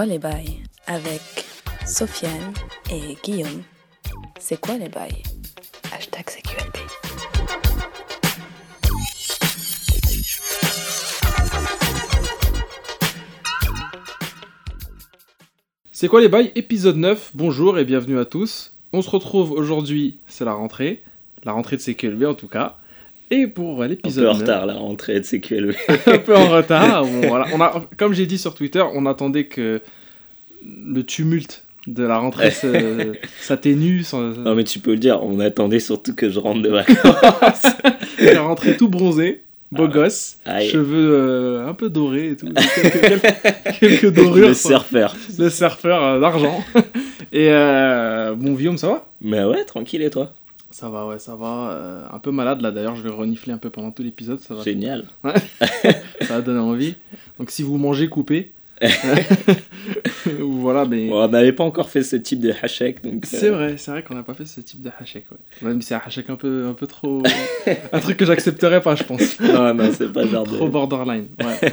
quoi les bails avec Sofiane et Guillaume. C'est quoi les bails? Hashtag CQLB. C'est quoi les bails? Épisode 9, bonjour et bienvenue à tous. On se retrouve aujourd'hui, c'est la rentrée, la rentrée de CQLB en tout cas. Et pour Un l'épisode peu en 9, retard la rentrée de CQLB. un peu en retard. Bon, voilà. on a, comme j'ai dit sur Twitter, on attendait que le tumulte de la rentrée s'atténue, sans- non mais tu peux le dire, on attendait surtout que je rentre de vacances. Est rentré tout bronzé, beau gosse, Aïe. cheveux euh, un peu dorés et tout, quelques, quelques- quelques dorures. le surfeur. Le surfeur euh, d'argent. et euh, bon, Guillaume, ça va? Mais ouais, tranquille et toi? Ça va, ouais, ça va. euh, un peu malade là, d'ailleurs, je vais renifler un peu pendant tout l'épisode, Génial. ça va donner envie. Donc si vous mangez, coupez. voilà, mais. On n'avait pas encore fait ce type de hashek, donc... C'est euh, vrai, c'est vrai qu'on n'a pas fait ce type de hachek, ouais. Même si c'est un hachek un peu, un peu trop. un truc que j'accepterais pas, je pense. Non, non, c'est pas genre Trop de... borderline, ouais.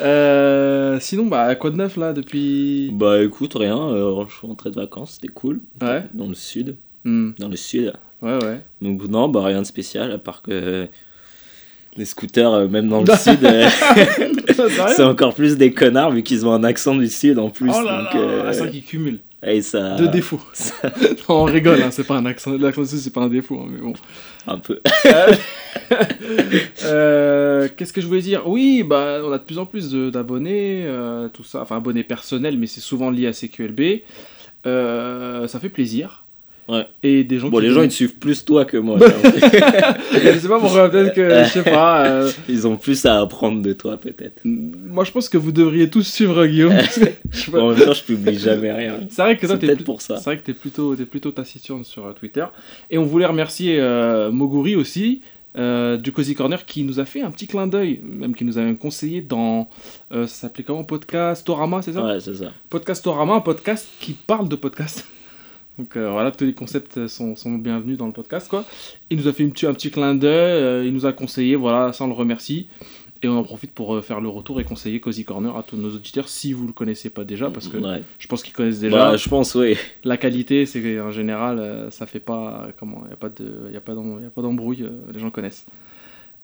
Euh, sinon, bah, quoi de neuf là depuis? Bah écoute, rien, euh, je suis rentré de vacances, c'était cool. Ouais. Dans le sud. Hmm, Dans le sud. Ouais, ouais. Donc non, bah rien de spécial, à part que... Les scooters, euh, même dans le sud, euh, c'est encore plus des connards vu qu'ils ont un accent du sud en plus. Oh là donc, là, euh, ça qui cumule. et ça... Deux défauts. non, on rigole, hein, c'est pas un accent. L'accent dessus, c'est pas un défaut, hein, mais bon. Un peu. Euh, Qu'est-ce que je voulais dire? Oui, bah, on a de plus en plus de- d'abonnés, euh, tout ça. Enfin, abonnés personnels, mais c'est souvent lié à CQLB. Euh, ça fait plaisir. Ouais. Et des gens Bon, qui les gens, ils te suivent plus toi que moi. je sais pas pourquoi, peut-être que, je sais pas. euh, Ils ont plus à apprendre de toi, peut-être. moi, je pense que vous devriez tous suivre Guillaume. je pas. En même temps, je publie jamais rien. C'est vrai que toi, t'es plus- pour ça. C'est vrai que t'es plutôt, t'es plutôt taciturne sur euh, Twitter. Et on voulait remercier euh, Moguri aussi, euh, du Cozy Corner, qui nous a fait un petit clin d'œil, même qui nous a conseillé dans. euh, ça s'appelait comment? Podcast Torama, c'est ça? Ouais, c'est ça. Podcast Torama, un podcast qui parle de podcast. Donc euh, voilà, tous les concepts sont, sont bienvenus dans le podcast, quoi. Il nous a fait une un petit clin d'œil, euh, il nous a conseillé, voilà, ça on le remercie. Et on en profite pour euh, faire le retour et conseiller Cozy Corner à tous nos auditeurs si vous le connaissez pas déjà, parce que Ouais. je pense qu'ils connaissent déjà. Bah, je pense, oui. La qualité, c'est qu'en général, ça fait pas. Comment Il n'y a pas de- y a pas d'embrouille, les gens connaissent.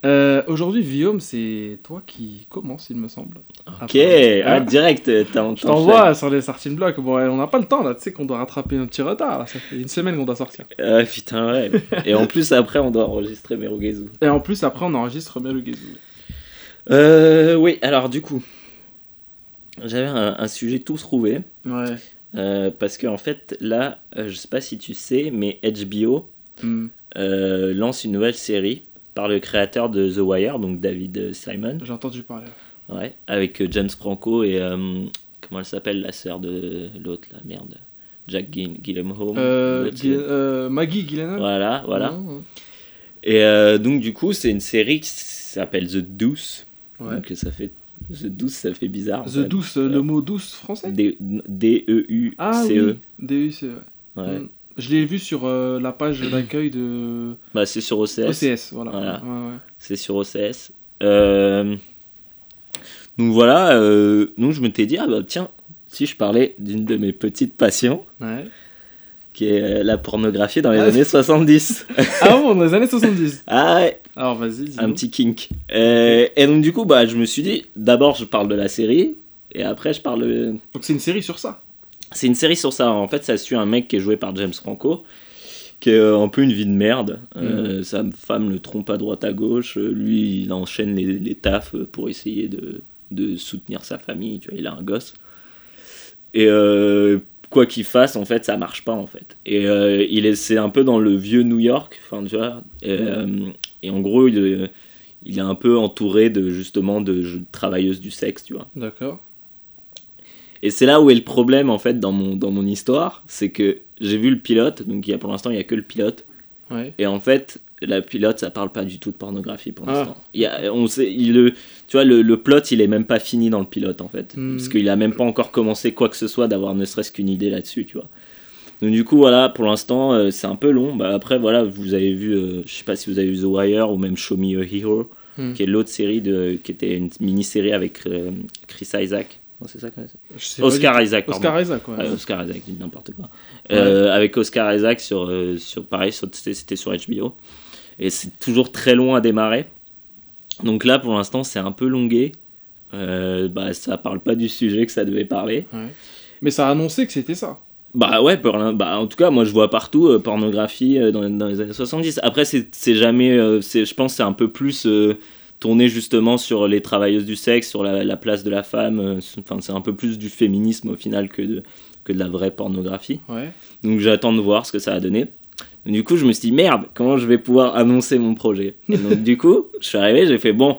Euh, Aujourd'hui, Guillaume, c'est toi qui commence, il me semble. Ok, ah, hein, direct, t'as Je t'envoie sur les starting blocks. Bon, on n'a pas le temps là, tu sais qu'on doit rattraper un petit retard. Là. Ça fait une semaine qu'on doit sortir. Ah, putain, ouais. Et en plus, après, on doit enregistrer Merugezu. Et en plus, après, on enregistre gazou. Euh, oui, alors, du coup, j'avais un, un sujet tout trouvé. Ouais. euh, parce que, en fait, là, euh, je sais pas si tu sais, mais HBO Hmm. euh, lance une nouvelle série par le créateur de The Wire, donc David Simon. J'ai entendu parler. Ouais, avec euh, James Franco et euh, comment elle s'appelle la sœur de l'autre la merde, Jack Gyllenhaal. Euh, Gui- euh, Maggie Gyllenhaal Voilà, voilà. Non, Et euh, donc du coup, c'est une série qui s'appelle The Deuce. Ouais. Donc ça fait The Deuce, ça fait bizarre. The douce, euh, le mot douce français? D D E U Ah C E. Ouais. Ouais. Hmm. Je l'ai vu sur euh, la page d'accueil de Bah c'est sur OCS. OCS, voilà. Voilà. Ouais, ouais. C'est sur OCS. Euh, Donc voilà, euh, donc je m'étais dit ah bah tiens, si je parlais d'une de mes petites passions, Ouais. qui est euh, la pornographie dans les Ah, années 70. Ah bon, dans les années 70. ah ouais, Alors vas-y, un petit kink. Et donc du coup, bah, je me suis dit, d'abord je parle de la série, et après je parle... Donc c'est une série sur ça. C'est une série sur ça, en fait ça suit un mec qui est joué par James Franco, qui est euh, un peu une vie de merde. Euh, Sa femme le trompe à droite à gauche, euh, lui il enchaîne les, les tafs pour essayer de, de soutenir sa famille, tu vois, il a un gosse. Et euh, quoi qu'il fasse, en fait, ça marche pas, en fait. Et euh, il est, c'est un peu dans le vieux New York, enfin, tu vois. Et, et en gros, il, est- il est un peu entouré de, justement, de travailleuses du sexe, tu vois. D'accord. Et c'est là où est le problème, en fait, dans mon, dans mon histoire, c'est que j'ai vu le pilote, donc il y a, pour l'instant, il y a que le pilote. Ouais. Et en fait, la pilote, ça parle pas du tout de pornographie pour Ah. l'instant. Il y a- on sait, il, le, tu vois, le, le plot, il est même pas fini dans le pilote, en fait. Hmm. Parce qu'il a même pas encore commencé quoi que ce soit d'avoir ne serait-ce qu'une idée là-dessus, tu vois. Donc du coup, voilà, pour l'instant, euh, c'est un peu long. Bah, après, voilà, vous avez vu, euh, je sais pas si vous avez vu The Wire ou même Show Me a Hero, Hmm. qui est l'autre série de, qui était une mini-série avec euh, Chris Isaac, c'est ça que Oscar Isaac, pardon. Oscar Isaac, ouais. Ouais, Oscar Isaac, n'importe quoi. Euh, avec Oscar Isaac sur, euh, sur pareil, c'était sur HBO. Et c'est toujours très long à démarrer. Donc là, pour l'instant, c'est un peu longué. Euh, bah, ça parle pas du sujet que ça devait parler. Mais ça a annoncé que c'était ça. Bah ouais, bah, en tout cas, moi je vois partout euh, pornographie euh, dans, dans les années 70. Après, c'est jamais. euh, je pense que c'est un peu plus tourné justement sur les travailleuses du sexe, sur la, la place de la femme. euh, c'est- Enfin, c'est un peu plus du féminisme au final que de, que de la vraie pornographie. Ouais. Donc j'attends de voir ce que ça va donner. Donc, du coup, je me suis dit, merde, comment je vais pouvoir annoncer mon projet? Et donc du coup, je suis arrivé, j'ai fait, bon,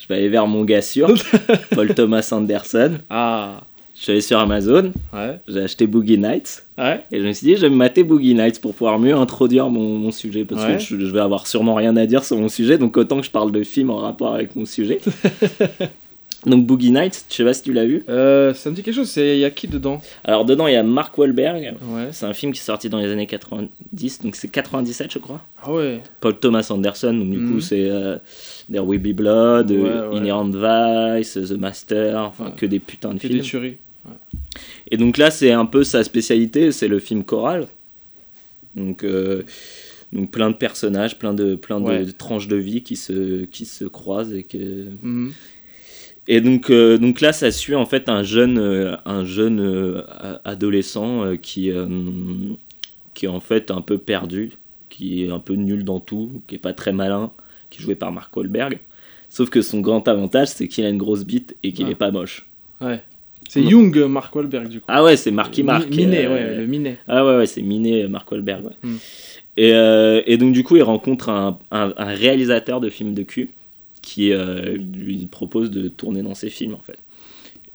je vais aller vers mon gars sûr, Paul Thomas Anderson. Ah. Je suis allé sur Amazon, Ouais. j'ai acheté Boogie Nights. Ouais. Et je me suis dit, je vais me mater Boogie Nights pour pouvoir mieux introduire mon, mon sujet. Parce Ouais. que je, je vais avoir sûrement rien à dire sur mon sujet, donc autant que je parle de films en rapport avec mon sujet. donc Boogie Nights, je sais pas si tu l'as vu. Euh, ça me dit quelque chose, il y a qui dedans? Alors dedans, il y a Mark Wahlberg. C'est un film qui est sorti dans les années 90, donc c'est 97 je crois. Ah ouais. Paul Thomas Anderson, donc du Mhm. coup c'est euh, There Will Be Blood, Ouais, euh, ouais. Inherent Vice, The Master, enfin Ouais. que des putains de Que films. des tueries. Et donc là c'est un peu sa spécialité, c'est le film choral. Donc, euh, donc plein de personnages, plein de, plein de, Ouais. de tranches de vie qui se, qui se croisent et que... Mhm. Et donc, euh, donc là, ça suit en fait un jeune, euh, un jeune a- adolescent qui, qui est en fait un peu perdu, qui est un peu nul dans tout, qui est pas très malin, qui est joué par Mark Wahlberg. Sauf que son grand avantage, c'est qu'il a une grosse bite et qu'il Ah. est pas moche. Ouais. C'est Non. Euh, Mark Wahlberg du coup. Ah ouais, c'est Marky Mark. Mi- Minet, euh, ouais, le Minet. Ah ouais, ouais c'est Minet Mark Wahlberg. Ouais. Hmm. Et, euh, et donc, du coup, il rencontre un, un- un réalisateur de films de cul qui euh, lui propose de tourner dans ses films, en fait.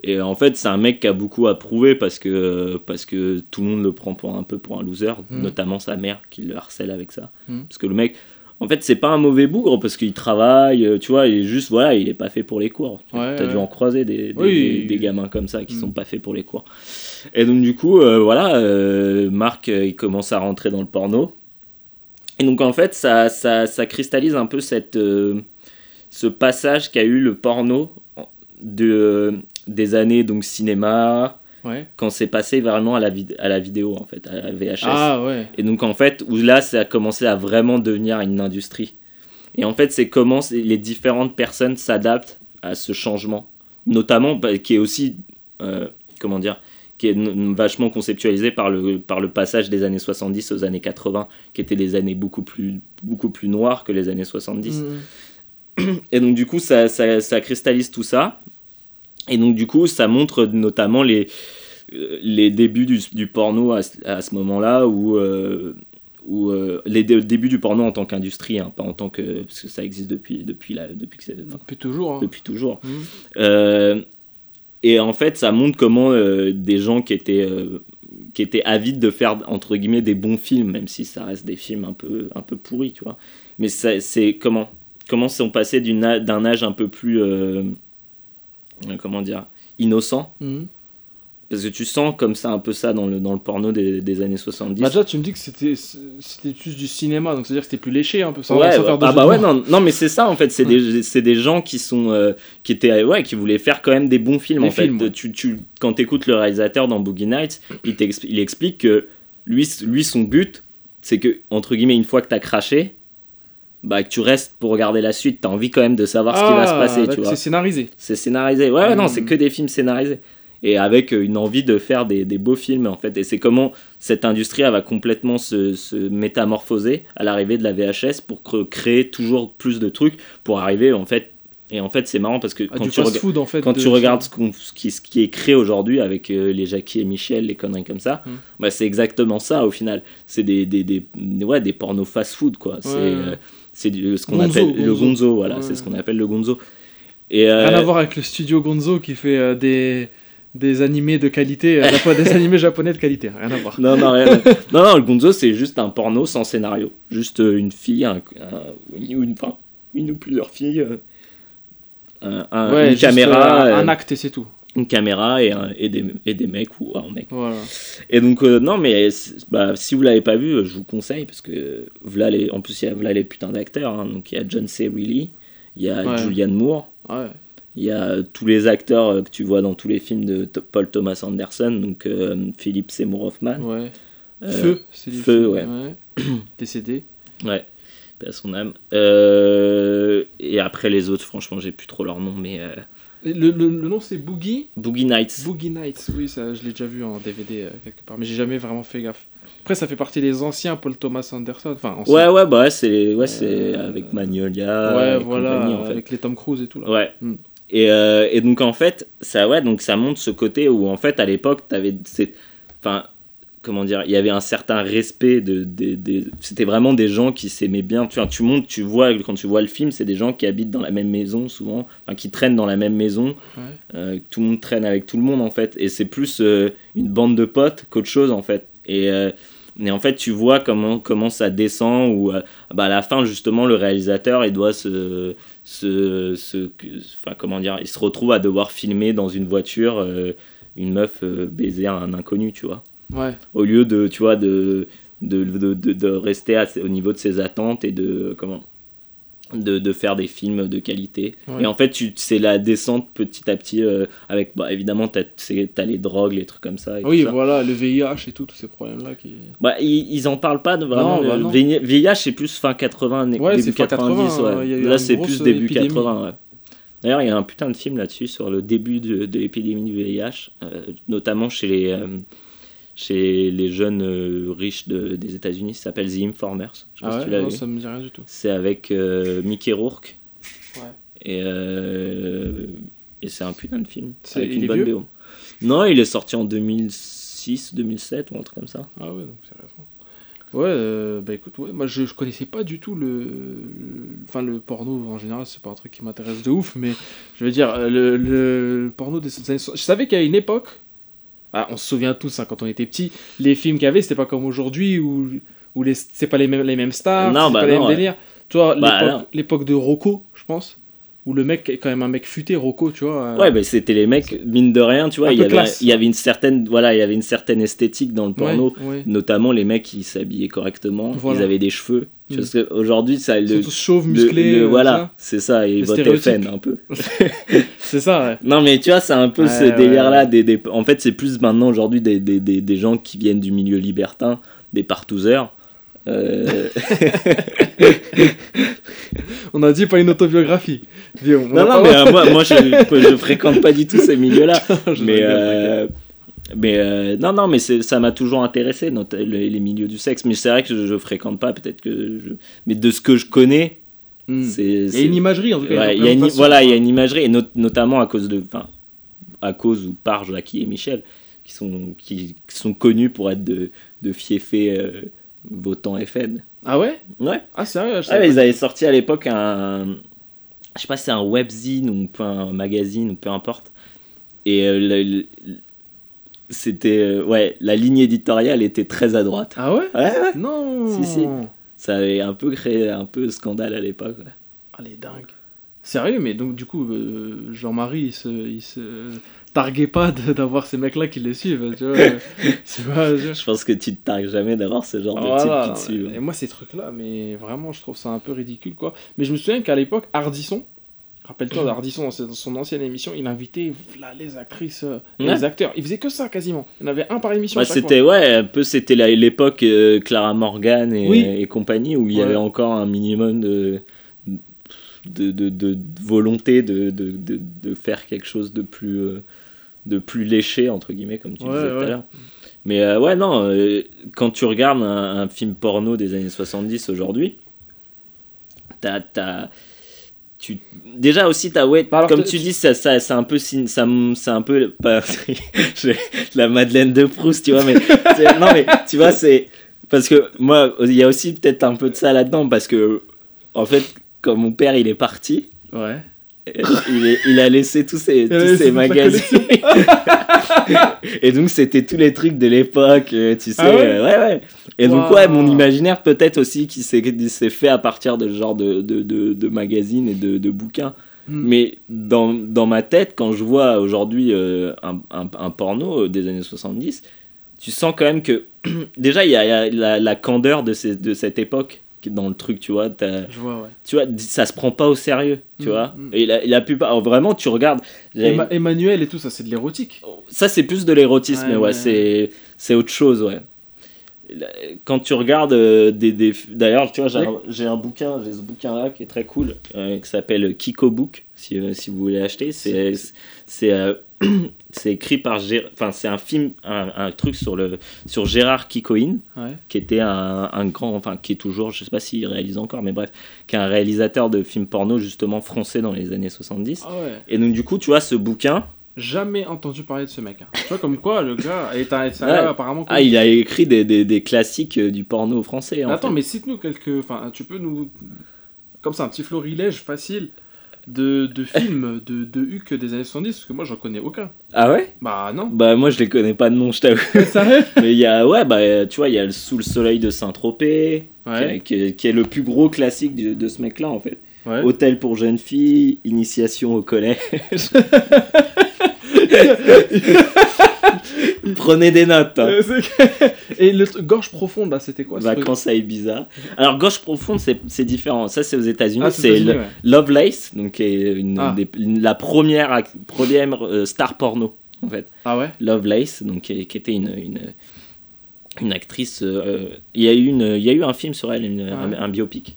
Et en fait, c'est un mec qui a beaucoup à prouver parce que, parce que tout le monde le prend pour un peu pour un loser, Hmm. notamment sa mère qui le harcèle avec ça. Hmm. Parce que le mec, en fait, c'est pas un mauvais bougre parce qu'il travaille, euh, tu vois, il est juste, voilà, il est pas fait pour les cours. Ouais, T'as dû en croiser des, des, Oui. des- des gamins comme ça qui sont pas faits pour les cours. Et donc, du coup, euh, voilà, euh, Marc, il commence à rentrer dans le porno. Et donc, en fait, ça, ça, ça cristallise un peu cette, euh, ce passage qu'a eu le porno de, des années donc cinéma, Ouais. quand c'est passé vraiment à la, vid- à la vidéo, en fait, à la VHS. Ah ouais. Et donc en fait, où là, ça a commencé à vraiment devenir une industrie. Et en fait, c'est comment les différentes personnes s'adaptent à ce changement. Notamment, bah, qui est aussi, euh, comment dire, qui est vachement conceptualisé par le, par le passage des années 70 aux années 80, qui étaient des années beaucoup plus, beaucoup plus noires que les années 70. Mhm. Et donc du coup, ça, ça, ça cristallise tout ça. Et donc du coup, ça montre notamment les, euh, les débuts du, du porno à, ce- à ce moment-là, où, euh, où euh, les dé- débuts du porno en tant qu'industrie, hein, pas en tant que... Parce que ça existe depuis, depuis, la, depuis, que c'est- Depuis toujours. hein. depuis toujours. Euh, et en fait, ça montre comment des gens qui étaient, qui étaient avides de faire, entre guillemets, des bons films, même si ça reste des films un peu, un peu pourris, tu vois. Mais c'est comment Comment sont passés d'un âge un peu plus, comment dire, innocent Mhm. Parce que tu sens comme ça, un peu ça dans le, dans le porno des, des années 70. Bah déjà tu me dis que c'était plus du cinéma donc c'est à dire que c'était plus léché un peu sans, ouais, faire de ah bah ouais, non, non, mais c'est ça en fait, c'est des, c'est des gens qui sont, euh, qui étaient, ouais, qui voulaient faire quand même des bons films Des en fait. films, ouais. Tu, tu, quand t'écoutes le réalisateur dans Boogie Nights, il, il explique que lui, lui, son but, c'est que, entre guillemets, une fois que t'as craché, bah, que tu restes pour regarder la suite, t'as envie quand même de savoir ce qui va se Ah, passer, tu vois. C'est scénarisé. C'est scénarisé. Ouais, non, c'est que des films scénarisés. Et avec euh, une envie de faire des, des beaux films, en fait. Et c'est comment cette industrie, elle va complètement se, se métamorphoser à l'arrivée de la VHS pour créer toujours plus de trucs pour arriver, en fait. Et en fait, c'est marrant parce que Ah, quand, tu, rega- food en fait. quand de- tu regardes ce, qui, ce qui est créé aujourd'hui avec euh, les Jackie et Michel, les conneries comme ça, Mm. bah, c'est exactement ça au final. C'est des, des, des, ouais, des pornos fast-food, quoi. C'est Ouais. C'est ce qu'on Gonzo, appelle le Gonzo. voilà. Ouais. C'est ce qu'on appelle le gonzo. Et, euh, Rien à voir avec le studio Gonzo qui fait euh, des des animés de qualité, euh, japo- des animés japonais de qualité. Rien à voir. Non, non, rien. non, non, le gonzo, c'est juste un porno sans scénario. Juste euh, une fille, un, un- une, enfin, une ou plusieurs filles, un- Ouais, une caméra, un acte et c'est tout. Une caméra et, un- et, des, et des mecs ou un mec. Voilà. Et donc, euh, non, mais bah, si vous l'avez pas vu, euh, je vous conseille parce que voilà les, en plus, il y a voilà les putains d'acteurs. hein. donc, il y a John C. Reilly, il y a Ouais. Julianne Moore, Ouais. Il y a tous les acteurs euh, que tu vois dans tous les films de Paul Thomas Anderson, donc euh, Philippe Seymour Hoffman. Ouais. Euh, Feu, c'est Feu, ouais. Décédé. Ouais, à son âme. Euh, et après les autres, franchement, j'ai plus trop leur nom, mais euh, Le, le, le nom c'est Boogie Boogie Nights. Boogie Nights, oui, ça, je l'ai déjà vu en DVD euh, quelque part, mais j'ai jamais vraiment fait gaffe. Après, ça fait partie des anciens Paul Thomas Anderson. Enfin, anciens. Ouais, ouais, bah ouais, c'est ouais, c'est Euh, avec Magnolia. Ouais, et voilà, compagnie, en fait. avec les Tom Cruise et tout là. Ouais. Mm. Et, euh, et donc en fait, ça ouais, donc ça montre ce côté où en fait à l'époque, t'avais enfin comment dire, il y avait un certain respect de, de- de- c'était vraiment des gens qui s'aimaient bien. Tu, vois, tu montes, tu vois quand tu vois le film, c'est des gens qui habitent dans la même maison souvent, enfin qui traînent dans la même maison. Ouais. Euh, tout le monde traîne avec tout le monde en fait et c'est plus euh, une bande de potes qu'autre chose en fait et, euh, et en fait tu vois comment, comment ça descend ou bah, à la fin justement le réalisateur il doit se, se, se enfin comment dire il se retrouve à devoir filmer dans une voiture une meuf baiser un inconnu tu vois Ouais. au lieu de tu vois de de, de, de, de rester à- au niveau de ses attentes et de comment de, de faire des films de qualité Ouais. et en fait c'est la descente petit à petit euh, avec bah, évidemment t'as t'as les drogues les trucs comme ça et Oui, tout ça. voilà, le VIH et tout, tous ces problèmes-là. Qui... bah, ils, ils en parlent pas de vraiment Non, bah le. VIH c'est plus fin 80 né- Ouais, début c'est fin 90 80, ouais. il y a eu là c'est plus début épidémie. 80 ouais. D'ailleurs, il y a un putain de film là-dessus sur le début de, de l'épidémie du VIH, euh, notamment chez les, euh, chez les jeunes euh, riches de- des États-Unis. Ça s'appelle The Informers. Je Ah si ouais, tu l'as non, vu. ça me dit rien du tout. C'est avec euh, Mickey Rourke. Ouais. Et, euh, et c'est un putain de film. C'est- une bonne BO. Non, il est sorti en 2006, 2007 ou un truc comme ça. Ah ouais, donc c'est récent. Ouais, bah écoute, ouais, moi je, je connaissais pas du tout le. Enfin, le porno en général, c'est pas un truc qui m'intéresse de ouf, mais je veux dire, le, le porno des années. Je savais qu'à une époque, ah, on se souvient tous hein, quand on était petits, les films qu'il y avait, c'était pas comme aujourd'hui où, où les, c'est pas les mêmes, les mêmes stars, Non, c'est bah pas les non, mêmes ouais. délires. Tu vois, Bah, l'époque- de Rocco, je pense, où le mec est quand même un mec futé, Rocco, tu vois. euh, Ouais, bah, c'était les mecs, mine de rien, tu vois, il y, avait, classe. il y avait une certaine, voilà, il y avait une certaine esthétique dans le ouais, porno. ouais. Notamment les mecs qui s'habillaient correctement, Voilà. ils avaient des cheveux. Mm. Parce qu'aujourd'hui, ça. Ils Le, sont tous chauves, le- musclés. le- voilà, c'est ça, et Les vote stéréotypes. FN un peu. C'est ça, ouais. Non, mais tu vois, c'est un peu Ouais, ce ouais, délire-là. ouais. Des, des- En fait, c'est plus maintenant aujourd'hui des, des, des, des gens qui viennent du milieu libertin, des partouzeurs. Euh, On a dit pas une autobiographie. On- non, non, pas- mais euh, moi, moi je, je fréquente pas du tout ces milieux-là. Mais euh, mais euh, non, non, mais ça m'a toujours intéressé, les, les milieux du sexe. Mais c'est vrai que je, je fréquente pas, peut-être que. Je... Mais de ce que je connais, c'est. Il y a une imagerie en tout cas. Ouais, une il y a une, représentation. voilà, il y a une imagerie, et not- notamment à cause de, enfin, à cause ou par Jackie et Michel, qui sont, qui sont connus pour être de, de fiefés euh, votants FN. Ah ouais? Ouais. Ah sérieux je Ah, savais ils avaient sorti à l'époque un, je sais pas, si c'est un webzine ou un magazine ou peu importe, et euh, le- le- c'était, euh, ouais, la ligne éditoriale était très à droite. Ah ouais Ouais, ouais. Non Si, si. Ça avait un peu créé un peu scandale à l'époque. ouais. Ah les dingues. Sérieux, mais donc du coup, euh, Jean-Marie, il se, il se targuait pas d'avoir ces mecs-là qui les suivent, tu vois. pas... je- Je pense que tu te targues jamais d'avoir ce genre de type qui te suivent. Et moi, ces trucs-là, mais vraiment, je trouve ça un peu ridicule, quoi. Mais je me souviens qu'à l'époque, Ardisson, rappelle-toi d'Ardisson, dans son- ancienne émission, il invitait là, les actrices euh, Ouais. les acteurs. Il faisait que ça, quasiment. Il y en avait un par émission. Bah, c'était ouais, un peu c'était l'époque euh, Clara Morgan et, Oui. et compagnie où il y avait encore un minimum de de, de, de volonté de, de, de, de faire quelque chose de plus euh, de plus léché entre guillemets comme tu Ouais, disais tout ouais. à l'heure. Mais euh, ouais non, euh, quand tu regardes un, un film porno des années 70 aujourd'hui, t'as t'as tu déjà aussi t'as ouais Bah, alors, comme tu- dis ça, ça c'est un peu ça c'est un peu pas la Madeleine de Proust tu vois mais non mais tu vois c'est parce que moi il y a aussi peut-être un peu de ça là-dedans parce que en fait quand mon père il est parti Ouais. Euh, il, est- il a laissé tous ses, tous laissé ses magazines. et donc c'était tous les trucs de l'époque euh, tu sais Ah ouais euh, ouais ouais. Et donc ouais mon imaginaire peut-être aussi qui s'est fait à partir de ce genre de, de, de, de magazines et de, de bouquins. Hmm. mais dans, dans ma tête, quand je vois aujourd'hui euh, un, un, un porno des années 70, tu sens quand même que déjà il y a, il y a la, la candeur de, ces- de cette époque dans le truc, tu vois. t'as- Je vois, ouais. Tu vois, ça se prend pas au sérieux, tu Mm, vois. mm. Et la, la plupart, oh, vraiment, tu regardes. Emma- Emmanuel et tout, ça, c'est de l'érotique. Ça, c'est plus de l'érotisme, Ouais, ouais, ouais, c'est c'est autre chose, ouais. Quand tu regardes euh, des, des... D'ailleurs, tu vois, j'ai un, bouquin, j'ai ce bouquin-là qui est très cool, euh, qui s'appelle Kiko Book, si, euh, si vous voulez acheter. C'est c'est écrit par... Gé- Enfin, c'est un film, un, un truc sur, le, sur Gérard Ouais. qui était un, un grand... Enfin, qui est toujours, je sais pas s'il réalise encore, mais bref, qui est un réalisateur de films porno, justement, français dans les années 70. Ah ouais. Et donc, du coup, tu vois, ce bouquin... Jamais entendu parler de ce mec. hein. Tu vois, comme quoi, le gars est un, c'est un Ouais. gars apparemment. Ah, il a écrit des, des, des classiques euh, du porno français. En Attends, fait. mais cite-nous quelques. Enfin, tu peux nous. Comme ça, un petit florilège facile de, de films de, de Huck des années 70, parce que moi, j'en connais aucun. Ah ouais? Bah, non. Bah, moi, je les connais pas de nom, je t'avoue. Sérieux mais il y a, ouais, bah, tu vois, il y a le Sous le soleil de Saint-Tropez, Ouais. qui, est- qui est, qui est le plus gros classique de, de ce mec-là, en fait. Ouais. Hôtel pour jeunes filles, initiation au collège. Prenez des notes. hein. Euh, Et le gorge profonde, c'était quoi Vacances à Ibiza. Alors, Gauche profonde, c'est différent. Ça, c'est aux États-Unis. Ah, c'est le- ouais. Lovelace, donc qui est une, Ah. des- la première, première euh, star porno, en fait. Ah ouais? Lovelace, donc qui, qui était une, une, une actrice. euh, il, y a eu une, il y a eu un film sur elle, une- un, Ouais. un biopic.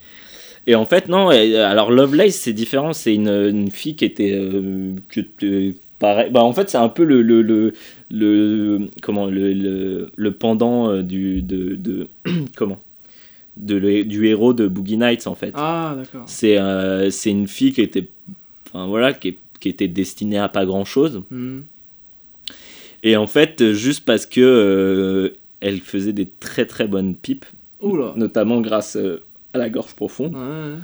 Et en fait, non, alors Lovelace, c'est différent. C'est une, une fille qui était. euh, qui était pareil. Bah, en fait, c'est un peu le. le, le, le- comment le, le, pendant euh, du. De, de comment? De, le- du héros de Boogie Nights, en fait. Ah, d'accord. C'est euh, c'est une fille qui était. Enfin, voilà, qui, qui était destinée à pas grand chose. Hmm. Et en fait, euh, juste parce que euh, elle faisait des très très bonnes pipes, Oula. notamment grâce euh, à la gorge profonde, Ouais, ouais.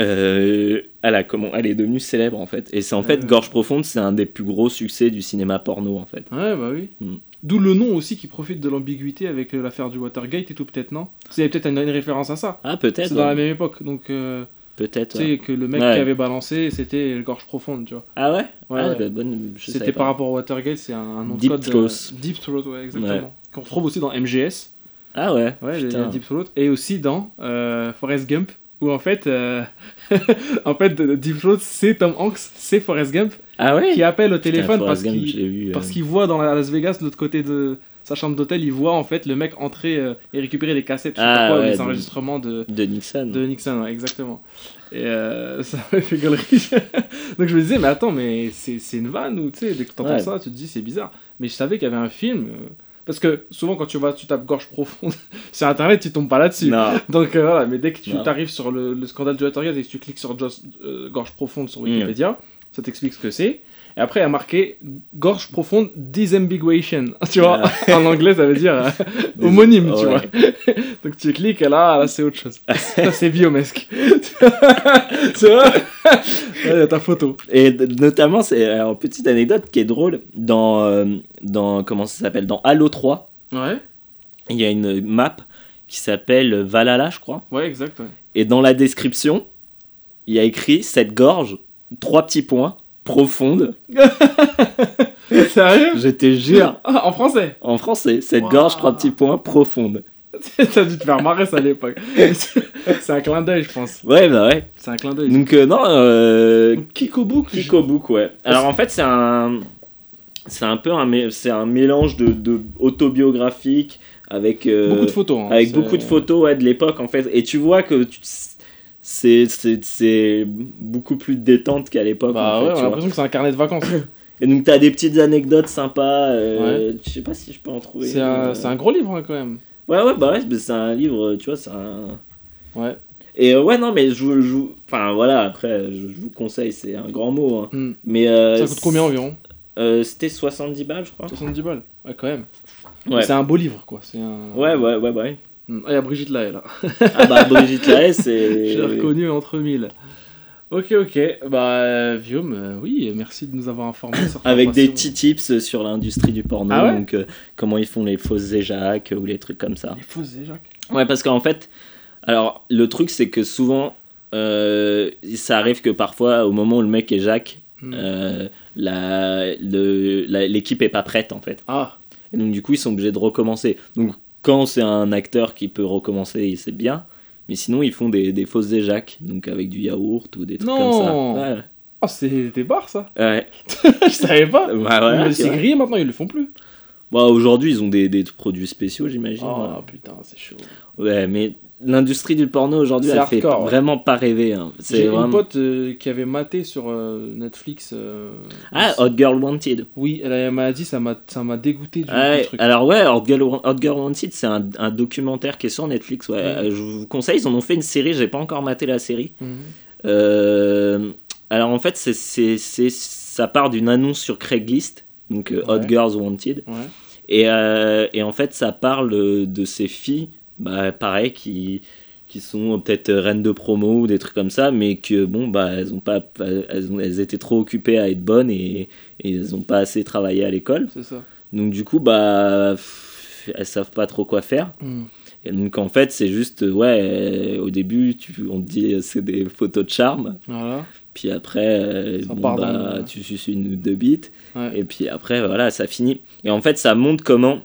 Euh, elle, a, comment, elle est devenue célèbre en fait. Et c'est en fait. Gorge profonde, c'est un des plus gros succès du cinéma porno en fait. Ouais, bah oui. Hmm. D'où le nom aussi qui profite de l'ambiguïté avec euh, l'affaire du Watergate et tout, peut-être, non? C'est peut-être une, une référence à ça. Ah, peut-être. C'est dans la même époque, donc euh, Peut-être. tu ouais. sais que le mec Ouais. qui avait balancé, c'était le gorge profonde, tu vois. Ah ouais? Ouais, Ah, ouais. bah, bonne, C'était par rapport au Watergate, c'est un, un nom Deep de code. Throat. Deep Throat, ouais, exactement. Qu'on retrouve aussi dans MGS, Ah ouais ouais, Deep Throat, et aussi dans Forrest Gump, où en fait, euh, en fait, Deep Throat, c'est Tom Hanks, c'est Forrest Gump, Ah ouais? qui appelle au téléphone parce qu'il euh, parce qu'il voit dans la Las Vegas, de l'autre côté de sa chambre d'hôtel, il voit en fait le mec entrer euh, et récupérer les cassettes, Ah, quoi, ouais, les enregistrements de, De Nixon. de Nixon, ouais, exactement. Et euh, ça m'a fait gaulerie. Donc je me disais, mais attends, mais c'est une vanne ou tu sais, dès que t'entends ça, tu te dis c'est bizarre. Mais je savais qu'il y avait un film. Parce que souvent quand tu vas, tu tapes gorge profonde sur internet, tu tombes pas là-dessus. Donc euh, voilà, mais dès que tu Non. arrives sur le, le scandale du Watergate et que tu cliques sur Just- euh, gorge profonde sur Mm. Wikipédia, ça t'explique ce que c'est. Et après, il y a marqué gorge profonde disambiguation. Tu vois, en anglais, ça veut dire euh, homonyme, tu Ouais. vois. Donc tu cliques et là, là c'est autre chose. Ça, c'est biomesque. tu vois Là, il y a ta photo. Et notamment, c'est alors, petite anecdote qui est drôle dans, euh, dans comment ça s'appelle dans Halo 3, Ouais, il y a une map qui s'appelle Valhalla, je crois. ouais, exact. ouais. Et dans la description, il y a écrit cette gorge, trois petits points, profonde. Sérieux? Je te jure, En français? En français, cette Wow. gorge, trois petits points, profonde. T'as dû te faire marrer ça à l'époque. c'est un clin d'œil, je pense. Ouais, bah ouais. C'est un clin d'œil. Donc, euh, non, euh, Kikobook. Kiko Book, ouais. Alors en fait, c'est un. C'est un peu un, c'est un mélange de, de autobiographique avec. euh, Beaucoup de photos. hein, avec beaucoup de photos ouais, de l'époque en fait et tu vois que tu- c'est beaucoup plus détente qu'à l'époque Bah en fait, ouais, vois. l'impression que c'est un carnet de vacances. et donc t'as des petites anecdotes sympas euh, je sais pas si je peux en trouver c'est un, euh. un gros livre hein, quand même. ouais ouais bah ouais c'est un livre tu vois c'est un Ouais. et euh, ouais non mais je vous- enfin voilà après je, je vous conseille c'est un grand mot hein. Hmm. mais euh, Ça coûte combien environ? euh, c'était 70 balles je crois 70 balles. Ouais, quand même. ouais C'est un beau livre, quoi. Un... ouais ouais ouais bah ouais. Ah, il y a Brigitte Lahaye, là. ah bah Brigitte Lahaye c'est J'ai reconnu entre mille. Ok, ok. Bah, euh, Vium, euh, oui, merci de nous avoir informés Avec des petits tips sur l'industrie du porno, Ah ouais donc euh, comment ils font les fausses éjacs ou les trucs comme ça. Les fausses Jacques. Ouais, parce qu'en fait, alors le truc c'est que souvent, euh, ça arrive que parfois, au moment où le mec éjac, Hmm. euh, la- l'équipe est pas prête en fait. Ah, Et donc du coup, ils sont obligés de recommencer. Donc quand c'est un acteur qui peut recommencer, c'est bien. Mais sinon, ils font des, des fausses éjacs, donc avec du yaourt ou des trucs Non. comme ça. Ouais. Oh, c'est des bars ça Ouais. Je savais pas Bah, C'est grillé maintenant, ils le font plus. Bah, aujourd'hui, ils ont des, des produits spéciaux, j'imagine. Oh putain, c'est chaud. Ouais, mais l'industrie du porno aujourd'hui, elle fait hardcore, ouais. vraiment pas rêver. hein. C'est J'ai vraiment... une pote euh, qui avait maté sur euh, Netflix. euh, Ah, Hot Girl Wanted. Oui, elle, m'a dit ça m'a ça m'a dégoûté du, truc. alors ouais, Hot Girl, Hot Girl Wanted, c'est un, un documentaire qui est sur Netflix. Ouais. Je vous conseille, ils en ont fait une série, j'ai pas encore maté la série. Mhm. Alors en fait, c'est, ça part d'une annonce sur Craigslist, donc Hot. Girls Wanted. Et, et en fait, ça parle de ces filles, bah, pareil, qui, qui sont peut-être reines de promo ou des trucs comme ça, mais que bon, bah, elles, ont pas, elles, ont- elles étaient trop occupées à être bonnes et, et elles ont pas assez travaillé à l'école. C'est ça. Donc du coup, bah, elles savent pas trop quoi faire. Et donc en fait, c'est juste, ouais, euh, au début, tu, on te dit euh, c'est des photos de charme. Voilà. Puis après, euh, bon, bah, tu suces une ou deux bites. Ouais. Et puis après, voilà, ça finit. Et en fait, ça montre comment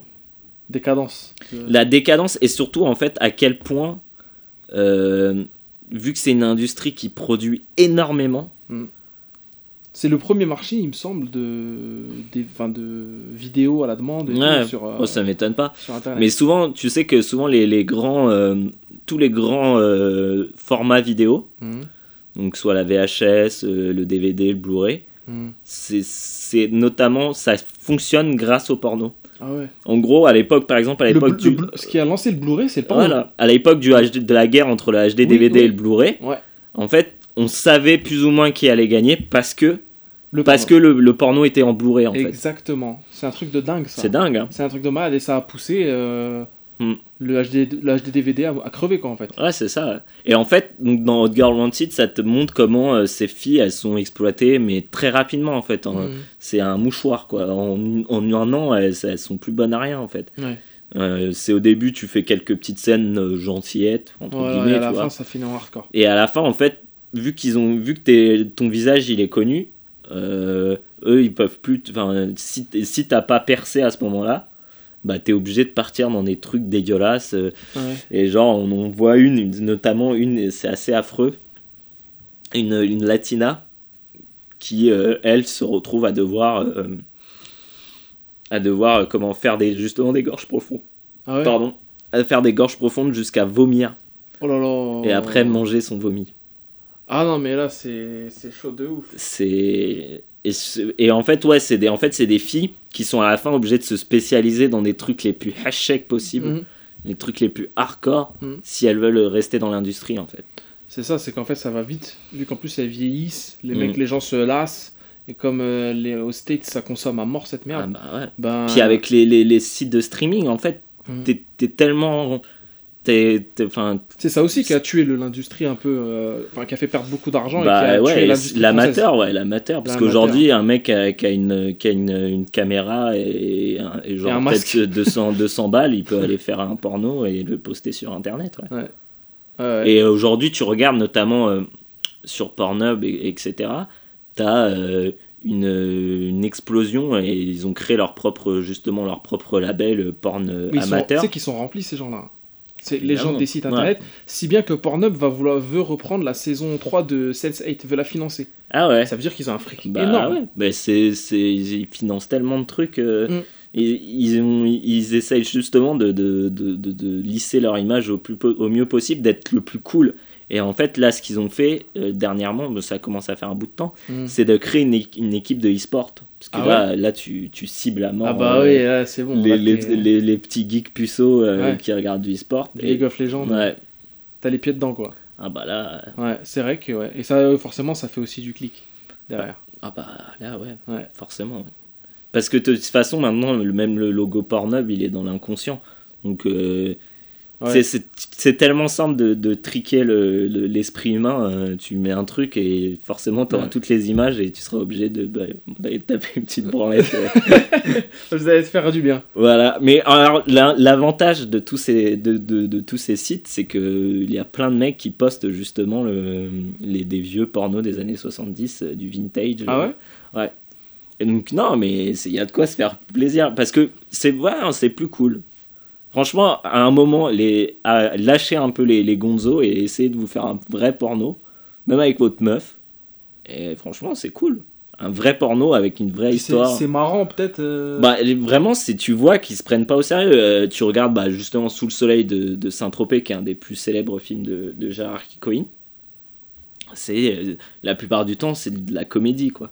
Décadence. La décadence et surtout en fait à quel point, euh, vu que c'est une industrie qui produit énormément, C'est le premier marché, il me semble, de, des, enfin, de vidéos à la demande et tout ouais, sur, euh, oh, ça m'étonne pas. Mais souvent, tu sais que souvent les, les grands, euh, tous les grands euh, formats vidéo, Mhm. donc soit la VHS, le DVD, le Blu-ray, c'est- c'est notamment, ça fonctionne grâce au porno. Ah ouais. En gros, à l'époque, par exemple, à l'époque du... ce qui a lancé le Blu-ray, c'est le porno. Voilà, à l'époque du HD de la guerre entre le HD DVD oui. et le Blu-ray, Ouais. en fait, on savait plus ou moins qui allait gagner parce que, Le parce que porno. le, le porno était en Blu-ray, en fait. Exactement. C'est un truc de dingue, ça. C'est dingue, hein. C'est un truc de malade et ça a poussé euh, Hmm. le, HD, le HD DVD à crever, quoi, en fait. Ouais, c'est ça. Et en fait, donc, dans Hot Girl Wanted, ça te montre comment euh, ces filles, elles sont exploitées, mais très rapidement, en fait. En- Mhm. C'est un mouchoir, quoi. En, en un an, elles, elles sont plus bonnes à rien, en fait. Ouais. Euh, c'est au début, tu fais quelques petites scènes euh, gentillettes, entre guillemets, et à tu la vois. fin, ça finit en hardcore. Et à la fin, en fait, vu qu'ils ont vu que ton visage il est connu, euh, eux ils peuvent plus. Enfin, si t'as pas percé à ce moment-là, bah t'es obligé de partir dans des trucs dégueulasses. euh, Ouais. et genre, on voit une, notamment une, c'est assez affreux, une, une latina qui, euh, elle, se retrouve à devoir. euh, à devoir comment faire des justement des gorges profondes Ah ouais pardon à faire des gorges profondes jusqu'à vomir Oh là là. et après manger son vomi Ah non, mais là, c'est chaud de ouf. c'est et, en fait ouais c'est des en fait c'est des filles qui sont à la fin obligées de se spécialiser dans des trucs les plus hashek possibles Mhm. les trucs les plus hardcore Mhm. si elles veulent rester dans l'industrie en fait C'est ça, c'est qu'en fait, ça va vite. Vu qu'en plus, elles vieillissent, les Mhm. mecs, les gens se lassent. Et comme euh, les, aux States, ça consomme à mort cette Ah merde. bah ouais. ben, puis avec les, les, les sites de streaming en fait t'es tellement C'est ça aussi qui a tué l'industrie un peu. euh, qui a fait perdre beaucoup d'argent bah ouais l'amateur ouais l'amateur parce qu'aujourd'hui un mec qui a, qui a une qui a une, une caméra et, un- et genre peut-être 200 200 balles il peut aller faire un porno et le poster sur internet ouais. Et aujourd'hui, tu regardes notamment euh, sur Pornhub, et, etc. T'as euh, une, une explosion et ils ont créé leur propre, justement, leur propre label porn sont- amateur. Tu sais qu'ils sont remplis ces gens-là. C'est les gens des sites Ouais. internet. Si bien que Pornhub va vouloir, veut reprendre la saison 3 de Sense8, veut la financer. Ah ouais. Ça veut dire qu'ils ont un fric Bah énorme. ouais. Bah c'est, c'est, ils financent tellement de trucs. euh, Mm. ils, ont, ils essayent justement de, de, de, de, lisser leur image au, plus, au mieux possible, d'être le plus cool. Et en fait, là, ce qu'ils ont fait euh, dernièrement, ça commence à faire un bout de temps, Mm. c'est de créer une, une équipe de e-sport. Parce que Ah là, là tu, tu cibles à mort Ah bah euh, oui, là, c'est bon. les, là, les, les, les petits geeks puceaux euh, Ouais. qui regardent du e-sport. Et- League of Legends, ouais. t'as les pieds dedans quoi. Ah bah là, Ouais, c'est vrai que ouais. Et ça, euh, forcément, ça fait aussi du clic derrière. ah bah là ouais, Ouais. forcément. Parce que de toute façon, maintenant, même le logo Pornhub, il est dans l'inconscient. Donc, euh, Ouais. c'est- tellement simple de, de triquer le- le- l'esprit humain. euh, tu mets un truc et forcément, tu auras Ouais. toutes les images et tu seras obligé de, bah, d'aller taper une petite branlette. Vous allez te faire du bien. Voilà, mais alors la- l'avantage de tous ces de, de, de tous ces sites, c'est que il y a plein de mecs qui postent justement le, les des vieux pornos des années 70, euh, du vintage. Ah euh, ouais? Ouais. Et donc non, mais il y a de quoi se faire plaisir parce que c'est ouais, c'est plus cool. Franchement, à un moment, les, à lâcher un peu les, les gonzos et essayer de vous faire un vrai porno, même avec votre meuf. Et franchement, c'est cool. Un vrai porno avec une vraie histoire. c'est marrant, peut-être. euh, Bah, vraiment, c'est tu vois qu'ils se prennent pas au sérieux. Euh, tu regardes bah, justement Sous le soleil de, de Saint-Tropez, qui est un des plus célèbres films de, de Gérard Cohen. C'est euh, la plupart du temps, c'est de la comédie, quoi.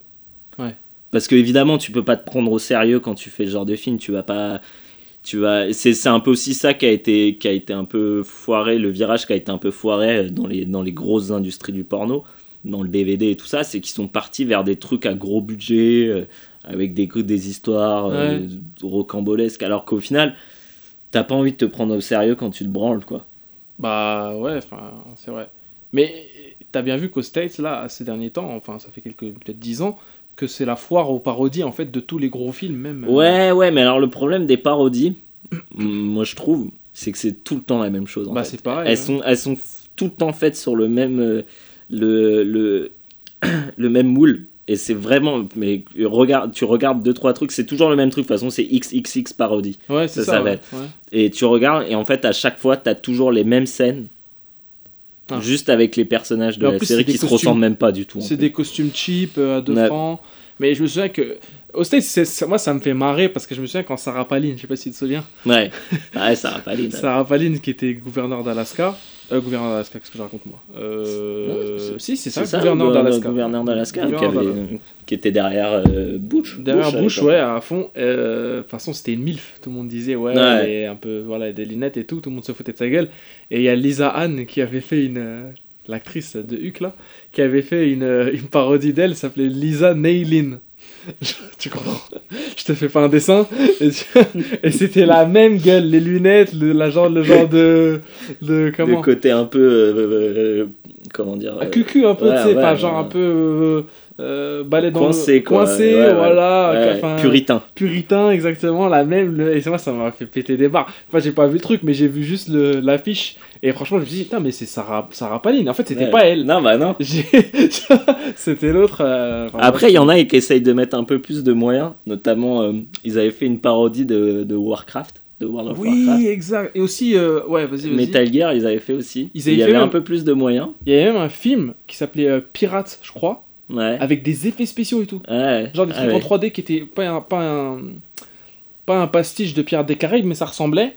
Ouais. Parce que évidemment, tu peux pas te prendre au sérieux quand tu fais ce genre de film. Tu vas pas. Tu vas. C'est un peu aussi ça qui a été qui a été un peu foiré, le virage qui a été un peu foiré euh, dans les dans les grosses industries du porno, dans le DVD et tout ça, c'est qu'ils sont partis vers des trucs à gros budget. euh, avec des, des histoires euh, rocambolesques, alors qu'au final, t'as pas envie de te prendre au sérieux quand tu te branles, quoi. Bah ouais, enfin, c'est vrai. Mais t'as bien vu qu'aux States, là, ces derniers temps, enfin, ça fait quelques, peut-être 10 ans, que c'est la foire aux parodies, en fait, de tous les gros films, même. euh, Ouais, ouais, mais alors le problème des parodies, moi je trouve, c'est que c'est tout le temps la même chose. en Bah, c'est pareil. elles, ouais. sont, elles sont tout le temps faites sur le même, euh, le, le, le même moule. Et c'est vraiment, mais regarde, tu regardes deux trois trucs, c'est toujours le même truc. De toute façon, c'est XXX parodie. Ouais, c'est ça, ça. va. Et tu regardes, et en fait, à chaque fois, t'as toujours les mêmes scènes, Juste avec les personnages de la plus, série qui se ressemblent même pas du tout. C'est des costumes cheap euh, à 2 Ouais. francs. Mais je me souviens que. Aux States, moi, ça me fait marrer parce que je me souviens quand Sarah Palin, je sais pas si tu te souviens, Ouais, ouais, pas aller. Sarah Palin qui était gouverneur d'Alaska. Euh, gouverneur d'Alaska, qu'est-ce que je raconte moi? Euh... Non, Si, c'est ça, ça, gouverneur d'Alaska. gouverneur d'Alaska, qui, avait- qui était derrière euh, Bush. Derrière Bush, l'époque. ouais, à fond. Euh, De toute façon, c'était une MILF. Tout le monde disait, ouais, Ouais. est un peu, voilà, des lunettes et tout. Tout le monde se foutait de sa gueule. Et il y a Lisa Anne qui avait fait une. euh, L'actrice de Huck, là, qui avait fait une, euh, une parodie d'elle, s'appelait Lisa Neylin. tu comprends? Je te fais pas un dessin. Et, tu- et c'était la même gueule, les lunettes, le, la genre, le genre de. de comment? Le côté un peu. euh, euh, comment dire euh, cucu un peu, ouais, tu sais, ouais, pas genre un peu. Euh, balai dans Coincé, le... quoi. Coincé, Ouais, voilà. ouais, puritain. puritain, exactement, la même. le- Et c'est moi, ça m'a fait péter des barres. Enfin, j'ai pas vu le truc, mais j'ai vu juste le- l'affiche. Et franchement, je me suis dit, putain, mais c'est Sarah, Sarah Palin. En fait, c'était pas elle. Non, bah non. C'était l'autre. euh, enfin, Après, il y en a qui essayent de mettre un peu plus de moyens. Notamment, euh, ils avaient fait une parodie de, de Warcraft, de World of Warcraft. Oui, exact. Et aussi, euh, ouais, vas-y, vas-y. Metal Gear, ils avaient fait aussi. Ils il avaient y fait avait même- un peu plus de moyens. Il y avait même un film qui s'appelait euh, Pirates, je crois, Ouais. avec des effets spéciaux et tout. ouais. Genre des Ah trucs ouais. en 3D qui étaient pas un, pas un, pas un pastiche de Pirates des Caraïbes, mais ça ressemblait.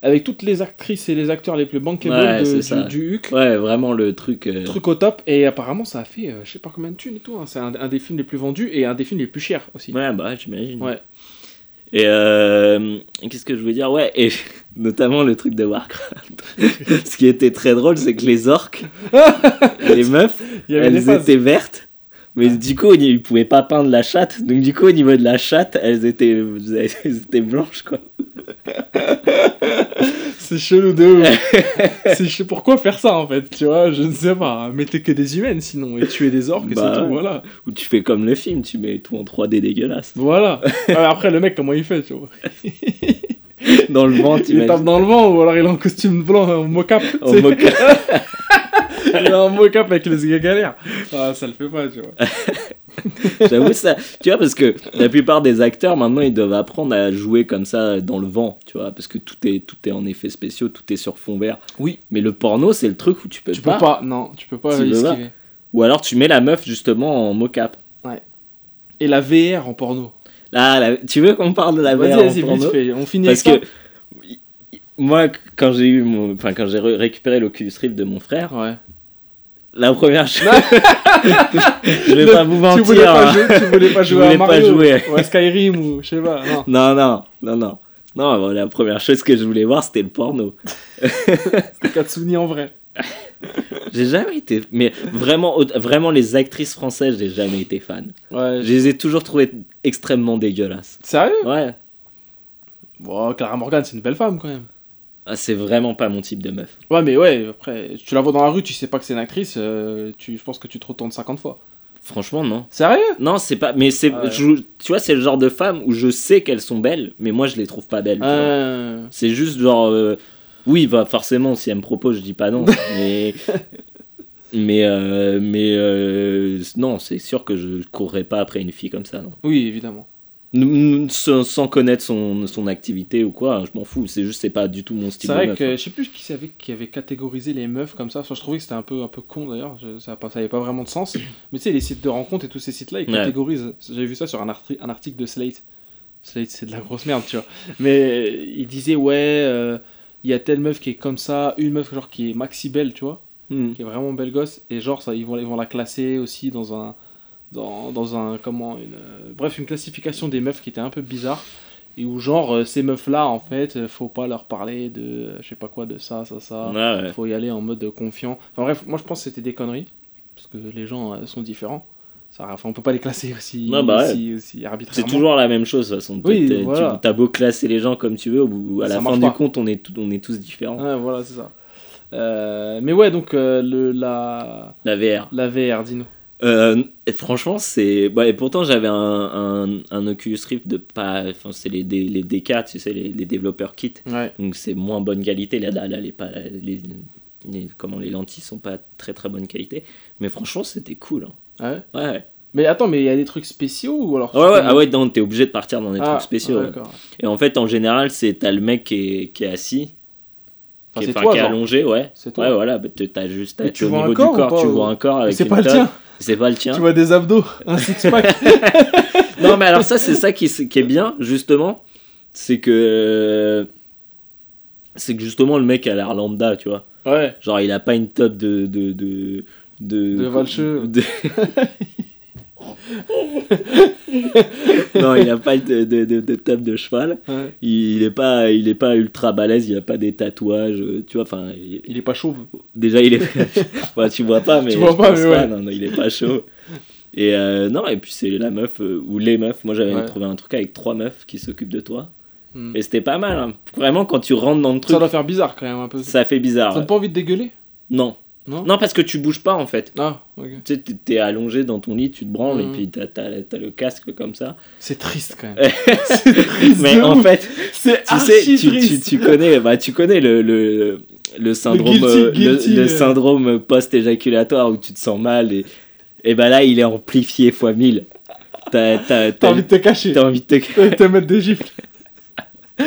Avec toutes les actrices et les acteurs les plus bankable de- du, ça. du Huck. Ouais, vraiment le truc. euh, truc au top et apparemment ça a fait euh, je sais pas combien de thunes et tout hein. c'est un, un des films les plus vendus et un des films les plus chers aussi Ouais, bah j'imagine. Ouais. Et euh, qu'est-ce que je veux dire? Ouais, et notamment le truc de Warcraft. Ce qui était très drôle, c'est que les orques, les meufs, elles étaient vertes. Mais du coup, ils pouvaient pas peindre la chatte. Donc du coup, au niveau de la chatte, elles étaient, elles étaient blanches, quoi. c'est chelou de ouf. Pourquoi faire ça en fait tu vois je ne sais pas. Mettez que des humaines sinon et tuer des orques Bah c'est tout voilà. Ou tu fais comme le film, tu mets tout en 3D dégueulasse. voilà. Après le mec comment il fait tu vois. Dans le vent, tu il tape dans le vent ou alors il est en costume blanc en mocap en sais. Est en mocap avec les galères ah, ça le fait pas tu vois J'avoue ça. Tu vois, parce que la plupart des acteurs maintenant ils doivent apprendre à jouer comme ça dans le vent, tu vois, parce que tout est tout est en effets spéciaux, tout est sur fond vert. Oui. Mais le porno, c'est le truc où tu peux tu pas. peux pas non tu peux pas Tu peux pas. esquiver Ou alors tu mets la meuf justement en mocap. et la VR en porno Là, la- tu veux qu'on parle de la VR en vas-y porno vite fait on finit Parce que moi, quand j'ai eu mon, enfin quand j'ai récupéré l'Oculus Rift de mon frère, ouais la première chose, je vais Le- pas vous mentir. Tu voulais pas hein. jouer, tu voulais pas Je jouer à voulais pas Mario jouer. ou à Skyrim ou je sais pas. Non. Non, non, non, non. Non, bon, la première chose que je voulais voir, c'était le porno. C'était Katsuni en vrai. J'ai jamais été. Mais vraiment, vraiment, les actrices françaises, j'ai jamais été fan. Ouais. Je les ai toujours trouvées extrêmement dégueulasses. Sérieux? Ouais. Bon, Clara Morgan, c'est une belle femme quand même. Ah, c'est vraiment pas mon type de meuf. Ouais, mais ouais, après, tu la vois dans la rue, tu sais pas que c'est une actrice, euh, tu, je pense que tu te retournes 50 fois. Franchement, non. Sérieux? Non, c'est pas. Mais c'est. Ah ouais. je- Tu vois, c'est le genre de femme où je sais qu'elles sont belles, mais moi, je les trouve pas belles. tu vois. euh... C'est juste genre. euh, Oui, bah forcément, si elle me propose, je dis pas non. mais. Mais. euh, mais. euh, Non, c'est sûr que je courrais pas après une fille comme ça, non. Oui, évidemment. Sans, connaître son, son activité ou quoi, je m'en fous. C'est juste, c'est pas du tout mon style C'est de vrai meuf, que hein. je sais plus qui avait, qui avait catégorisé les meufs comme ça. Enfin, je trouvais que c'était un peu, un peu con d'ailleurs. Ça, pas- ça avait pas vraiment de sens. Mais tu sais, les sites de rencontres et tous ces sites-là, ils Ouais. catégorisent. J'avais vu ça sur un, arti- un article de Slate. Slate, c'est de la grosse merde, tu vois. Mais euh, il disait, ouais, euh, il y a telle meuf qui est comme ça, une meuf genre qui est maxi belle, tu vois, Hmm. qui est vraiment belle gosse. Et genre, ça, ils, vont, ils vont la classer aussi dans un. Dans, dans un. Comment une, euh, Bref, une classification des meufs qui était un peu bizarre. Et où, genre, euh, ces meufs-là, en fait, euh, faut pas leur parler de. je sais pas quoi, de ça, ça, ça. Ouais, ouais. Faut y aller en mode confiant. Enfin bref, moi je pense que c'était des conneries. Parce que les gens sont différents. Ça, enfin, on peut pas les classer aussi, Ouais, bah ouais. aussi, aussi C'est arbitrairement. toujours la même chose de toute façon. Oui, T'as- voilà. Tu as beau classer les gens comme tu veux, au bout- à la fin pas. du compte, on est, tout- on est tous différents. Ouais, voilà, c'est ça. Euh, mais ouais, donc euh, le, la, La VR. la VR, dis-nous. Euh, et franchement, c'est. Bah, et pourtant, j'avais un, un, un Oculus Rift de pas. Enfin, c'est les, les DK, tu sais, les, les développeurs kit. Ouais. Donc, c'est moins bonne qualité. Là, là, là, les, pas, les, les- comment, les lentilles sont pas très très bonne qualité. Mais franchement, c'était cool. hein. ouais. Ouais, ouais. Mais attends, mais il y a des trucs spéciaux ou alors Ouais, ouais, ah ouais, t'es obligé de partir dans des Ah, trucs spéciaux. ouais. d'accord. Et en fait, en général, c'est t'as le mec qui est, qui est assis, Enfin, qui est, toi, qui est allongé, ouais. C'est toi. Ouais, voilà, bah, t'as juste tu au vois un niveau corps du corps, tu vois un corps avec c'est pas le tête. tien. C'est pas le tien. Tu vois des abdos, un six-pack. Non, mais alors ça, c'est ça qui, qui est bien, justement. C'est que. C'est que justement, le mec a l'air lambda, tu vois. ouais. Genre, il a pas une top de. De, de, de, De Valcheux. de- non, il a pas de, de, de, de top de cheval. ouais. Il, il est pas, il est pas ultra balèze, il a pas des tatouages, euh, tu vois. Enfin, il- Il est pas chauve. déjà, il est. Enfin, tu vois pas, mais. Tu vois pas, mais ouais. Non, non, il est pas chaud. Et euh, non, et puis c'est la meuf, euh, ou les meufs. Moi, j'avais Ouais. trouvé un truc avec trois meufs qui s'occupent de toi. Hmm. Et c'était pas mal. hein. Vraiment, quand tu rentres dans le truc, Ça doit faire bizarre quand même un peu. ça fait bizarre. Ça donne pas envie de dégueuler? Non. Non Non, parce que tu bouges pas en fait. Ah, ok. Tu sais, t'es- allongé dans ton lit, tu te branles et puis t'as t'as le casque comme ça. C'est triste quand même. c'est triste. Mais en ouf. fait, c'est tu sais, tu, tu, triste. tu connais, bah, tu connais le, le, le syndrome, guilty- le- guilty, le, syndrome post-éjaculatoire où tu te sens mal et, et bah là, il est amplifié fois 1000. T'as envie de te cacher. t'as envie de te. mettre des gifles.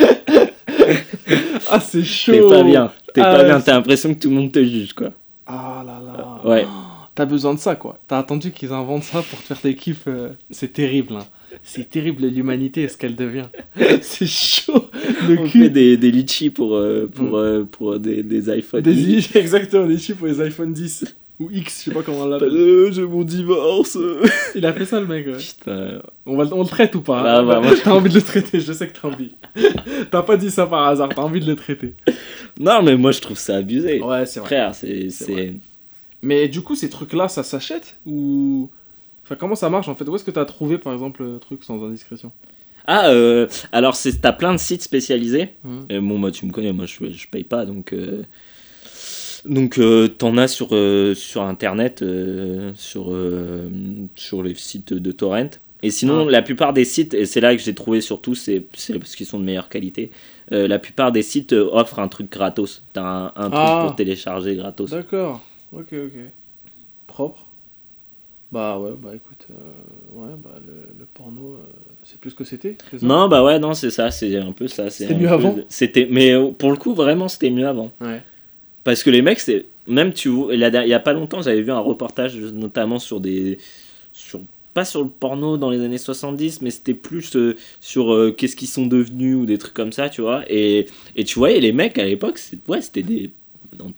ah, c'est chaud. T'es pas bien. T'es Ah pas bien. T'as l'impression que tout le monde te juge, quoi. Ah là là. Ouais. Oh, T'as besoin de ça, quoi. T'as attendu qu'ils inventent ça pour te faire des kiffs. euh, C'est terrible, hein. C'est terrible l'humanité, ce qu'elle devient. c'est chaud. Le On cul. fait des, des litchis pour, euh, pour, Mm. euh, pour des, des iPhones. Des exactement, des chiffres pour les iPhone 10 ou X, je sais pas comment on l'appelle. Euh, j'ai mon divorce. Il a fait ça, le mec. ouais. Putain. On, va, on le traite ou pas Ah, hein bah, moi, T'as envie de le traiter, je sais que t'as envie. t'as pas dit ça par hasard, t'as envie de le traiter. Non, mais moi je trouve ça abusé. Ouais, c'est vrai. Frère, c'est. Mais du coup, ces trucs-là, ça s'achète Ou. Enfin, comment ça marche en fait? Où est-ce que t'as trouvé par exemple le truc sans indiscrétion? Ah, euh, alors c'est- t'as plein de sites spécialisés. Mhm. Et bon, moi tu me connais, moi je, je paye pas donc. euh, Donc euh, t'en as sur, euh, sur internet, euh, sur, sur les sites de torrent. Et sinon, Ah. la plupart des sites, et c'est là que j'ai trouvé surtout, c'est parce qu'ils sont de meilleure qualité, la plupart des sites offrent un truc gratos. T'as un, un truc Ah. pour télécharger gratos. D'accord, ok, ok. Propre Bah ouais, bah écoute, ouais, bah le, le porno, c'est plus ce que c'était Non, bah ouais, non, c'est ça, c'est un peu ça. C'était mieux peu avant? C'était, mais pour le coup, vraiment, c'était mieux avant. Ouais. Parce que les mecs, c'est même tu vois, il y a pas longtemps, j'avais vu un reportage notamment sur des sur pas sur le porno dans les années 70, mais c'était plus euh, sur euh, qu'est-ce qu'ils sont devenus ou des trucs comme ça, tu vois. Et, et tu voyais les mecs à l'époque, ouais, c'était des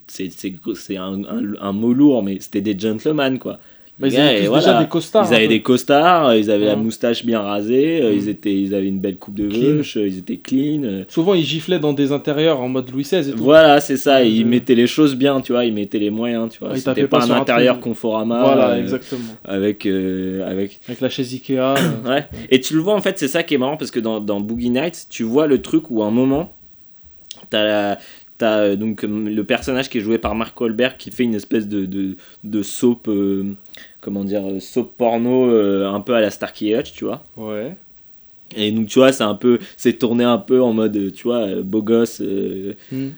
c'est un, un mot lourd, mais c'était des gentlemen quoi. Bah, ils avaient voilà. déjà des costards. Ils avaient un des costards, ils avaient la moustache bien rasée, euh, Mm. ils, étaient, ils avaient une belle coupe de vache, euh, ils étaient clean. euh. Souvent, ils giflaient dans des intérieurs en mode Louis XVI et tout. Voilà, c'est ça, ils mettaient les choses bien, tu vois, ils mettaient les moyens, tu vois. Ils C'était pas, pas un un intérieur. Conforama Voilà, euh, exactement. avec, euh, avec... Avec la chaise Ikea. Ouais. Et tu le vois, en fait, c'est ça qui est marrant, parce que dans, dans Boogie Nights, tu vois le truc où à un moment, t'as la- T'as euh, donc euh, le personnage qui est joué par Mark Wahlberg qui fait une espèce de, de, de soap, euh, comment dire, soap porno euh, un peu à la Starkey Hutch, tu vois. Ouais. Et donc, tu vois, c'est un peu, c'est tourné un peu en mode, tu vois, beau gosse, Hmm.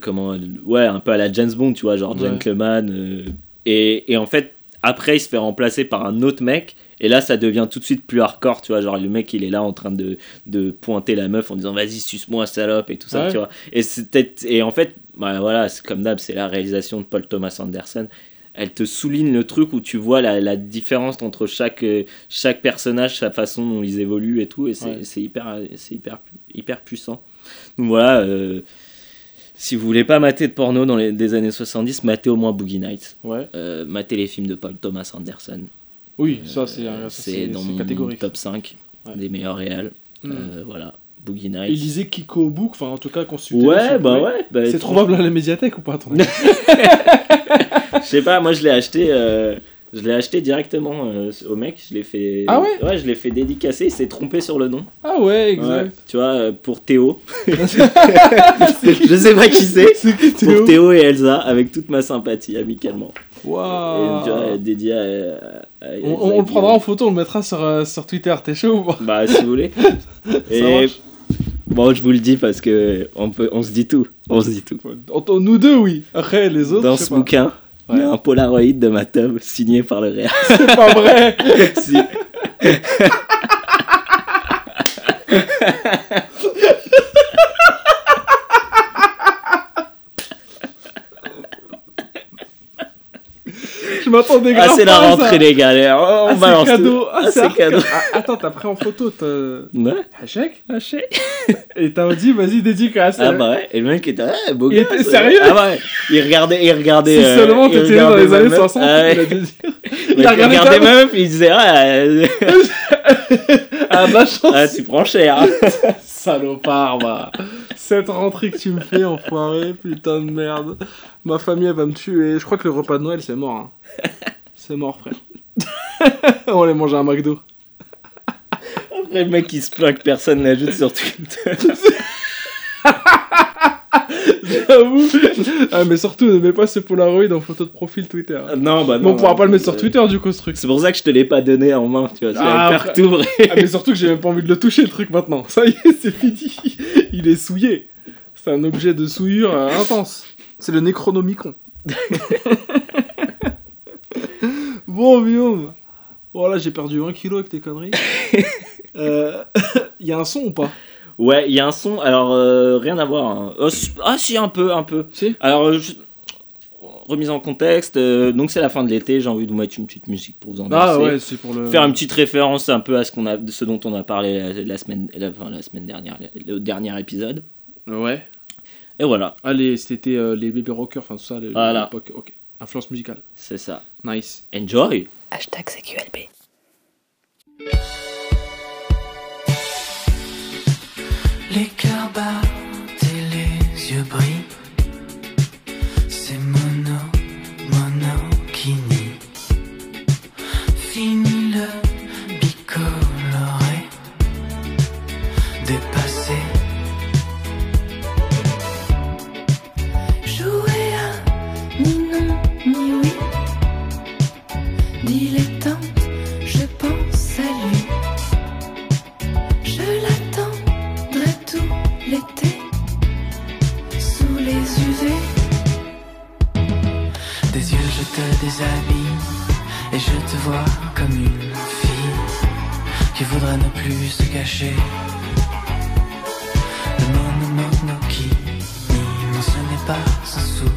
comment, ouais, un peu à la James Bond, tu vois, genre Ouais. gentleman. et, et en fait, après, il se fait remplacer par un autre mec, Et là, ça devient tout de suite plus hardcore, tu vois. Genre, le mec, il est là en train de, de pointer la meuf en disant vas-y, suce-moi, salope, et tout ça, Ouais. tu vois. Et, c'était- et en fait, bah, voilà, c'est comme d'hab, c'est la réalisation de Paul Thomas Anderson. Elle te souligne le truc où tu vois la, la différence entre chaque, euh, chaque personnage, sa façon dont ils évoluent et tout. Et c'est Ouais. hyper, c'est hyper, hyper puissant. Donc voilà. euh, si vous voulez pas mater de porno dans les des années 70, matez au moins Boogie Nights. Ouais. Euh, matez les films de Paul Thomas Anderson. Oui, ça c'est Euh, c'est dans mon catégorique. top 5 Ouais. des meilleurs réels. Mm. Euh, voilà, Boogie Nights. il lisait Kiko Book, enfin en tout cas consulté. Ouais, bah ouais. bah, C'est trouvable à la médiathèque ou pas attends Je sais pas, moi je l'ai acheté. euh, je l'ai acheté directement euh, au mec. Je l'ai fait. Ah ouais Ouais, je l'ai fait dédicacer. Il s'est trompé sur le nom. Ah ouais, exact. Ouais, tu vois, euh, pour Théo. je sais pas qui c'est. Pour Théo et Elsa, avec toute ma sympathie, amicalement. Et, Waouh. tu vois, dédié à. Elsa On, le prendra en Guillaume. photo, on le mettra sur, euh, sur Twitter, t'es chaud ou pas Bah, si vous voulez. Et bon, je vous le dis parce que on, peut, on se dit tout. On se dit tout. Nous deux, oui. Après, les autres, Dans ce pas. bouquin, il y a un Polaroid de ma tub signé par le Real. C'est pas vrai Si. Je m'attendais grave Ah, c'est la ça. rentrée, les gars. On, Ah, balance tout. cadeau. Ah, Ah, c'est cadeau. Ah, attends, t'as pris en photo t'as... Ouais. Hachek Et t'as dit, vas-y, dédicace. Ah bah ouais, et le mec était ah, beau Il était sérieux Ah ouais, il regardait, il regardait. Si euh, seulement t'étais dans les ma années meuf. 60, Ah ouais. il a regardait ma meuf, il disait ah, la chance ah, tu prends cher. Salopard, va. Cette rentrée que tu me fais, enfoiré, putain de merde. Ma famille, elle va me tuer. Je crois que le repas de Noël, c'est mort. hein. C'est mort, frère. On va aller manger un McDo. Après le mec il se plaint que personne l'ajoute sur Twitter. J'avoue. Ah, mais surtout, ne mets pas ce Polaroid en photo de profil Twitter. non bah Mais on pourra pas le mettre sur euh, Twitter, du coup, ce truc. C'est pour ça que je te l'ai pas donné en main, tu vois. Tu Ah, vas après- faire t'ouvrir. Ah, mais surtout que j'ai même pas envie de le toucher, le truc, maintenant. Ça y est, c'est fini. Il est souillé. C'est un objet de souillure euh, intense. C'est le Necronomicon. bon, Guillaume. Voilà, j'ai perdu 20 kilos avec tes conneries. Euh, Il y a un son ou pas? Ouais, il y a un son, alors euh, rien à voir. hein. Oh, si- ah si, un peu, un peu. Si Alors, euh, je- remise en contexte, euh, donc c'est la fin de l'été, j'ai envie de vous mettre une petite musique pour vous embrasser. Ah ouais, c'est pour le. Faire une petite référence un peu à ce, qu'on a, de ce dont on a parlé la, la semaine, la, enfin, la semaine dernière, le dernier épisode. Ouais. Et voilà, Allez, c'était euh, les bébés rockers, enfin tout ça, les- Voilà. l'époque. Ok. Influence musicale. c'est ça. Nice. Enjoy Hashtag CQLB. Les cœurs battent et les yeux brillent. Et je te vois comme une fille qui voudrait ne plus se cacher. Le mono mono qui nie, non, ce n'est pas un souci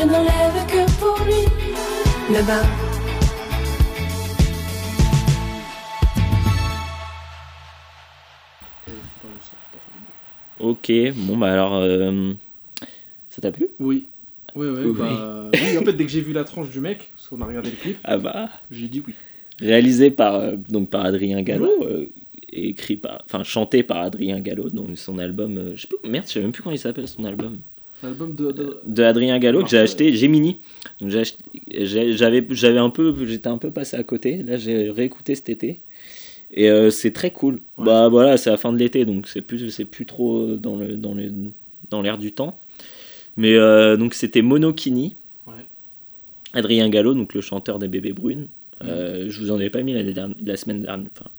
je n'enlève que pour lui. Le bain. Ok, bon bah alors. euh, Ça t'a plu? Oui. Oui, oui, Oui. bah, oui, en fait, dès que j'ai vu la tranche du mec, parce qu'on a regardé le clip, Ah bah. j'ai dit oui. Réalisé par, euh, donc par Adrien Gallo, euh, écrit par. Enfin, chanté par Adrien Gallo, donc son album. euh, je sais pas, merde, je sais même plus comment il s'appelle son album. L'album de, de- de Adrien Gallo que j'ai acheté Gemini. J'avais j'avais un peu j'étais un peu passé à côté. Là j'ai réécouté cet été et euh, c'est très cool. Ouais. Bah voilà, c'est la fin de l'été donc c'est plus c'est plus trop dans le dans le dans l'air du temps. Mais euh, donc c'était Monokini. Ouais. Adrien Gallo donc le chanteur des Bébés Brunes. Euh, je vous en avais pas mis la semaine dernière, enfin,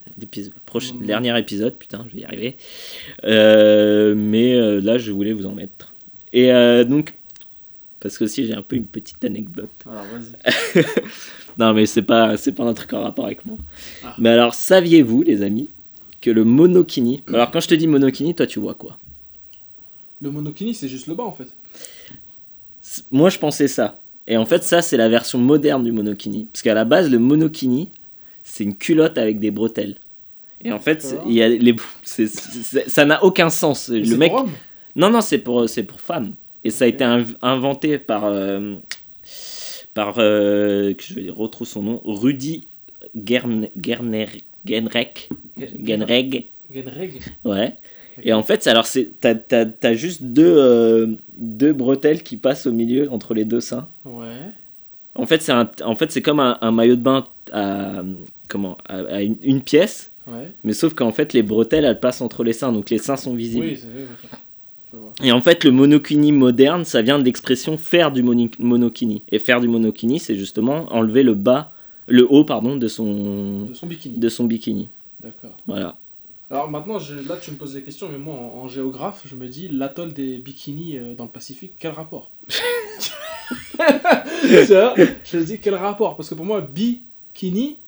Mhm. dernier épisode, putain, je vais y arriver. Mais là, je voulais vous en mettre. Et euh, donc, parce que aussi j'ai un peu une petite anecdote. Alors, vas-y. Non, mais c'est pas, c'est pas un truc en rapport avec moi. Ah. Mais alors, saviez-vous, les amis, que le monokini. Alors, quand je te dis monokini, toi, tu vois quoi? Le monokini, c'est juste le bas, en fait. Moi, je pensais ça. Et en fait, ça, c'est la version moderne du monokini. Parce qu'à la base, le monokini, c'est une culotte avec des bretelles. Et en fait, il y a les... ça n'a aucun sens. Mais Le mec. Non, non, c'est pour, c'est pour femmes. Et ça a été inv- inventé par. euh, par. euh, que je vais retrouver son nom. Rudy Gerne, Gerner, Genrek. Genreg. Genreg. Ouais. Et en fait, alors, c'est, t'as, t'as- t'as juste deux, euh, deux bretelles qui passent au milieu entre les deux seins. Ouais. En fait, c'est, un, en fait, c'est comme un, un maillot de bain à, comment, à, à une, une pièce. Ouais. Mais sauf qu'en fait, les bretelles, elles passent entre les seins. Donc les seins sont visibles. Oui, Et en fait, le monokini moderne, ça vient de l'expression faire du moni- monokini. Et faire du monokini, c'est justement enlever le bas, le haut, pardon, de son, De son bikini. de son bikini. D'accord. Voilà. Alors maintenant, je- là, tu me poses des questions, mais moi, en, en géographe, je me dis l'atoll des bikinis euh, dans le Pacifique, quel rapport? Vois Je me dis quel rapport? Parce que pour moi, bikini,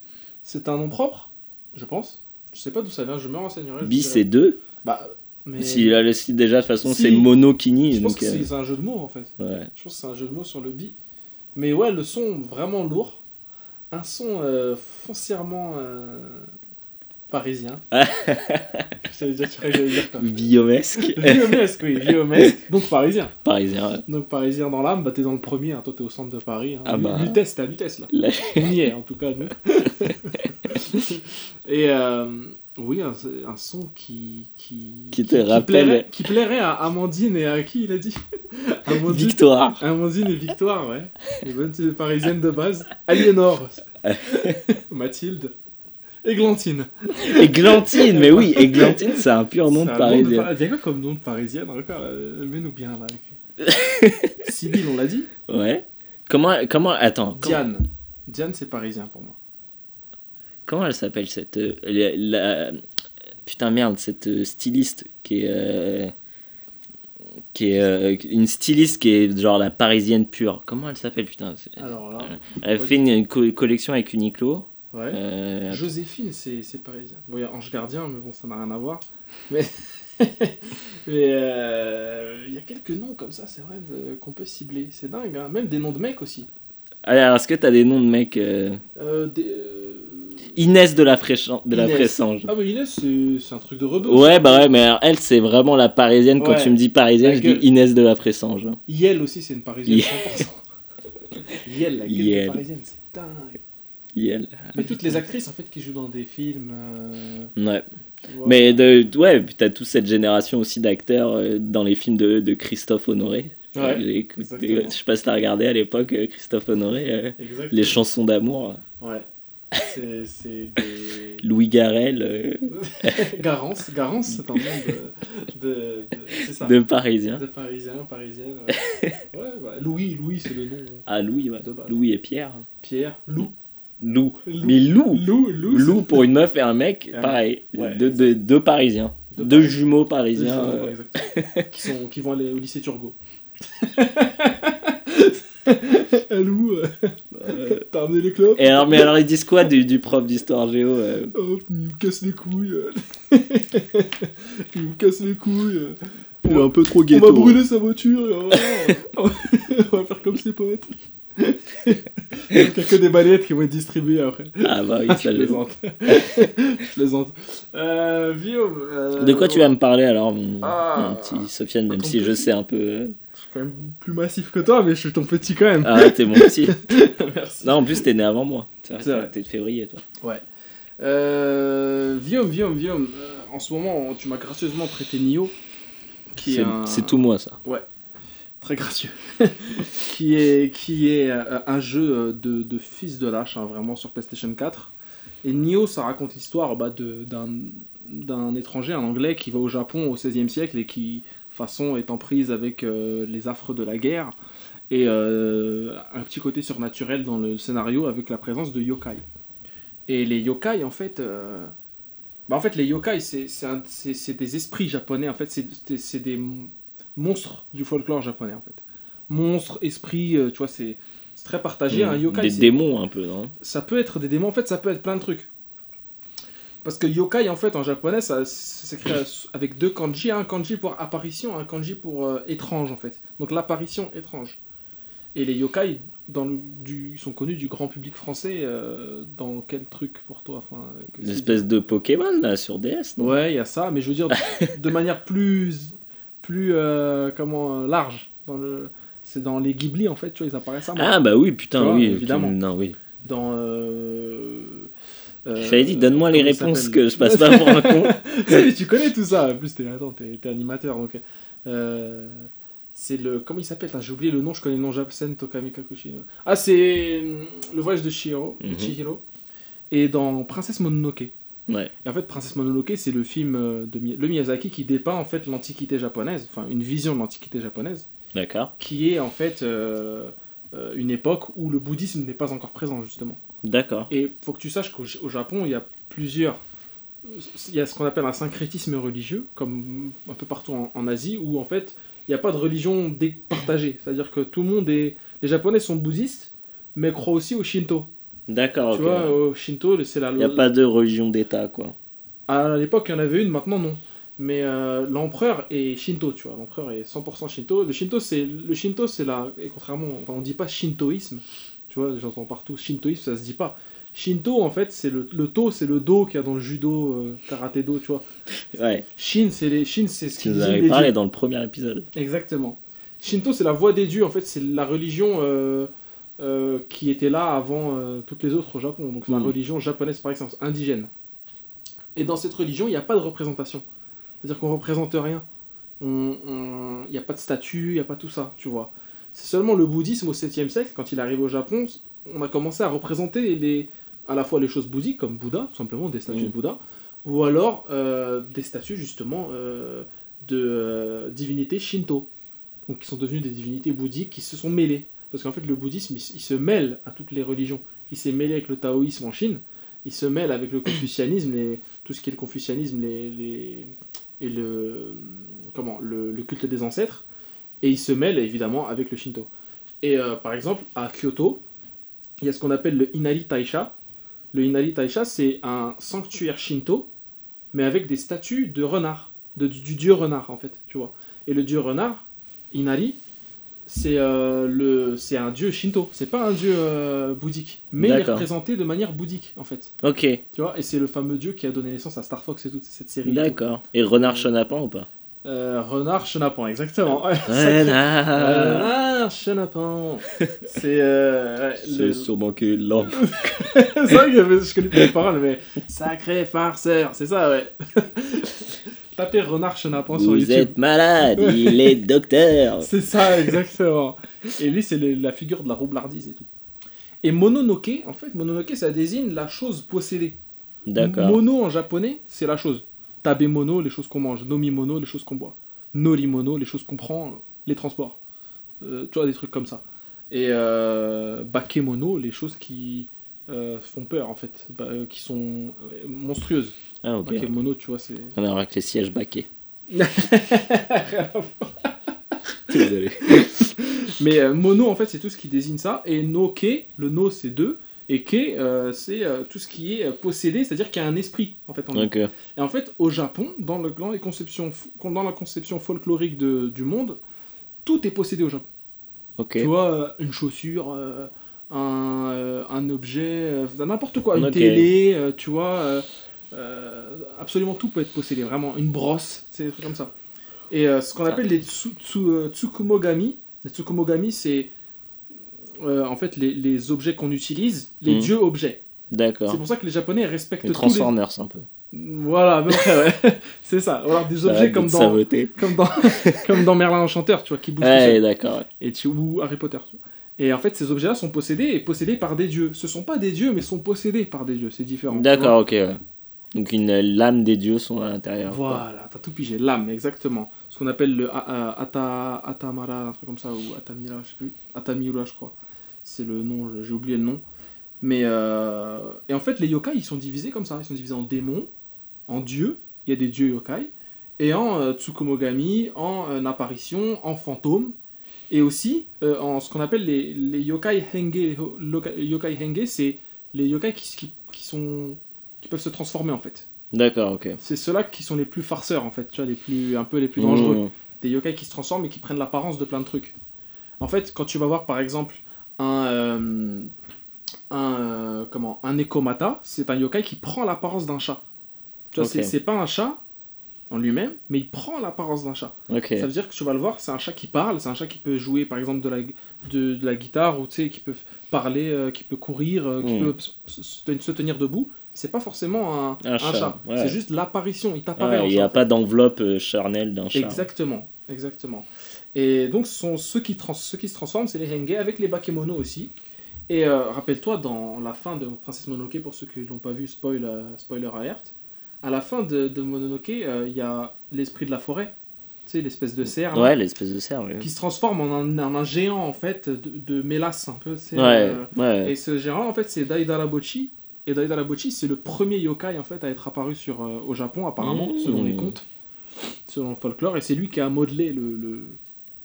c'est un nom propre, je pense. Je sais pas d'où ça vient, je me renseignerai. je Bi, c'est deux. Bah, mais. Si le site déjà, de toute façon, Si. c'est monokini. Je pense Donc, que c'est euh, c'est un jeu de mots en fait. ouais. Je pense que c'est un jeu de mots sur le bi. Mais ouais, le son vraiment lourd. Un son euh, foncièrement euh, parisien. je savais déjà que j'allais dire quoi. Biomesque. Viomesque, oui, Viomesque. Donc parisien. Parisien. ouais. Donc parisien dans l'âme, bah t'es dans le premier, hein. toi t'es au centre de Paris. Hein. Ah bah. Lutèce, t'es à Lutèce là. Là, On y est en tout cas, nous. Et euh, oui, un, un son qui. Qui, Qui te rappelle- plairait, qui plairait à Amandine et à qui il a dit? Amandine, Victoire. Amandine et Victoire, ouais. Les bonnes parisiennes de base. Aliénor. Mathilde. Églantine. Églantine, mais oui, Églantine, c'est un pur nom de un parisien. Par- Il y a quoi comme nom de parisienne euh, Mets-nous bien là. Sibylle, on l'a dit? Ouais. Comment, comment, attends, comment, Diane. Diane, c'est parisien pour moi. Comment elle s'appelle cette. euh, la, la- putain, merde, cette euh, styliste qui est. euh, qui est une styliste qui est genre la parisienne pure. Comment elle s'appelle, putain c'est- Alors là, Elle fait une co- collection avec Uniqlo. ouais. Euh, Joséphine, c'est c'est parisien. Bon, il y a Ange Gardien, mais bon, ça n'a rien à voir. Mais mais euh, il y a quelques noms comme ça, c'est vrai, de- qu'on peut cibler. C'est dingue, hein. même des noms de mecs aussi. Alors, est-ce que t'as des noms de mecs des, euh, Inès de la, de. Fressange. Ah, mais Inès, c'est un truc de rebeu. Ouais, bah ouais, mais alors, elle, c'est vraiment la parisienne. Quand tu me dis parisienne, La je gueule. dis Inès de la Fressange. Yel aussi, c'est une parisienne Yel. 100%. Yel, la gueule Yel. de parisienne, c'est dingue. Yel. Mais toutes les actrices en fait qui jouent dans des films. euh, Ouais. vois. Mais de, ouais, t'as toute cette génération aussi d'acteurs euh, dans les films de, de Christophe Honoré. Ouais, J'ai écouté- je sais pas si t'as regardé à l'époque euh, Christophe Honoré, euh, les chansons d'amour. Ouais. C'est des. Louis Garrel euh, Garance, Garance, c'est un nom de. de, de- ça. de Parisien. De Parisien, Parisienne. Ouais, ouais bah, Louis, Louis, c'est le nom. Ah, Louis, ouais. De. Louis et Pierre. Pierre, Lou. Lou. Lou. Mais Lou Lou, Lou. Lou pour une meuf et un mec, Ah, pareil. deux, deux- deux Parisiens. Deux Deux, Parisiens. jumeaux parisiens. Ouais, euh, exactement. qui, sont, qui vont aller au lycée Turgot. Ah, Lou, euh, t'as amené les clubs Et alors, mais alors, ils disent quoi du, du prof d'histoire géo euh, Oh, il me casse les couilles. euh. il me casse les couilles. euh. Il est un peu trop On va brûler sa voiture. On va, on va faire comme ses potes. Il n'y a que des balettes qui vont être distribuées après. Ah bah oui, je ça je- plaisante. je plaisante. Euh, Guillaume, euh, De quoi tu vas me parler alors, mon, Ah. mon petit Sofiane, même si je sais un peu. Quand même plus massif que toi, mais je suis ton petit quand même. Ah, t'es mon petit. Merci. Non, en plus, t'es né avant moi. C'est vrai, t'es de février, toi. Ouais. Euh, Guillaume, Guillaume, euh, en ce moment, tu m'as gracieusement prêté Nio. C'est un- tout moi, ça. très gracieux, qui est, qui est euh, un jeu euh, de, de fils de lâche, hein, vraiment sur PlayStation 4. Et Nioh, ça raconte l'histoire bah, de- d'un d'un étranger, un anglais, qui va au Japon au XVIe siècle et qui, façon, en prise avec euh, les affres de la guerre. Et euh, un petit côté surnaturel dans le scénario avec la présence de yokai. Et les yokai, en fait, euh, bah, en fait les yokai, c'est des esprits japonais, en fait, c'est des monstres du folklore japonais, en fait. Monstres, esprits, euh, tu vois, c'est très partagé. Un yokai, Des démons, un peu, non? Ça peut être des démons, en fait, ça peut être plein de trucs. Parce que yokai, en fait, en japonais, ça s'écrit avec deux kanji, un kanji pour apparition, un kanji pour euh, étrange, en fait. Donc l'apparition étrange. Et les yokai, dans le, du, ils sont connus du grand public français, euh, dans quel truc pour toi enfin, Une espèce de Pokémon, là, sur DS, non? Ouais, il y a ça, mais je veux dire de, de manière plus, plus euh, comment, large. Dans le, c'est dans les Ghibli, en fait, tu vois, ils apparaissent ça. Ah, bah oui, putain, vois, oui. évidemment. tu- Non, oui. dans. Euh, euh, Je t'avais dit, donne-moi les réponses que je passe pas pour un con. Tu sais, mais tu connais tout ça. En plus, t'es, attends, t'es, t'es animateur. Donc, euh, c'est le. Comment il s'appelle? J'ai oublié le nom, je connais le nom japonais, Tokami Kakushi. Ah, c'est hum, le voyage de. Chihiro. Et dans Princesse Mononoke. Ouais. Et en fait, Princesse Mononoke, c'est le film euh, de Mi- le Miyazaki qui dépeint en fait l'antiquité japonaise, enfin une vision de l'antiquité japonaise, D'accord. qui est en fait euh, euh, une époque où le bouddhisme n'est pas encore présent justement. D'accord. Et faut que tu saches qu'au au Japon, il y a plusieurs. Il y a ce qu'on appelle un syncrétisme religieux, comme un peu partout en, en Asie, où en fait, il n'y a pas de religion départagée. C'est-à-dire que tout le monde est. Les Japonais sont bouddhistes, mais croient aussi au Shinto. D'accord, tu vois, au Shinto, c'est la. Il n'y a pas de religion d'État, quoi. À l'époque, il y en avait une, maintenant non. Mais euh, l'empereur est Shinto, tu vois. L'empereur est 100% Shinto. Le Shinto, c'est le Shinto, c'est la. Et contrairement, enfin, on dit pas shintoïsme. Tu vois, j'entends partout shintoïsme, ça se dit pas. Shinto, en fait, c'est le, le to, c'est le do qu'il y a dans le judo, euh, karaté do, tu vois. Ouais, Shin, c'est les Shin, c'est ce qui nous les parlé dans le premier épisode. Exactement. Shinto, c'est la voie des dieux. En fait, c'est la religion euh, euh, qui était là avant euh, toutes les autres au Japon. Donc, la Mhm. religion japonaise par excellence, indigène. Et dans cette religion, il n'y a pas de représentation. C'est-à-dire qu'on représente rien. On- Il n'y a pas de statue, il n'y a pas tout ça, tu vois. C'est seulement le bouddhisme au 7e siècle, quand il arrive au Japon, on a commencé à représenter les, à la fois les choses bouddhiques, comme Bouddha, tout simplement, des statues Mhm. de Bouddha, ou alors euh, des statues, justement, euh, de euh, divinités shinto, donc qui sont devenues des divinités bouddhiques qui se sont mêlées. Parce qu'en fait, le bouddhisme, il, se mêle à toutes les religions. Il s'est mêlé avec le taoïsme en Chine, il se mêle avec le confucianisme, les, tout ce qui est le confucianisme les, les- et le, comment, le, le culte des ancêtres, et il se mêle évidemment avec le shinto. Et euh, par exemple, à Kyoto, il y a ce qu'on appelle le Inari Taisha. Le Inari Taisha, c'est un sanctuaire shinto, mais avec des statues de renard, de, du, du dieu renard en fait, tu vois. Et le dieu renard, Inari, c'est euh, le c'est un dieu shinto, c'est pas un dieu euh, bouddhique, mais il est représenté de manière bouddhique en fait, Ok, tu vois. Et c'est le fameux dieu qui a donné naissance à Star Fox et toute cette série. d'accord. Et Renard Chenapan ou pas? Euh, renard chenapan, exactement. Renard chenapan. c'est. Euh, ouais, le- sûrement que lampe. c'est vrai que je connais pas les paroles, mais sacré farceur, c'est ça, ouais. Tapez renard chenapan sur Vous YouTube. êtes malade, il est docteur. C'est ça, exactement. Et lui, c'est la figure de la roublardise et tout. Et Mononoke, en fait, Mononoke, ça désigne la chose possédée. D'accord. Mono en japonais, c'est la chose. Tabemono, les choses qu'on mange. Nomimono, les choses qu'on boit. Norimono, les choses qu'on prend, les transports. Euh, tu vois, des trucs comme ça. Et euh, Bakemono, les choses qui euh, font peur, en fait. Bah, euh, qui sont monstrueuses. Ah, ok. Bakemono, tu vois, c'est. On aura que les sièges baqués. Désolé. Mais mono, en fait, c'est tout ce qui désigne ça. Et no ke, le no, c'est deux. Et ke, euh, c'est euh, tout ce qui est euh, possédé, c'est-à-dire qu'il y a un esprit, en fait. En nous. Ok. Et en fait, au Japon, dans, le, dans, les conceptions, f- dans la conception folklorique de- du monde, tout est possédé au Japon. Tu vois, euh, une chaussure, un, un objet, n'importe quoi, une télé, tu vois, absolument tout peut être possédé, vraiment, une brosse, c'est des trucs comme ça. Et ce qu'on appelle les tsu, tsu- tsukumogami, les tsukumogami, c'est euh, en fait les, les objets qu'on utilise, les Mhm. dieux objets. C'est D'accord. pour ça que les Japonais respectent Les tous les... Transformers un peu. Voilà, ouais. c'est ça. Voilà, des objets comme dans, comme, dans, comme dans Merlin l'Enchanteur, tu vois, qui bougent Ouais, d'accord. et tu, ou Harry Potter. tu vois. Et en fait, ces objets-là sont possédés et possédés par des dieux. Ce sont pas des dieux, mais sont possédés par des dieux. C'est différent. D'accord, ok. ouais. Donc une euh, lame des dieux sont à l'intérieur. Voilà, t'as tout pigé. L'âme, exactement. Ce qu'on appelle le Ata, Atamara, un truc comme ça, ou Atamira, je sais plus. Atamira, je crois. C'est le nom, j'ai oublié le nom. Mais. euh, Et en fait, les yokai, ils sont divisés comme ça. Ils sont divisés en démons, en dieux. Il y a des dieux yokai. Et en euh, tsukumogami, en euh, apparition, en fantôme. Et aussi, euh, en ce qu'on appelle les, les yokai henge. Les yokai henge, c'est les yokai qui, qui, qui sont. qui peuvent se transformer en fait. D'accord, ok. C'est ceux-là qui sont les plus farceurs en fait, tu vois, les plus, un peu les plus dangereux. Mmh. Des yokai qui se transforment et qui prennent l'apparence de plein de trucs. En fait, quand tu vas voir par exemple un. euh, un euh, comment Un Ekomata, c'est un yokai qui prend l'apparence d'un chat. Tu vois, c'est- c'est pas un chat en lui-même, mais il prend l'apparence d'un chat. Ça veut dire que tu vas le voir, c'est un chat qui parle, c'est un chat qui peut jouer par exemple de la, de, de la guitare, ou tu sais, qui peut parler, euh, qui peut courir, euh, qui Mm. peut se, tenir debout. C'est pas forcément un, Un un chat, chat, ouais. c'est juste l'apparition, il t'apparaît Ouais, Il n'y a pas d'enveloppe charnelle d'un chat. Exactement, exactement. Et donc ce sont ceux qui, trans- ceux qui se transforment, c'est les Henge, avec les Bakemono aussi. Et euh, rappelle-toi, dans la fin de Princesse Mononoke, pour ceux qui l'ont pas vu, spoil, euh, spoiler alert, à la fin de, de Mononoke, euh, il y a l'esprit de la forêt, tu sais, l'espèce de cerf, Ouais, l'espèce de cerf, oui. qui se transforme en un, en un géant, en fait, de, de mélasse, un peu, tu sais, Ouais, euh, ouais. et ce géant, en fait, c'est Daidarabochi. Et Daidarabochi, c'est le premier yokai, en fait, à être apparu sur, au Japon, apparemment, Mmh. selon les contes, selon le folklore. Et c'est lui qui a modelé le, le,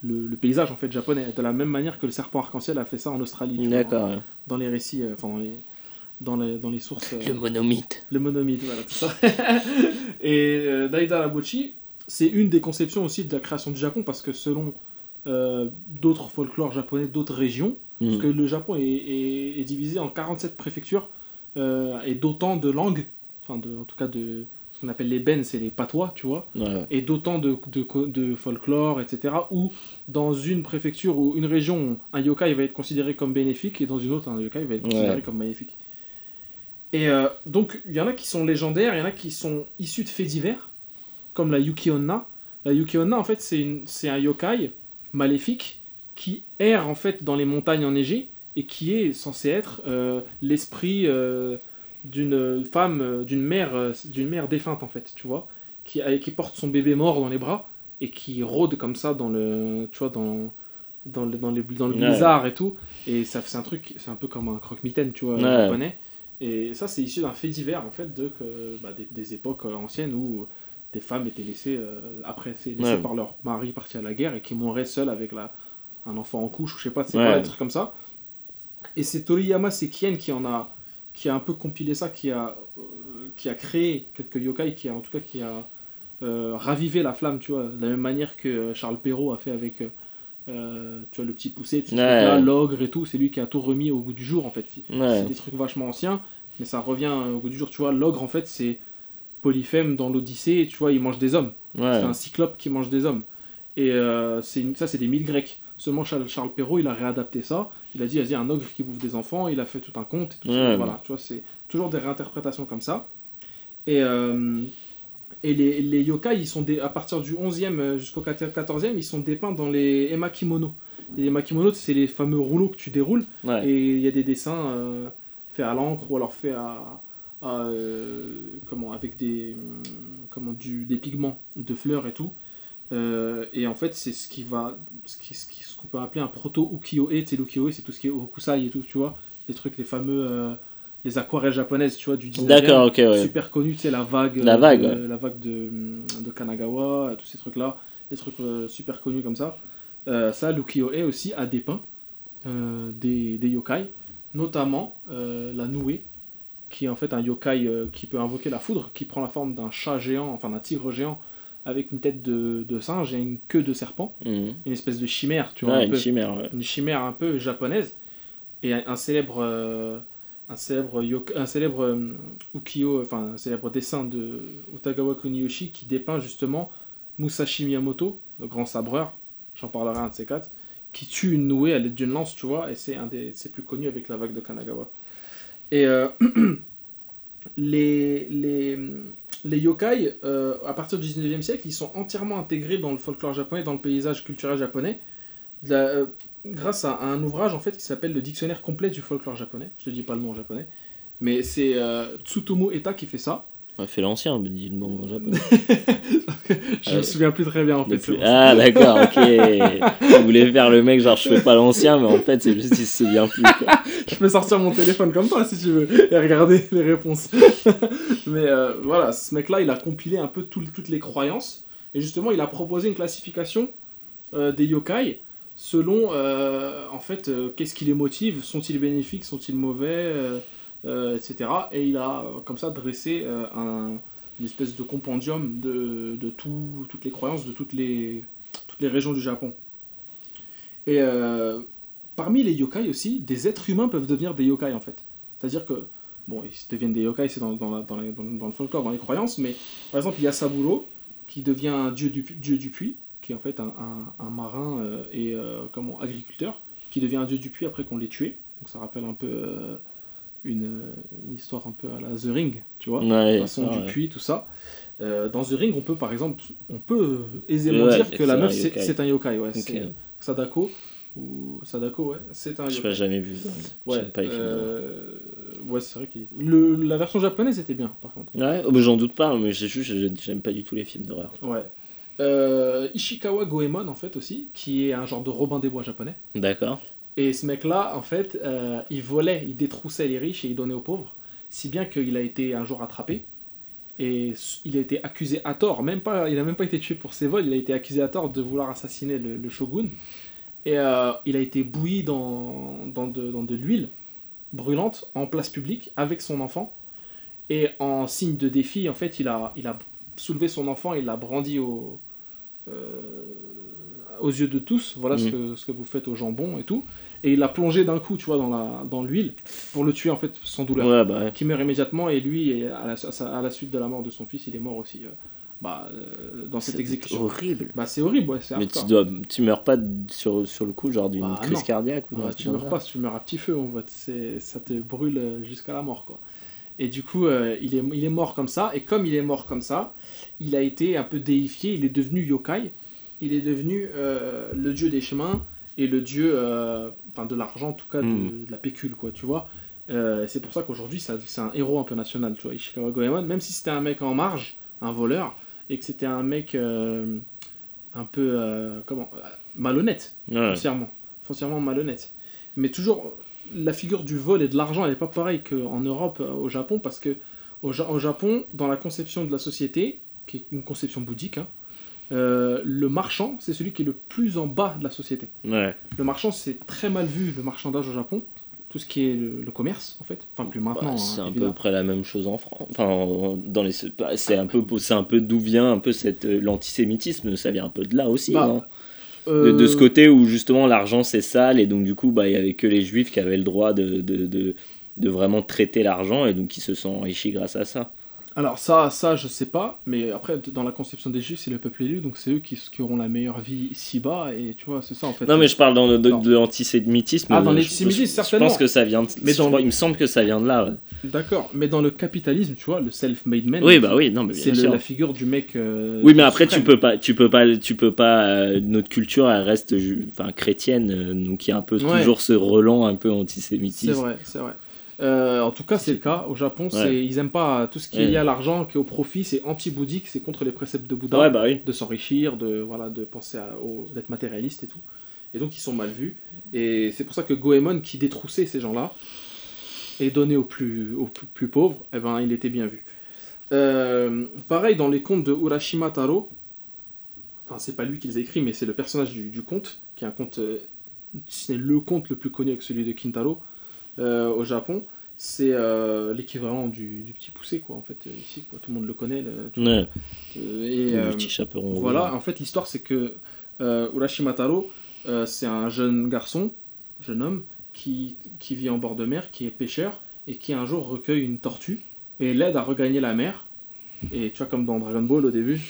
le- le paysage, en fait, japonais. De la même manière que le serpent arc-en-ciel a fait ça en Australie. vois, D'accord. ouais. Dans les récits, euh, enfin, dans les, dans les, dans les sources. euh, Le monomythe. le monomythe, voilà, tout ça. et euh, Daidarabochi, c'est une des conceptions aussi de la création du Japon, parce que selon euh, d'autres folklores japonais, d'autres régions, parce Mm. que le Japon est, est- est divisé en 47 préfectures euh, et d'autant de langues, enfin de, en tout cas de ce qu'on appelle les ben, c'est les patois, tu vois, Ouais. et d'autant de, de, folklore, etc. Où dans une préfecture ou une région, un yokai va être considéré comme bénéfique et dans une autre, un yokai va être considéré Ouais. comme maléfique. Et euh, donc, il y en a qui sont légendaires, il y en a qui sont issus de faits divers, comme la Yuki-onna. La Yuki-onna, en fait, c'est un yokai maléfique qui erre en fait dans les montagnes enneigées et qui est censé être euh, l'esprit euh, d'une femme, euh, d'une mère, euh, d'une mère défunte en fait, tu vois, qui, qui porte son bébé mort dans les bras et qui rôde comme ça dans le, tu vois, dans dans le, dans les, dans le Ouais. blizzard et tout. Et ça, c'est un truc, c'est un peu comme un croque-mitaine, tu vois, Ouais. japonais. Et ça, c'est issu d'un fait divers, en fait, de, que, bah, des, des époques euh, anciennes où des femmes étaient laissées, euh, après, c'est laissées Ouais. par leur mari parti à la guerre et qui mouraient seules avec la, un enfant en couche, ou je sais pas, c'est pas des trucs comme ça. Et c'est Toriyama Sekien qui en a, qui a un peu compilé ça, qui a, euh, qui a créé quelques yokai, qui a, en tout cas, qui a euh, ravivé la flamme, tu vois, de la même manière que euh, Charles Perrault a fait avec, euh, tu vois, le petit poussé, Ouais. l'ogre et tout, c'est lui qui a tout remis au goût du jour, en fait. Ouais. C'est des trucs vachement anciens, mais ça revient au goût du jour. Tu vois, l'ogre, en fait, c'est Polyphème dans l'Odyssée, tu vois, il mange des hommes. Ouais. C'est un cyclope qui mange des hommes. Et euh, c'est ça, c'est des mythes grecs. Seulement Charles Perrault, il a réadapté ça. Il a dit, vas-y, un ogre qui bouffe des enfants, il a fait tout un conte. Et tout ça. Ouais, voilà, tu vois, c'est toujours des réinterprétations comme ça. Et, euh, et les, les yokai, ils sont des, à partir du 11e jusqu'au 14e, ils sont dépeints dans les emakimono. Les emakimono, c'est les fameux rouleaux que tu déroules. Ouais. Et il y a des dessins euh, faits à l'encre ou alors faits à, à, euh, comment avec des hum, comment du des pigments de fleurs et tout. Euh, et en fait, c'est ce qui va ce qu'on peut appeler un proto ukiyo-e. Tu sais, l'ukiyo-e, c'est tout ce qui est hokusai et tout, tu vois, les trucs, les fameux euh, les aquarelles japonaises, tu vois, du 19e. D'accord, ok, ouais. Super connu, tu sais, la vague, La euh, vague, ouais. la vague de, de Kanagawa, tous ces trucs-là, des trucs super connus comme ça. Ça, l'ukiyo-e aussi a dépeint des, des yokai, notamment la Noué, qui est en fait un yokai qui peut invoquer la foudre, qui prend la forme d'un chat géant, enfin d'un tigre géant, avec une tête de, de singe et une queue de serpent, Mhm. une espèce de chimère, tu vois, Ouais, un une peu chimère, ouais. une chimère un peu japonaise et un, célèbre euh, un célèbre yoka- un célèbre euh, ukiyo enfin un célèbre dessin de Utagawa Kuniyoshi qui dépeint justement Musashi Miyamoto le grand sabreur j'en parlerai un de ces quatre qui tue une nouée à l'aide d'une lance tu vois et c'est un des c'est plus connu avec la vague de Kanagawa et euh, les les les yokai, euh, à partir du 19e siècle, ils sont entièrement intégrés dans le folklore japonais, dans le paysage culturel japonais, euh, grâce à, à un ouvrage en fait qui s'appelle le dictionnaire complet du folklore japonais. Je te dis pas le nom en japonais, mais c'est euh, Tsutomu Eta qui fait ça. Ouais, fait l'ancien, me dit le en japonais. Je Ah, me souviens plus très bien en fait. plus-. Ah, d'accord, ok. Je voulais faire le mec, genre, je fais pas l'ancien, mais en fait, c'est juste qu'il se souvient plus. quoi. Je peux sortir mon téléphone comme toi si tu veux et regarder les réponses. Mais euh, voilà, ce mec-là, il a compilé un peu tout- toutes les croyances et justement, il a proposé une classification euh, des yokai selon euh, en fait euh, qu'est-ce qui les motive, sont-ils bénéfiques, sont-ils mauvais, euh, euh, etc. Et il a euh, comme ça dressé euh, un- une espèce de compendium de, de tout- toutes les croyances de toutes les, toutes les régions du Japon. Et euh, parmi les yokai aussi, des êtres humains peuvent devenir des yokai en fait. C'est-à-dire que, bon, ils deviennent des yokai, c'est dans, dans, la- dans dans- le folklore, dans les croyances, mais par exemple, il y a Saburo qui devient un dieu du, dieu du puits, qui est en fait un, marin euh, et euh, comment, agriculteur, qui devient un dieu du puits après qu'on l'ait tué. Donc ça rappelle un peu euh, une, une histoire un peu à la The Ring, tu vois Ouais, façon ça, du ouais. puits, tout ça. Euh, dans The Ring, on peut par exemple, on peut aisément Ouais, dire que la meuf c'est un yokai, ouais. C'est Sadako ou Sadako, ouais, c'est un Je n'ai jamais vu. Ouais, pas les films d'horreur. euh, ouais, c'est vrai qu'il le la version japonaise était bien, par contre. Ouais, oh, j'en doute pas, mais c'est juste, j'aime pas du tout les films d'horreur. Ouais. Euh, Ishikawa Goemon en fait aussi, qui est un genre de Robin des Bois japonais. D'accord. Et ce mec-là, en fait, euh, il volait, il détroussait les riches et il donnait aux pauvres, si bien qu'il a été un jour attrapé. Et il a été accusé à tort, même pas, il n'a même pas été tué pour ses vols, il a été accusé à tort de vouloir assassiner le, shogun. Et euh, il a été bouilli dans, dans de l'huile brûlante en place publique avec son enfant. Et en signe de défi, en fait, il a, il a soulevé son enfant, il l'a brandi au, euh, aux yeux de tous. Voilà ce, que, ce que vous faites au jambon et tout. Et il l'a plongé d'un coup, tu vois, dans la dans l'huile pour le tuer en fait sans douleur. Ouais, bah ouais. Qui meurt immédiatement et lui, à la, à la suite de la mort de son fils, il est mort aussi. euh, bah, euh, dans cette C'est exécution. horrible. Bah, c'est horrible, ouais, c'est Mais tu, dois, tu meurs pas sur, sur le coup, genre d'une Bah, crise non. cardiaque ou d'un tu meurs pas, tu meurs à petit feu, en fait. Ça te brûle euh, jusqu'à la mort, quoi. Et du coup, euh, il, est, il est mort comme ça, et comme il est mort comme ça, il a été un peu déifié, il est devenu yokai, il est devenu euh, le dieu des chemins, et le dieu, euh, enfin de l'argent en tout cas, de, Mm. de la pécule, quoi, tu vois. Euh, c'est pour ça qu'aujourd'hui, c'est un héros un peu national, tu vois, Ishikawa Goemon, même si c'était un mec en marge, un voleur, et que c'était un mec un peu, comment, malhonnête, Ouais. foncièrement, foncièrement malhonnête. Mais toujours, la figure du vol et de l'argent, elle n'est pas pareille qu'en Europe, au Japon, parce que au, Ja- au Japon, dans la conception de la société, qui est une conception bouddhique, hein, euh, le marchand, c'est celui qui est le plus en bas de la société. Ouais. Le marchand, c'est très mal vu, le marchandage au Japon, tout ce qui est le, le commerce, en fait. Enfin, plus maintenant, Bah, hein, c'est un peu près la même chose en France. Enfin, en- dans les, bah, c'est un peu, c'est un peu d'où vient un peu cette euh, l'antisémitisme. Ça vient un peu de là aussi, Bah, non? De, de ce Euh, côté où justement l'argent c'est sale et donc du coup bah il y avait que les juifs qui avaient le droit de, de, de, de vraiment traiter l'argent et donc qui se sont enrichis grâce à ça. Alors ça, ça je sais pas, mais après dans la conception des juifs c'est le peuple élu, donc c'est eux qui, qui auront la meilleure vie ici-bas, et tu vois, c'est ça en fait. Non, mais je parle dans le, de, de l'antisémitisme. Ah, dans l'antisémitisme, je- Je certainement. pense que ça vient de... Mais dans le- Il me semble que ça vient de là, ouais. D'accord, mais dans le capitalisme, tu vois, le self-made man, Oui, bah oui, non, mais c'est la figure du mec. euh, Oui, mais après tu peux pas, tu peux pas, tu peux pas. euh, notre culture, elle reste, enfin chrétienne, euh, donc il y a un peu Ouais. toujours ce relent un peu C'est antisémitisme. vrai, c'est vrai. Euh, en tout cas, c'est le cas. Au Japon, ils aiment pas tout ce qui est lié à l'argent, qui est au profit, c'est anti-bouddhique, c'est contre les préceptes de Bouddha. Ouais, bah oui. de s'enrichir, de voilà, de penser à- au- d'être matérialiste et tout. Et donc ils sont mal vus. Et c'est pour ça que Goemon, qui détroussait ces gens-là, et donnait aux plus, aux plus, plus pauvres, eh ben, il était bien vu. Euh, pareil dans les contes de Urashima Taro, enfin c'est pas lui qui les a écrits, mais c'est le personnage du, du conte, qui est un conte, euh, c'est le conte le plus connu avec celui de Kintaro au Japon. C'est euh, l'équivalent du, du petit poussé, quoi, en fait, euh, ici, quoi. Tout le monde le connaît. le- Ouais, euh, et, le euh, petit chaperon. voilà, en fait, l'histoire, c'est que euh, Urashima Taro, euh, c'est un jeune garçon, jeune homme, qui, qui vit en bord de mer, qui est pêcheur, et qui un jour recueille une tortue, et l'aide à regagner la mer. Et tu vois, comme dans Dragon Ball au début.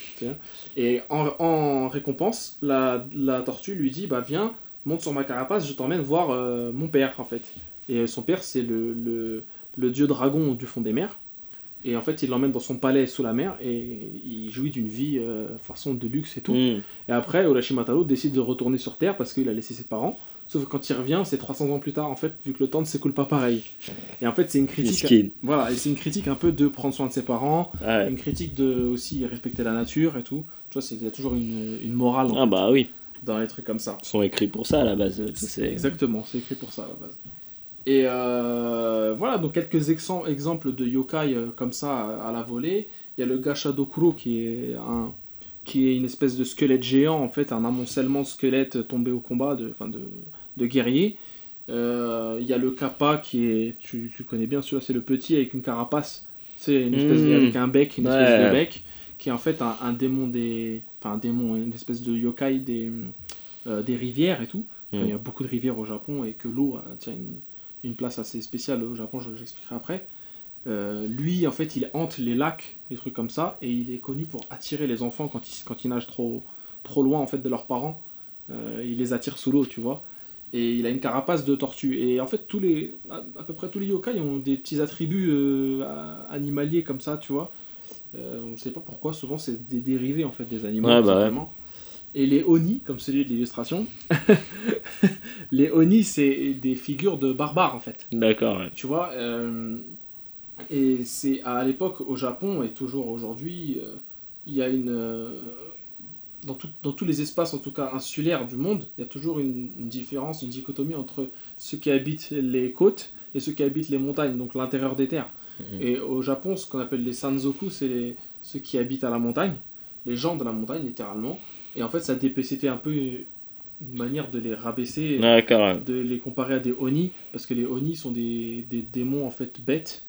Et en, en récompense, la, la tortue lui dit Bah, viens, monte sur ma carapace, je t'emmène voir euh, mon père, en fait. Et son père, c'est le, le, le dieu dragon du fond des mers. Et en fait, il l'emmène dans son palais sous la mer et il jouit d'une vie euh, façon de luxe et tout. Mm. Et après, Urashima Taro décide de retourner sur Terre parce qu'il a laissé ses parents. Sauf que quand il revient, c'est 300 ans plus tard, en fait, vu que le temps ne s'écoule pas pareil. Et en fait, c'est une critique. Voilà, c'est une critique un peu de prendre soin de ses parents, Ouais. une critique de aussi respecter la nature et tout. Tu vois, il y a toujours une, une morale en Ah fait, bah oui, dans les trucs comme ça. ils sont écrits pour ça à la base. Exactement, c'est écrit pour ça à la base. Et euh, voilà, donc quelques exem- exemples de yokai euh, comme ça à, la volée. Il y a le Gashadokuro qui est un qui est une espèce de squelette géant en fait, un amoncellement de squelettes tombés au combat de, enfin de, de guerriers. Euh, Il y a le Kappa qui est, tu, tu connais bien celui-là, c'est le petit avec une carapace, c'est une espèce de- Mm. avec un bec, une espèce de bec, qui est en fait un, un démon des, enfin un démon, une espèce de yokai des, euh, des rivières et tout. Il y a beaucoup de rivières au Japon et que l'eau tient une, une place assez spéciale au Japon, je j'expliquerai après. Euh, lui, en fait, il hante les lacs, des trucs comme ça, et il est connu pour attirer les enfants quand ils, quand ils nagent trop, trop loin en fait de leurs parents. Euh, il les attire sous l'eau, tu vois. Et il a une carapace de tortue. Et en fait, tous les, à, à peu près tous les yokai ont des petits attributs euh, animaliers comme ça, tu vois. On ne sait pas pourquoi, souvent c'est des dérivés en fait des animaux. Ouais, bah ouais. Et les oni, comme celui de l'illustration, les oni c'est des figures de barbares en fait. D'accord, ouais. Tu vois, euh, et c'est à l'époque au Japon et toujours aujourd'hui, euh, il y a une. euh, dans, tout- dans tous les espaces, en tout cas insulaires du monde, il y a toujours une, une différence, une dichotomie entre ceux qui habitent les côtes et ceux qui habitent les montagnes, donc l'intérieur des terres. Mhm. Et au Japon, ce qu'on appelle les sanzoku, c'est ceux qui habitent à la montagne, les gens de la montagne, littéralement. Et en fait, ça c'était un peu une manière de les rabaisser ouais. de les comparer à des oni parce que les oni sont des, des démons en fait bêtes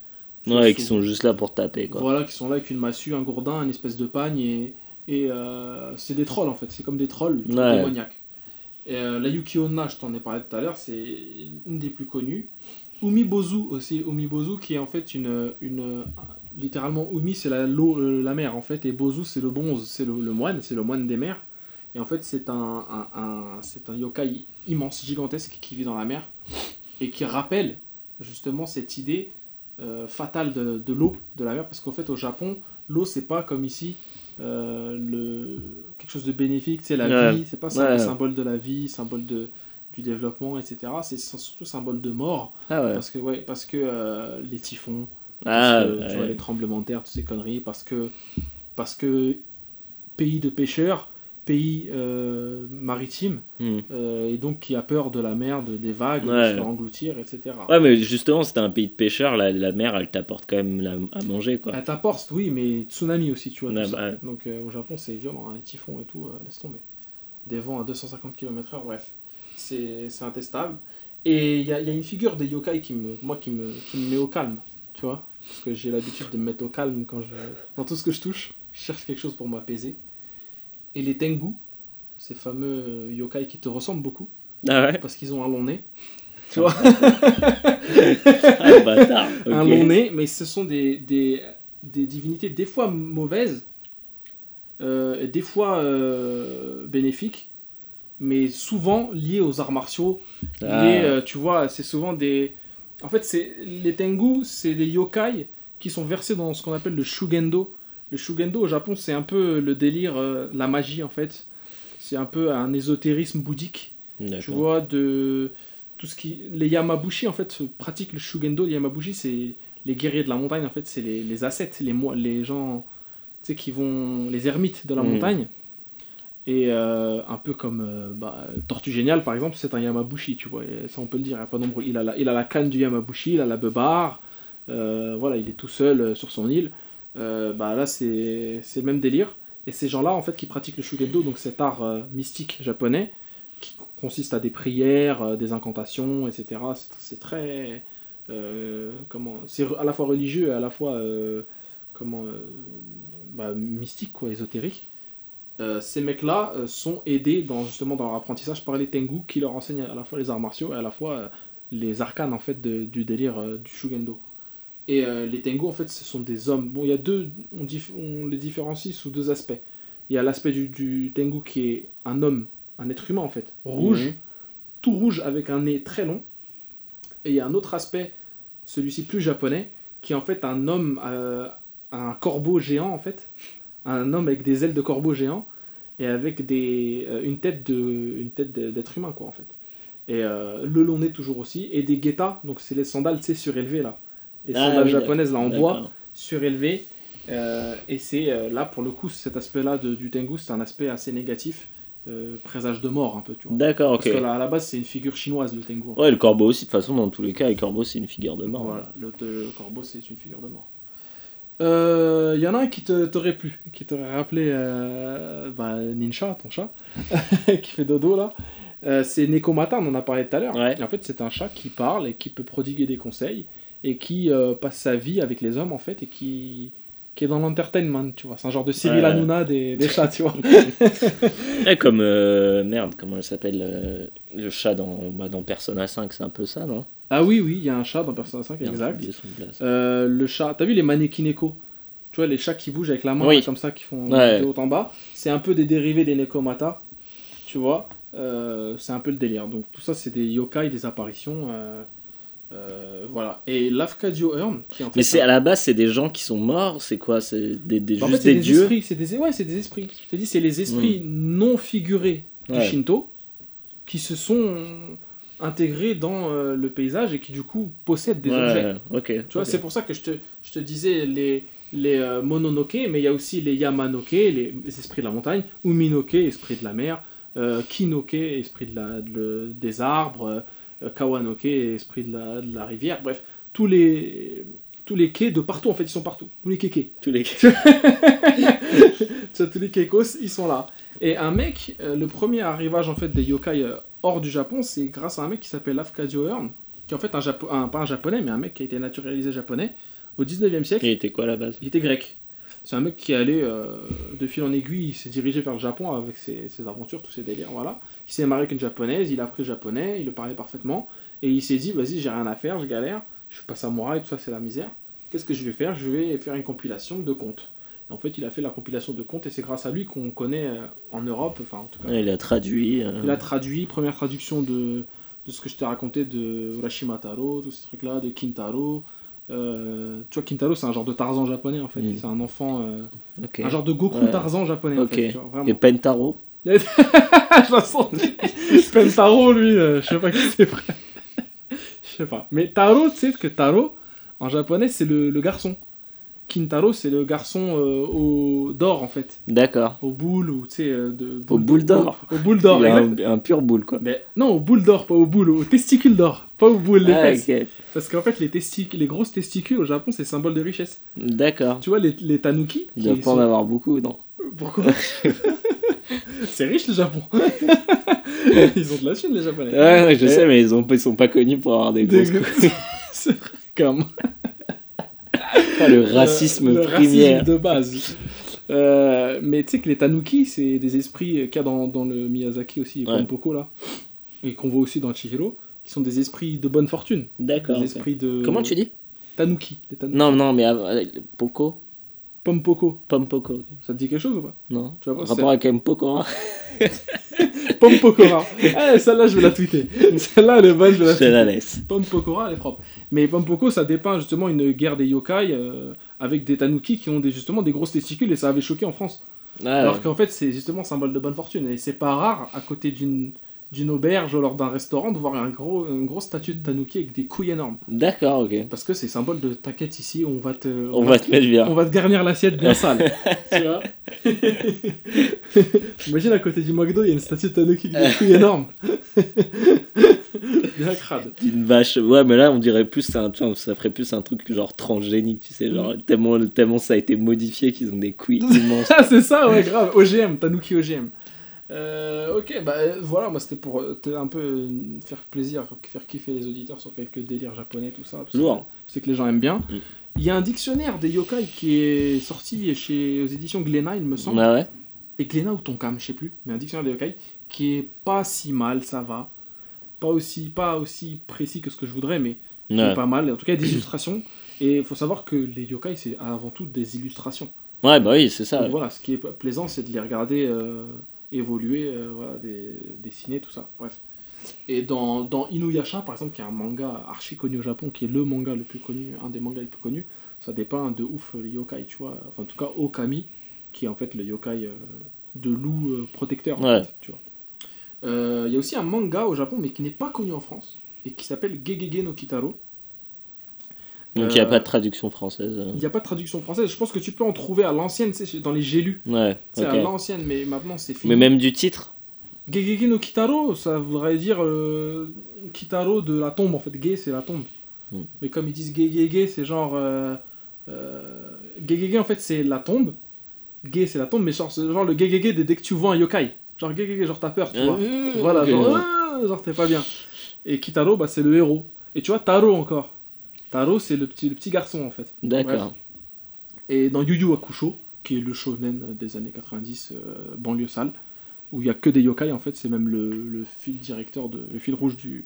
Ouais, qui sont juste là pour taper, quoi. voilà qui sont là avec une massue un gourdin une espèce de pagne et, et euh, c'est des trolls en fait c'est comme des trolls Ouais. démoniaques et, euh, la Yuki Onna je t'en ai parlé tout à l'heure c'est une des plus connues Umibozu aussi Umibozu qui est en fait une, une littéralement Umi c'est la, l'eau, euh, la mer en fait et Bozu c'est le bronze c'est le, le moine c'est le moine des mers et en fait c'est un, un, un- c'est un yokai immense gigantesque qui vit dans la mer et qui rappelle justement cette idée euh, fatale de, de l'eau de la mer parce qu'en fait au Japon l'eau c'est pas comme ici euh, le quelque chose de bénéfique c'est la Ouais. vie c'est pas ça, Ouais. symbole de la vie symbole de du développement etc c'est surtout symbole de mort Ah ouais. parce que ouais parce que euh, les typhons Ah, parce que, tu vois, ouais. les tremblements de terre toutes ces conneries parce que parce que pays de pêcheurs pays euh, maritime Hmm. euh, et donc qui a peur de la mer de, des vagues de se faire engloutir etc Ouais, mais justement, c'était un pays de pêcheurs, la, la mer, elle t'apporte quand même la- à manger, quoi. Elle t'apporte, oui, mais tsunami aussi, tu vois. Ouais, tout ça. bah ouais. Donc euh, au Japon, c'est violent, hein, les typhons et tout, laisse tomber. Des vents à 250 km/h, bref. C'est intestable. Et il y a, y a une figure des yokai qui me, moi, qui me, qui me met au calme, tu vois. Parce que j'ai l'habitude de me mettre au calme quand je, dans tout ce que je touche. Je cherche quelque chose pour m'apaiser. Et les tengu, ces fameux euh, yokai qui te ressemblent beaucoup, Ah ouais? Parce qu'ils ont un long nez. Tu vois? Ah, un long nez, mais ce sont des, des, des divinités des fois mauvaises, euh, des fois euh, bénéfiques, mais souvent liées aux arts martiaux. Ah. liées, euh, tu vois, c'est souvent des. En fait, c'est les Tengu, c'est des yokai qui sont versés dans ce qu'on appelle le Shugendo. Le Shugendo au Japon, c'est un peu le délire, euh, la magie en fait. C'est un peu un ésotérisme bouddhique tu vois, de tout ce qui. Les Yamabushi, en fait, pratiquent le Shugendo. Les Yamabushi, c'est les guerriers de la montagne, en fait, c'est les, les ascètes, les, les gens, tu sais, qui vont. les ermites de la Mhm. montagne. Et euh, un peu comme euh, bah, Tortue Géniale, par exemple, c'est un Yamabushi, tu vois, et ça on peut le dire, il, y a pas nombreux. il, a la, il a la canne du Yamabushi, il a la beubare, euh, voilà, il est tout seul sur son île. Euh, bah là, c'est le même délire. Et ces gens-là, en fait, qui pratiquent le Shugendo, donc cet art euh, mystique japonais, qui consiste à des prières, euh, des incantations, etc. C'est- très. comment C'est à la fois religieux et à la fois. comment. bah, mystique, quoi, ésotérique. Ces mecs-là sont aidés dans, justement dans leur apprentissage par les Tengu qui leur enseignent à la fois les arts martiaux et à la fois les arcanes en fait du délire du Shugendo. Et euh, les Tengu en fait ce sont des hommes. Bon, il y a deux, on, dif- on les différencie sous deux aspects. Il y a l'aspect du, du Tengu qui est un homme, un être humain en fait, rouge, tout rouge avec un nez très long. Et il y a un autre aspect, celui-ci plus japonais, qui est en fait un homme, euh, un corbeau géant en fait, un homme avec des ailes de corbeau géant et avec des, euh, une tête de, une tête d'être humain quoi en fait. Et le long nez toujours aussi et des guettas, donc c'est les sandales tu sais surélevées là, les Ah sandales oui, japonaises là en bois D'accord. surélevé. euh, et c'est euh, là pour le coup cet aspect-là de- du Tengu, c'est un aspect assez négatif, euh, présage de mort un peu, tu vois. D'accord, ok. Parce que là, à la base c'est une figure chinoise le Tengu. Ouais, le corbeau aussi, de toute façon, dans tous les cas, le corbeau, c'est une figure de mort. Voilà, le, le corbeau c'est une figure de mort. Il y en a un qui te- t'aurait plu, qui t'aurait rappelé bah, Ninja, ton chat, qui fait dodo là. C'est Nekomata, on en a parlé tout à l'heure. Ouais. Et En fait, c'est un chat qui parle et qui peut prodiguer des conseils et qui euh, passe sa vie avec les hommes en fait et qui, qui est dans l'entertainment, tu vois. C'est un genre de Cyril Ouais. Hanouna des, des chats, tu vois. Ouais, comme. euh, merde, comment elle s'appelle euh, Le chat dans, bah, dans Persona 5, c'est un peu ça, non? Ah oui, oui, il y a un chat dans Persona 5, Merde, j'ai exact. Euh, le chat, t'as vu les manekineko Tu vois, les chats qui bougent avec la main, Oui. là, comme ça, qui font Ouais. de haut en bas. C'est un peu des dérivés des Nekomata, tu vois. Euh, c'est un peu le délire. Donc tout ça, c'est des yokai, des apparitions. euh, euh, voilà. Et l'Afcadio Urn, qui est en fait. Mais c'est un- à la base, c'est des gens qui sont morts, c'est quoi? C'est des, des, Bah, en juste fait, des, des, dieux? esprits. C'est des... Ouais, c'est des esprits. Je te dis, c'est les esprits non figurés du Ouais. Shinto qui se sont intégrés dans euh, le paysage et qui du coup possèdent des Ouais, objets. ok. Tu vois, c'est pour ça que je te, je te disais les, les euh, Mononoke, mais il y a aussi les Yamanoke, les, les esprits de la montagne, Uminoke, esprits de la mer, Kinoke, esprit de la, de- des arbres, Kawanoke, esprit de la, de la rivière, bref, tous les, tous les quais de partout, en fait, ils sont partout. Tous les kékés. Tous les... Tous les keikos, ils sont là. Et un mec, euh, le premier arrivage en fait des yokai euh, hors du Japon, c'est grâce à un mec qui s'appelle Afkadio Earn, qui est en fait un, Japo- un- pas un japonais, mais un mec qui a été naturalisé japonais au 19e siècle. Il était quoi à la base? Il était grec. C'est un mec qui allait euh, de fil en aiguille, il s'est dirigé vers le Japon avec ses, ses aventures, tous ses délires, voilà. Il s'est marié avec une japonaise, il a appris le japonais, il le parlait parfaitement, et il s'est dit, vas-y, j'ai rien à faire, je galère, je suis pas samouraï, tout ça c'est la misère. Qu'est-ce que je vais faire? Je vais faire une compilation de contes. Et en fait, il a fait la compilation de contes, et c'est grâce à lui qu'on connaît euh, en Europe, enfin en tout cas, Ouais, Il a traduit. euh, il a traduit, première traduction de, de ce que je t'ai raconté de Urashimataro, tous ces trucs-là, de Kintaro. Euh, tu vois, Kintaro, c'est un genre de Tarzan japonais en fait. Mm. C'est un enfant, euh, un genre de Goku Ouais. Tarzan japonais en Ok. fait. Tu vois, vraiment. Et Pentaro je. Pentaro, lui, euh, je sais pas qui c'est. Je sais pas. Mais Taro, tu sais que Taro, en japonais, c'est le, le garçon. Kintaro, c'est le garçon au d'or en fait. D'accord. Au boule ou tu sais. Au boule d'or. Au, au boule d'or, un, un pur boule, quoi. Mais non, au boule d'or, pas au boule, au testicule d'or, pas au boule des Ah. Parce qu'en fait, les, testicules, les grosses testicules au Japon, c'est symbole de richesse. D'accord. Tu vois, les, les tanuki. Ils doivent pas en sont- avoir beaucoup, non Pourquoi C'est riche le Japon. Ils ont de la chine, les Japonais. Ouais, ouais, je Et- sais, mais ils, ont, ils sont pas connus pour avoir des grosses gros- C'est comme Ah, le racisme le primaire. racisme de base. Euh, mais tu sais que les tanuki, c'est des esprits qu'il y a dans, dans le Miyazaki aussi, Ouais. Poko là, et qu'on voit aussi dans Chihiro, qui sont des esprits de bonne fortune. D'accord. Des esprits de. Comment tu dis Tanuki. Non, non, mais le Poco Pompoko. Pompoko. Ça te dit quelque chose ou pas Non Tu vois pas, Rapport avec Mpokora Pompokora. eh, celle-là, je vais la tweeter. Celle-là, elle est bonne, je vais la Je te la tweeter. laisse. Pompokora, elle est propre. Mais Pompoko, ça dépeint justement une guerre des yokai euh, avec des tanuki qui ont des, justement des grosses testicules et ça avait choqué en France. Ah, Alors qu'en fait, c'est justement symbole de bonne fortune. Et c'est pas rare, à côté d'une d'une auberge ou lors d'un restaurant, de voir un gros, une grosse statue de tanuki avec des couilles énormes. D'accord, ok. Parce que c'est symbole de t'inquiète ici, on va te. On va te mettre bien. on va te garnir l'assiette bien sale. tu vois Imagine à côté du McDo, il y a une statue de tanuki avec des couilles énormes. bien crade. Une vache. Ouais, mais là, on dirait plus, un, tu vois, ça ferait plus un truc genre transgénique, tu sais, genre tellement, tellement ça a été modifié qu'ils ont des couilles immenses. Ah, c'est ça, ouais, grave. OGM, Tanuki OGM. Euh, ok, bah euh, voilà, moi c'était pour euh, te- un peu faire plaisir, faire kiffer les auditeurs sur quelques délires japonais, tout ça. Lourd. Sais que les gens aiment bien. Mm. Il y a un dictionnaire des yokai qui est sorti chez, aux éditions Glénat, il me semble. Bah ouais. Et Glénat ou Tonkam, je sais plus, mais un dictionnaire des yokai qui est pas si mal, ça va. Pas aussi, pas aussi précis que ce que je voudrais, mais qui Ouais, est pas mal. En tout cas, des illustrations. Et il faut savoir que les yokai, c'est avant tout des illustrations. ouais bah oui, c'est ça. Donc voilà, ce qui est plaisant, c'est de les regarder euh, évoluer, euh, voilà, des, dessiner, tout ça. Bref. Et dans, dans Inuyasha, par exemple, qui est un manga archi connu au Japon, qui est le manga le plus connu, un des mangas les plus connus, ça dépeint de ouf les yokai, tu vois. Enfin, en tout cas, Okami, qui est en fait le yokai euh, de loup euh, protecteur, en Ouais. fait, tu vois. Euh, Il y a aussi un manga au Japon, mais qui n'est pas connu en France, et qui s'appelle Gegege no Kitaro. Donc il n'y a pas de traduction française. euh. Il n'y a pas de traduction française. Je pense que tu peux en trouver à l'ancienne, dans les J'ai lus. Ouais, C'est à ok. l'ancienne, mais maintenant c'est fini. Mais même du titre? Gegege no Kitaro, ça voudrait dire euh, Kitaro de la tombe en fait. Ge c'est la tombe. Hmm. Mais comme ils disent Gegege, c'est genre. Euh, euh, Gegege en fait c'est la tombe. Ge c'est la tombe, mais genre, genre le Gegege dès dès que tu vois un yokai. Genre Gegege, genre t'as peur, tu vois. Euh, Voilà, ok. genre, ah, genre t'es pas bien. Et Kitaro, bah, c'est le héros. Et tu vois, Taro encore. Taro, c'est le petit, le petit garçon en fait. D'accord. Et dans Yu Yu Hakusho, qui est le shonen des années 90, euh, banlieue sale, où il y a que des yokai, en fait, c'est même le, le fil directeur, de, le fil rouge du,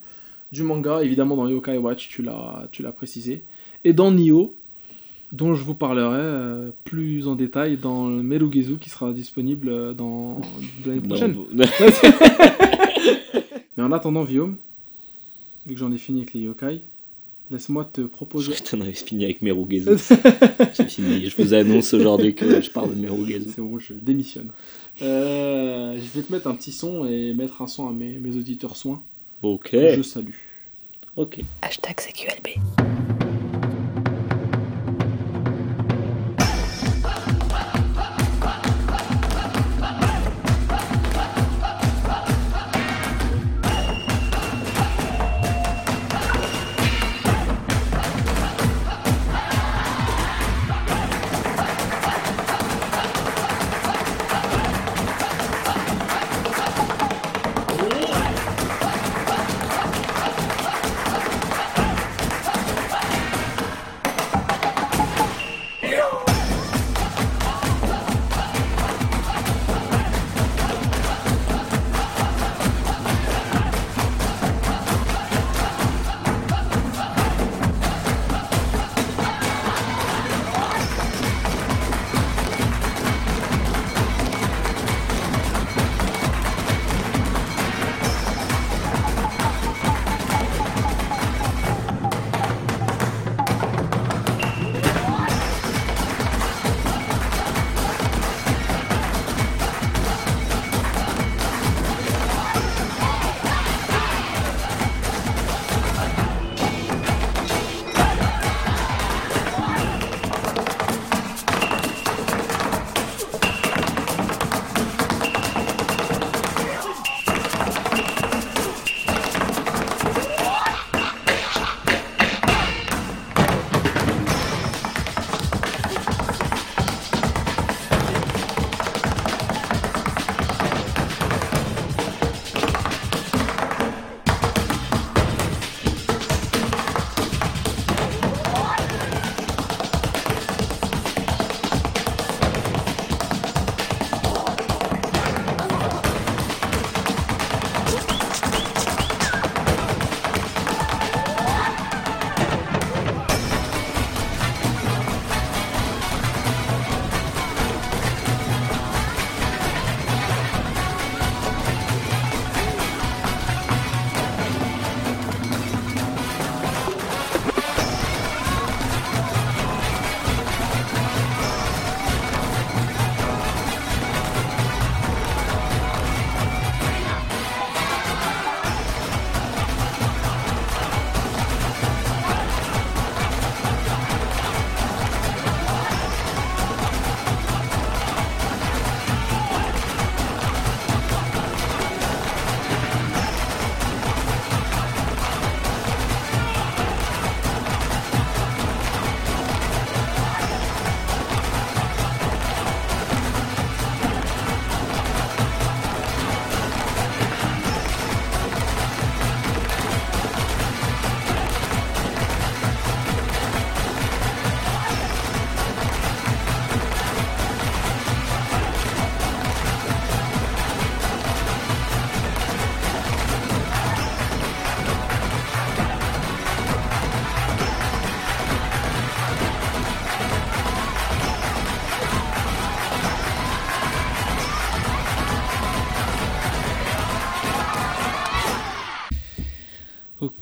du manga. Évidemment, dans Yokai Watch, tu l'as, précisé. Et dans Nioh, dont je vous parlerai euh, plus en détail dans le Merugezu, qui sera disponible euh, dans l'année prochaine. Mais en attendant, Guillaume, vu que j'en ai fini avec les yokai, laisse-moi te proposer. t'en avais fini avec Merugezu. J'ai fini. Je vous annonce aujourd'hui que je parle de Merugezu. C'est bon, je démissionne. Euh, je vais te mettre un petit son et mettre un son à mes, mes auditeurs soins. Ok. que Je salue. Ok. Hashtag CQLB.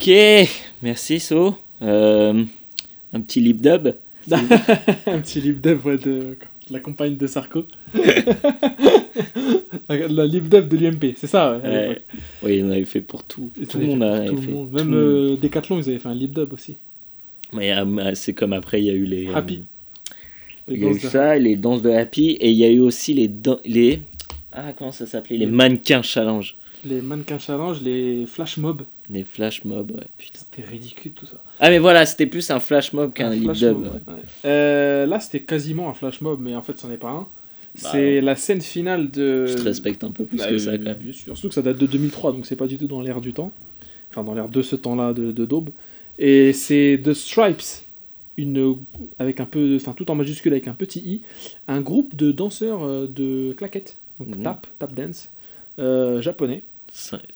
Ok, merci So. Euh, un petit lip dub. un petit lip dub ouais, de, de la compagne de Sarko. la lip dub de l'UMP, c'est ça ouais, Ouais. Oui, on avait fait pour tout. Ils Tout avaient le monde a tout fait. monde. Même euh, Decathlon, ils avaient fait un lip dub aussi. Mais euh, c'est comme après, il y a eu les. euh, Happy. Les Il y a eu de- ça, les danses de Happy, et il y a eu aussi les. les... Ah, comment ça s'appelait? Les mannequins challenge. Les mannequins challenge, les flash mobs. Les flash mobs, ouais, putain. C'était ridicule tout ça. Ah, mais voilà, c'était plus un flash mob qu'un flash dub. mob, ouais. ouais. Euh, là, c'était quasiment un flash mob, mais en fait, c'en est pas un. Bah, c'est la scène finale de. Je te respecte un peu plus Bah, que ça, quand même. Bien sûr, surtout que ça date de 2003, donc c'est pas du tout dans l'air du temps. Enfin, dans l'air de ce temps-là de, de daube. Et c'est The Stripes, une, avec un peu, enfin tout en majuscule avec un petit i, un groupe de danseurs euh, de claquettes, donc Mhm. tap, tap dance, euh, japonais.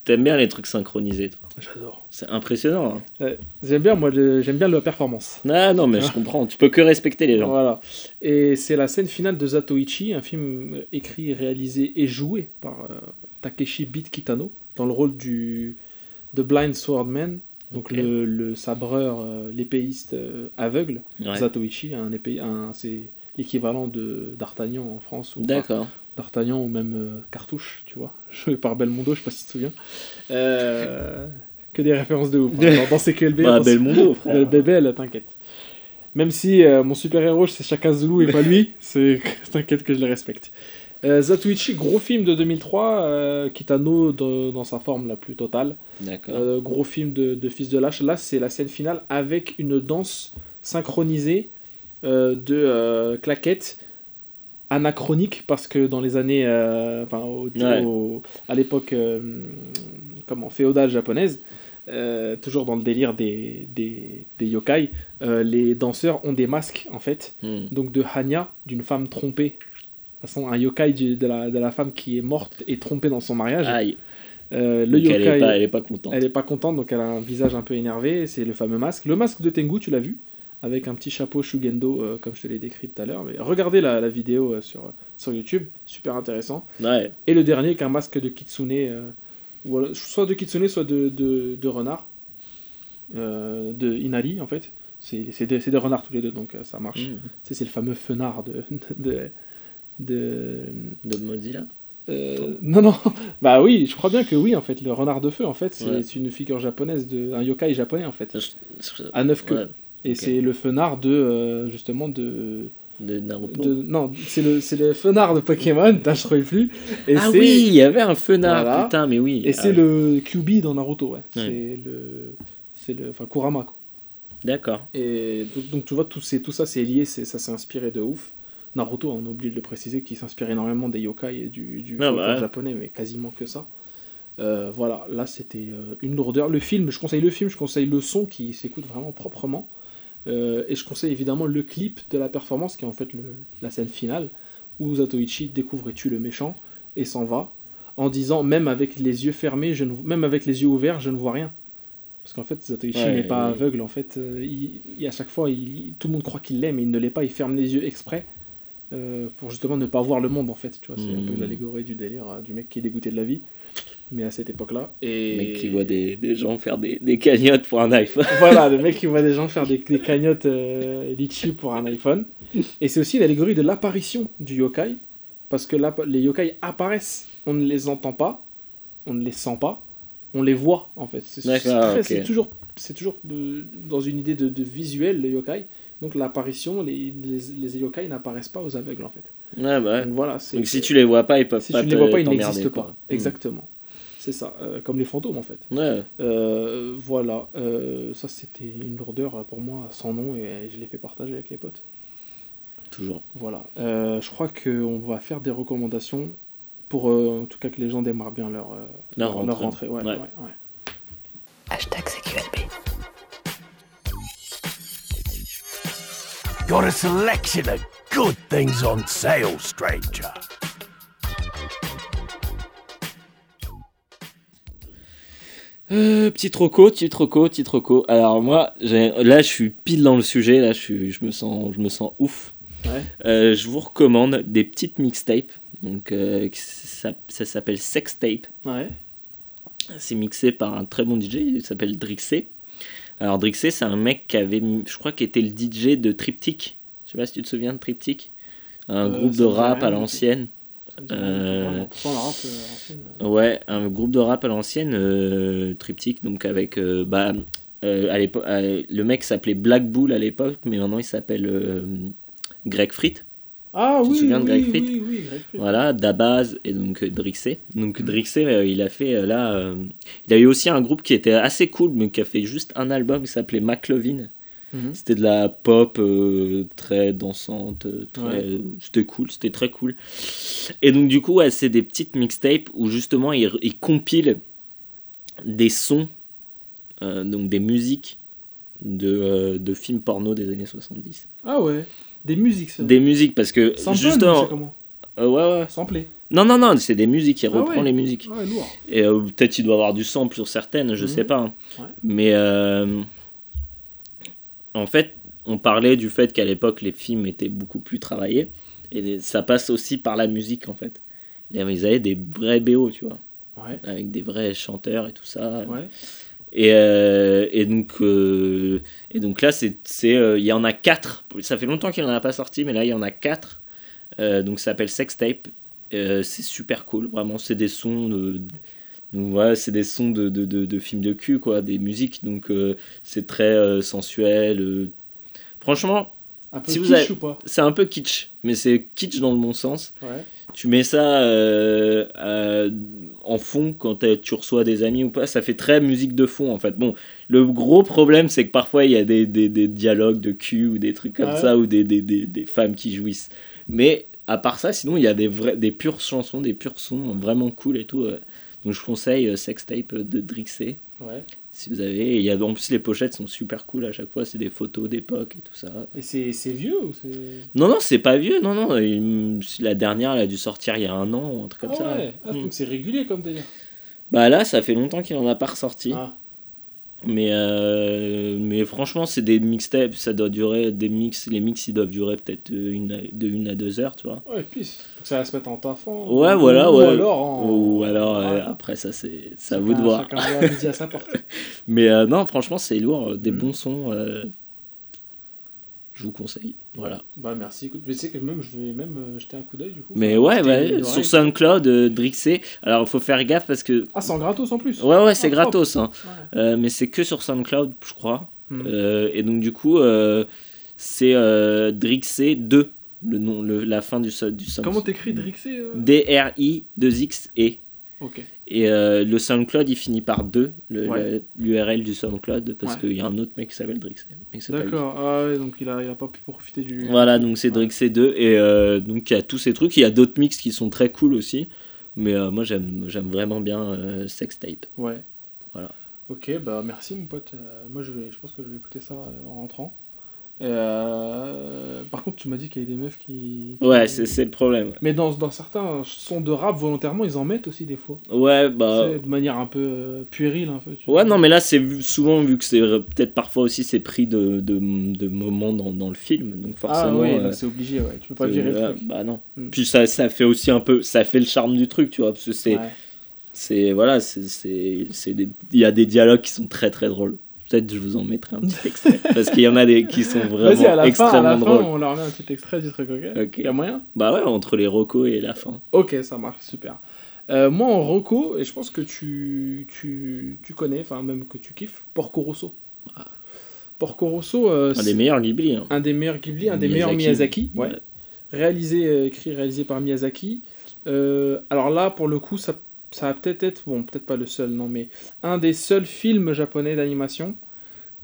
T'aimes bien les trucs synchronisés, toi. J'adore. C'est impressionnant. hein. J'aime bien, moi, le- j'aime bien la performance. Ah non, mais je comprends. Tu peux que respecter les gens. Voilà. Et c'est la scène finale de Zatoichi, un film écrit, réalisé et joué par euh, Takeshi Beat Kitano, dans le rôle du de Blind Swordman, donc le, le sabreur, euh, l'épéiste euh, aveugle. Ouais. Zatoichi, un épée, un, c'est l'équivalent de d'Artagnan en France, ou D'accord. d'Artagnan ou même euh, Cartouche, tu vois, joué par Belmondo, je sais pas si tu te souviens. Euh, que des références de ouf. hein. Dans, dans CQLB, Bah, attention. Belmondo, frère. Bébelle, t'inquiète. Même si euh, mon super-héros c'est Chaka Zulu et pas lui, c'est t'inquiète que je le respecte. Zatoichi, gros film de 2003, euh, Kitano de- dans sa forme la plus totale. D'accord. Gros film de, de Fils de Lâche. Là, c'est la scène finale avec une danse synchronisée de claquettes anachronique parce que dans les années, euh, enfin, au- Ouais. au- à l'époque, euh, comment, féodale japonaise, euh, toujours dans le délire des, des, des yokai, les danseurs ont des masques en fait, Hmm. donc de Hanya, d'une femme trompée. De toute façon, un yokai de, la, de la femme qui est morte et trompée dans son mariage. Aïe. Euh, le Donc, elle, yokai, est pas, elle est pas contente. elle est pas contente, donc elle a un visage un peu énervé. C'est le fameux masque. Le masque de Tengu, tu l'as vu? Avec un petit chapeau Shugendo, euh, comme je te l'ai décrit tout à l'heure. Mais regardez la, la vidéo euh, sur, sur YouTube, super intéressant. Ouais. Et le dernier, avec un masque de Kitsune, euh, soit de Kitsune, soit de, de, de renard. Euh, de Inari, en fait. C'est des, des renards tous les deux, donc euh, ça marche. Sais, C'est le fameux fenard de. de, de, De Mozilla? euh, non, non, bah oui, je crois bien que oui, en fait. Le renard de feu, en fait, c'est Ouais. une figure japonaise, de, un yokai japonais, en fait. Je- je- À neuf queues. ouais, Et c'est le fenard de, euh, justement, de... De Naruto. de non, c'est le, c'est le fenard de Pokémon, putain, je trouvais plus. Et ah c'est- oui, il y avait un fenard, Voilà. putain, mais oui. Et Ah c'est ouais. le QB dans Naruto, ouais. Ouais. C'est le... C'est le... Enfin, Kurama, quoi. D'accord. Et donc, tu vois, tout, c'est- tout ça, c'est lié, c'est- ça s'est inspiré de ouf. Naruto, on oublie de le préciser, qui s'inspire énormément des yokai et du, du Ah, japonais, mais quasiment que ça. Euh, voilà, là c'était euh, une lourdeur. Le film, je conseille le film, je conseille le son qui s'écoute vraiment proprement. Euh, et je conseille évidemment le clip de la performance qui est en fait le- la scène finale où Zatoichi découvre et tue le méchant et s'en va en disant même avec les yeux fermés, je ne, même avec les yeux ouverts, je ne vois rien. Parce qu'en fait, Zatoichi Ouais, n'est pas ouais. aveugle. En fait, Euh, il, il- à chaque fois, il- tout le monde croit qu'il l'est, mais il ne l'est pas. Il ferme les yeux exprès euh, pour justement ne pas voir le monde. En fait, tu vois, c'est un peu Mhm. l'allégorie du délire euh, du mec qui est dégoûté de la vie. Mais à cette époque-là. Et Le mec qui voit des, des gens faire des, des cagnottes pour un iPhone. voilà, le mec qui voit des gens faire des, des cagnottes euh, litchi pour un iPhone. Et c'est aussi l'allégorie de l'apparition du yokai. Parce que là, les yokai apparaissent. On ne les entend pas, on ne les sent pas, on les voit en fait. C'est c'est D'accord, très- ok. c'est toujours, c'est toujours euh, dans une idée de, de visuel, le yokai. Donc l'apparition, les, les, les yokai n'apparaissent pas aux aveugles en fait. Ouais, bah ouais. Donc voilà, c'est. Donc si tu les vois pas, ils peuvent si pas tu ne les vois pas, ils n'existent quoi. pas. Exactement. C'est ça, euh, comme les fantômes en fait. Ouais. Euh, voilà, euh, ça c'était une lourdeur pour moi sans nom et je l'ai fait partager avec les potes. Toujours. Voilà, Euh, je crois qu'on va faire des recommandations pour euh, en tout cas que les gens démarrent bien leur, euh, Leur leur- leur rentrée. rentrée. Ouais, Ouais. ouais, ouais. Hashtag CQLB. Got a selection of good things on sale, stranger. Euh, petit troco, petit troco, petit troco. Alors moi, là, je suis pile dans le sujet. Là, je, suis, je me sens, je me sens ouf. Ouais. Euh, je vous recommande des petites mixtapes. Donc, euh, ça, ça s'appelle Sextape. Ouais. C'est mixé par un très bon DJ. Il s'appelle Drixé. Alors Drixé, c'est un mec qui avait, je crois, qui était le DJ de Triptych. Je sais pas si tu te souviens de Triptych. Un groupe de rap à l'ancienne. Euh, euh, euh, Ouais, un groupe de rap à l'ancienne, euh, Triptych, donc avec. euh, bah, à l'époque, le mec s'appelait Black Bull à l'époque, mais maintenant il s'appelle Greg Frit. Ah Tu te oui, souviens de oui, Greg Fried oui, oui, Greg. Voilà, Dabaz et donc Drixé. Donc Mhm. Drixé, il a fait là. il a eu aussi un groupe qui était assez cool, mais qui a fait juste un album qui s'appelait McLovin. Mhm. C'était de la pop euh, très dansante, euh, très... Ouais. c'était cool, c'était très cool. Et donc du coup, ouais, c'est des petites mixtapes où justement il, il compile des sons, euh, donc des musiques de, euh, de films porno des années 70. Ah ouais, des musiques, ça. Des musiques parce que Sample, justement... comment? ouais, ouais. Samplé. Non, non, non, c'est des musiques, il Ah reprend ouais. les musiques. Ouais, lourd. Et euh, peut-être il doit avoir du sample sur certaines, je Mhm. sais pas. hein. Ouais. Mais euh, en fait, on parlait du fait qu'à l'époque, les films étaient beaucoup plus travaillés. Et ça passe aussi par la musique, en fait. Ils avaient des vrais BO, tu vois, Ouais, avec des vrais chanteurs et tout ça. ouais. Et, euh, et, donc, euh, et donc là, c'est, euh, il y en a quatre. Ça fait longtemps qu'il n'en a pas sorti, mais là, il y en a quatre. Donc, ça s'appelle Sextape. C'est super cool, vraiment. C'est des sons de. Donc voilà, c'est des sons de, de, de, de films de cul, quoi, des musiques. Donc euh, c'est très euh, sensuel. euh. Franchement, Un peu Si vous avez- ou pas? C'est un peu kitsch, mais c'est kitsch dans le bon sens. Ouais. Tu mets ça en fond quand tu reçois des amis ou pas, ça fait très musique de fond en fait. Bon, le gros problème c'est que parfois il y a des, des, des dialogues de cul ou des trucs comme Ouais. ça ou des, des, des, des femmes qui jouissent. Mais à part ça, sinon il y a des, vrais, des pures chansons, des purs sons vraiment cool et tout. Euh. Donc je conseille euh, Sextape de Drixé Ouais. si vous avez. Et il y a, en plus les pochettes sont super cool à chaque fois, c'est des photos d'époque et tout ça. Et c'est c'est vieux ou c'est. Non, non, c'est pas vieux, non, non. il- la dernière, elle a dû sortir il y a un an ou un truc comme ah ça. ouais, ah, Mm. donc c'est régulier comme délire. Bah là, ça fait longtemps qu'il en a pas ressorti. Ah, Mais, euh, mais franchement, c'est des mixtapes, ça doit durer, des mix, les mix ils doivent durer peut-être une, à- de une à deux heures, tu vois. ouais, puis donc ça va se mettre en taffant. Ouais, ou- voilà, ou ouais. alors en. Ou alors, euh, après, ça, c'est à vous de voir. Chacun voit midi à sa porte. Mais euh, non, franchement, c'est lourd, des Mhm. bons sons. Je vous conseille. Voilà. Bah merci, écoute, mais tu sais que même je vais même euh, jeter un coup d'œil du coup. Mais ouais, sur. SoundCloud, euh, Drixé. Alors, il faut faire gaffe parce que. Ah, c'est en gratos en plus. Ouais, ouais, c'est Ah, gratos, hein. Ouais. Euh, mais c'est que sur SoundCloud, je crois. Hmm. Et donc, du coup, c'est Drixé 2, le nom, le, la fin du, du. Comment t'écris Drixé euh? D-R-I-2-X-E. Ok. Et euh, le SoundCloud, il finit par 2, le- Ouais. l'URL du SoundCloud, parce Ouais. qu'il y a un autre mec qui s'appelle Drixé. D'accord. Ah ouais, donc il a, il a pas pu profiter du. Voilà, donc c'est. Drixé 2. Et euh, donc, il y a tous ces trucs. Il y a d'autres mix qui sont très cool aussi. Mais euh, moi, j'aime j'aime vraiment bien euh, Sextape. Ouais. Voilà. Ok, bah merci mon pote. Moi je vais, je pense que je vais écouter ça en rentrant. Euh, Par contre, tu m'as dit qu'il y avait des meufs qui. Ouais, c'est le problème. Mais dans, dans certains sons de rap, volontairement, ils en mettent aussi des fois. Ouais, bah. De manière un peu euh, puérile, un peu. Ouais, non, mais là, c'est souvent vu que c'est peut-être parfois aussi c'est pris de, de, de moments dans, dans le film, donc Ah forcément. oui, euh, donc c'est obligé, ouais. Tu peux pas virer le ouais, truc. Bah non. Mm. Puis ça, ça fait aussi un peu, ça fait le charme du truc, tu vois, parce que c'est, Ouais. c'est voilà, c'est, il y a des dialogues qui sont très très drôles. Peut-être je vous en mettrai un petit extrait, parce qu'il y en a des qui sont Vas-y, à vraiment la fin, à extrêmement la fin, drôles. on leur met un petit extrait du truc, ok Ok. Y a moyen Bah ouais, entre les rocos et la fin. Ok, ça marche, super. Euh, moi, en Rocco, et je pense que tu, tu, tu connais, enfin même que tu kiffes, Porco Rosso. Porco Rosso, euh, Un des meilleurs Ghibli. Hein. un des meilleurs Ghibli, un des meilleurs Miyazaki. Ouais. Ouais. Réalisé, euh, écrit, réalisé par Miyazaki. Euh, alors là, pour le coup, ça, ça va peut-être être, bon, peut-être pas le seul, non, mais un des seuls films japonais d'animation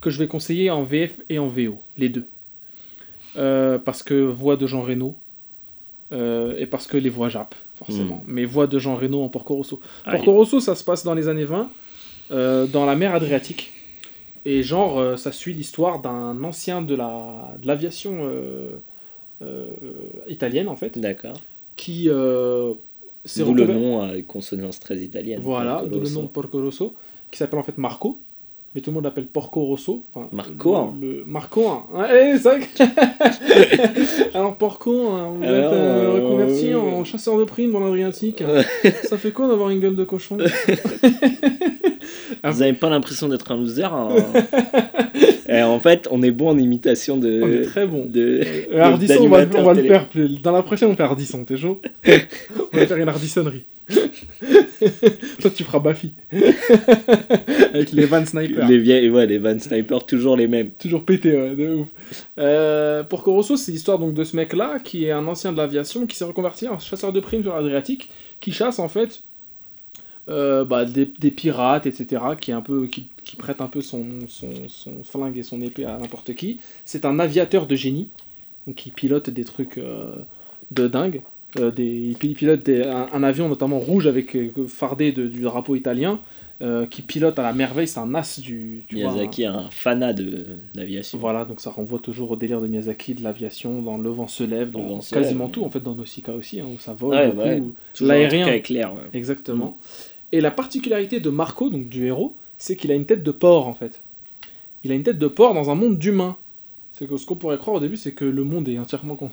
que je vais conseiller en VF et en VO, les deux. Euh, parce que voix de Jean Reno, euh, et parce que les voix Jap, forcément. Mais voix de Jean Reno en Porco Rosso. Ah, Porco Rosso, ça se passe dans les années 20, euh, dans la mer Adriatique. Et genre, euh, ça suit l'histoire d'un ancien de la de l'aviation euh, euh, italienne, en fait, D'accord. qui euh, D'où le nom à consonance très italienne. Voilà, d'où le nom de Porco Rosso, qui s'appelle en fait Marco. Mais tout le monde l'appelle Porco Rosso. Enfin, Marco, hein. Le, le- Marco, hein. Ouais, eh, vrai que- Alors, Porco, hein, vous Alors, êtes euh, euh, reconverti euh, en chasseur de primes dans l'Adriatique. Ça fait quoi d'avoir une gueule de cochon Vous avez pas l'impression d'être un loser hein Et En fait, on est bon en imitation de. On est très bon. de Euh, Ardisson, on va, on d'animateurs va le faire. plus- Dans la prochaine, on fait Ardisson, t'es chaud On va faire une Ardissonnerie. Toi, tu feras Baffy. Avec les Van Sniper. Les vieilles, ouais, les Van Sniper, toujours les mêmes. Toujours pété, ouais, de ouf. Euh, pour Corosso, c'est l'histoire donc de ce mec-là, qui est un ancien de l'aviation, qui s'est reconverti en chasseur de primes sur l'Adriatique, qui chasse en fait euh, bah, des, des pirates, etc., qui, est un peu, qui, qui prête un peu son, son, son flingue et son épée à n'importe qui. C'est un aviateur de génie, donc qui pilote des trucs euh, de dingue. Euh, des, il pi- pilote des- un, un avion notamment rouge avec euh, fardé de- du drapeau italien, euh, qui pilote à la merveille, c'est un as du... tu vois, un- Miyazaki est un fanat de d'aviation. voilà, donc ça renvoie toujours au délire de Miyazaki, de l'aviation, dans Le vent se lève, dans se quasiment lève. tout, en fait, dans Nausicaa aussi, hein, où ça vole Ouais, ouais. l'aérien. Exactement. Et la particularité de Marco, donc du héros, c'est qu'il a une tête de porc, en fait. Il a une tête de porc dans un monde d'humains. C'est que ce qu'on pourrait croire au début, c'est que le monde est entièrement con-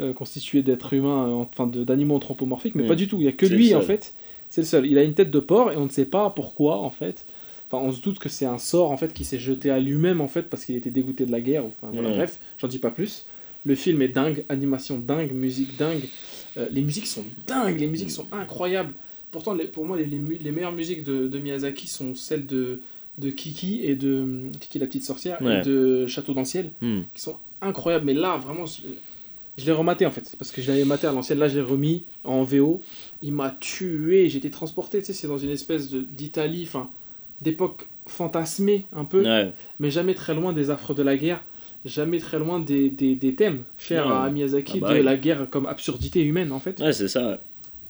euh, constitué d'êtres humains, euh, enfin d'animaux anthropomorphiques, mais Mm. pas du tout. Il n'y a que lui, en fait. C'est le seul. Il a une tête de porc et on ne sait pas pourquoi, en fait. Enfin, on se doute que c'est un sort, en fait, qui s'est jeté à lui-même, en fait, parce qu'il était dégoûté de la guerre. Enfin, voilà, Mm. bref, j'en dis pas plus. Le film est dingue, animation dingue, musique dingue. Euh, les musiques sont dingues, les musiques sont incroyables. Pourtant, les- pour moi, les, les mu- les meilleures musiques de, de Miyazaki sont celles de, de Kiki et de hum, Kiki la petite sorcière Ouais. et de Château dans le ciel, Hmm. qui sont incroyables. Mais là, vraiment, je, l'ai rematé en fait, parce que je l'avais maté à l'ancienne. Là, je l'ai remis en VO. Il m'a tué, j'ai été transporté. Tu sais, c'est dans une espèce d'Italie, enfin, d'époque fantasmée un peu, Ouais. mais jamais très loin des affres de la guerre. Jamais très loin des, des, des thèmes chers Ouais. à Miyazaki Ah bah de oui. la guerre comme absurdité humaine en fait. Ouais, c'est ça.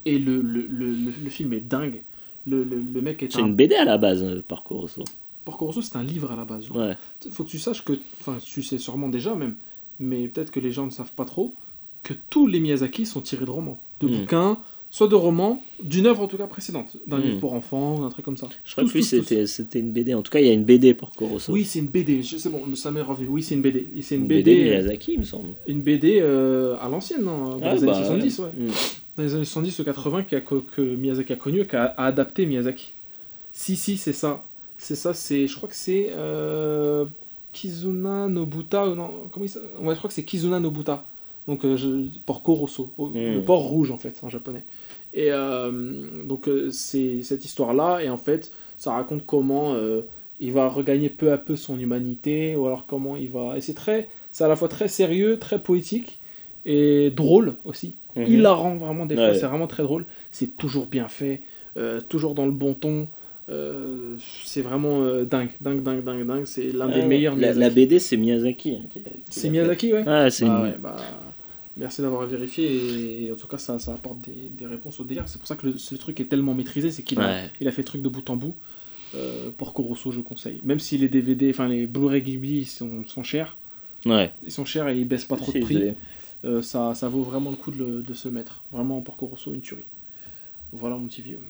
Et le, le, le film est dingue. Le, le, le mec est C'est un. une BD à la base, euh, Parcours Rosso. Rosso, c'est un livre à la base. crois. Ouais. Faut que tu saches que. Enfin, tu sais sûrement déjà même, mais peut-être que les gens ne savent pas trop, que tous les Miyazaki sont tirés de romans. De Mm. bouquins, soit de romans, d'une œuvre en tout cas précédente. D'un Mm. livre pour enfants, d'un truc comme ça. Je crois Tous, que c'était c'était une BD. En tout cas, il y a une BD Porco Rosso. Oui, c'est une BD. C'est bon, ça m'est revenu. Oui, c'est une BD. C'est une, une BD. Miyazaki, il me semble. une BD euh, à l'ancienne, non, dans Ah, les années bah, 70, ouais. Hmm. Dans les années 70 ou 80 qui a que Miyazaki a connu, qui a, adapté Miyazaki. Si, si, c'est ça. C'est ça, c'est. Je crois que c'est. euh, Kizuna Nobuta, ou non, comment il s'appelle Ouais, je crois que c'est Kizuna Nobuta. Donc, euh, je- Porco Rosso. au- Mm. Le port rouge, en fait, en japonais. Et euh, donc, euh, c'est cette histoire-là, et en fait, ça raconte comment il va regagner peu à peu son humanité, ou alors comment il va. Et c'est très. C'est à la fois très sérieux, très poétique, et drôle aussi. Mhm. Hilarant, vraiment, des fois, Ouais. c'est vraiment très drôle. C'est toujours bien fait, euh, toujours dans le bon ton. Euh, c'est vraiment euh, dingue, dingue, dingue, dingue, dingue. C'est l'un des Ah, meilleurs la, la BD, c'est Miyazaki. hein, l'a- C'est l'a Miyazaki, ouais. c'est Bah une- ouais, bah, merci d'avoir vérifié et, en tout cas ça, ça apporte des, des réponses au délire. C'est pour ça que le, ce truc est tellement maîtrisé, c'est qu'il a, il a fait le truc de bout en bout. Euh, Porco Rosso, je conseille. Même si les DVD, enfin les Blu-ray Ghibli sont, sont chers, Ouais. ils sont chers et ils baissent pas trop de prix. Euh, ça, ça vaut vraiment le coup de, le- de se mettre. Vraiment Porco Rosso, une tuerie. Voilà mon petit vieux.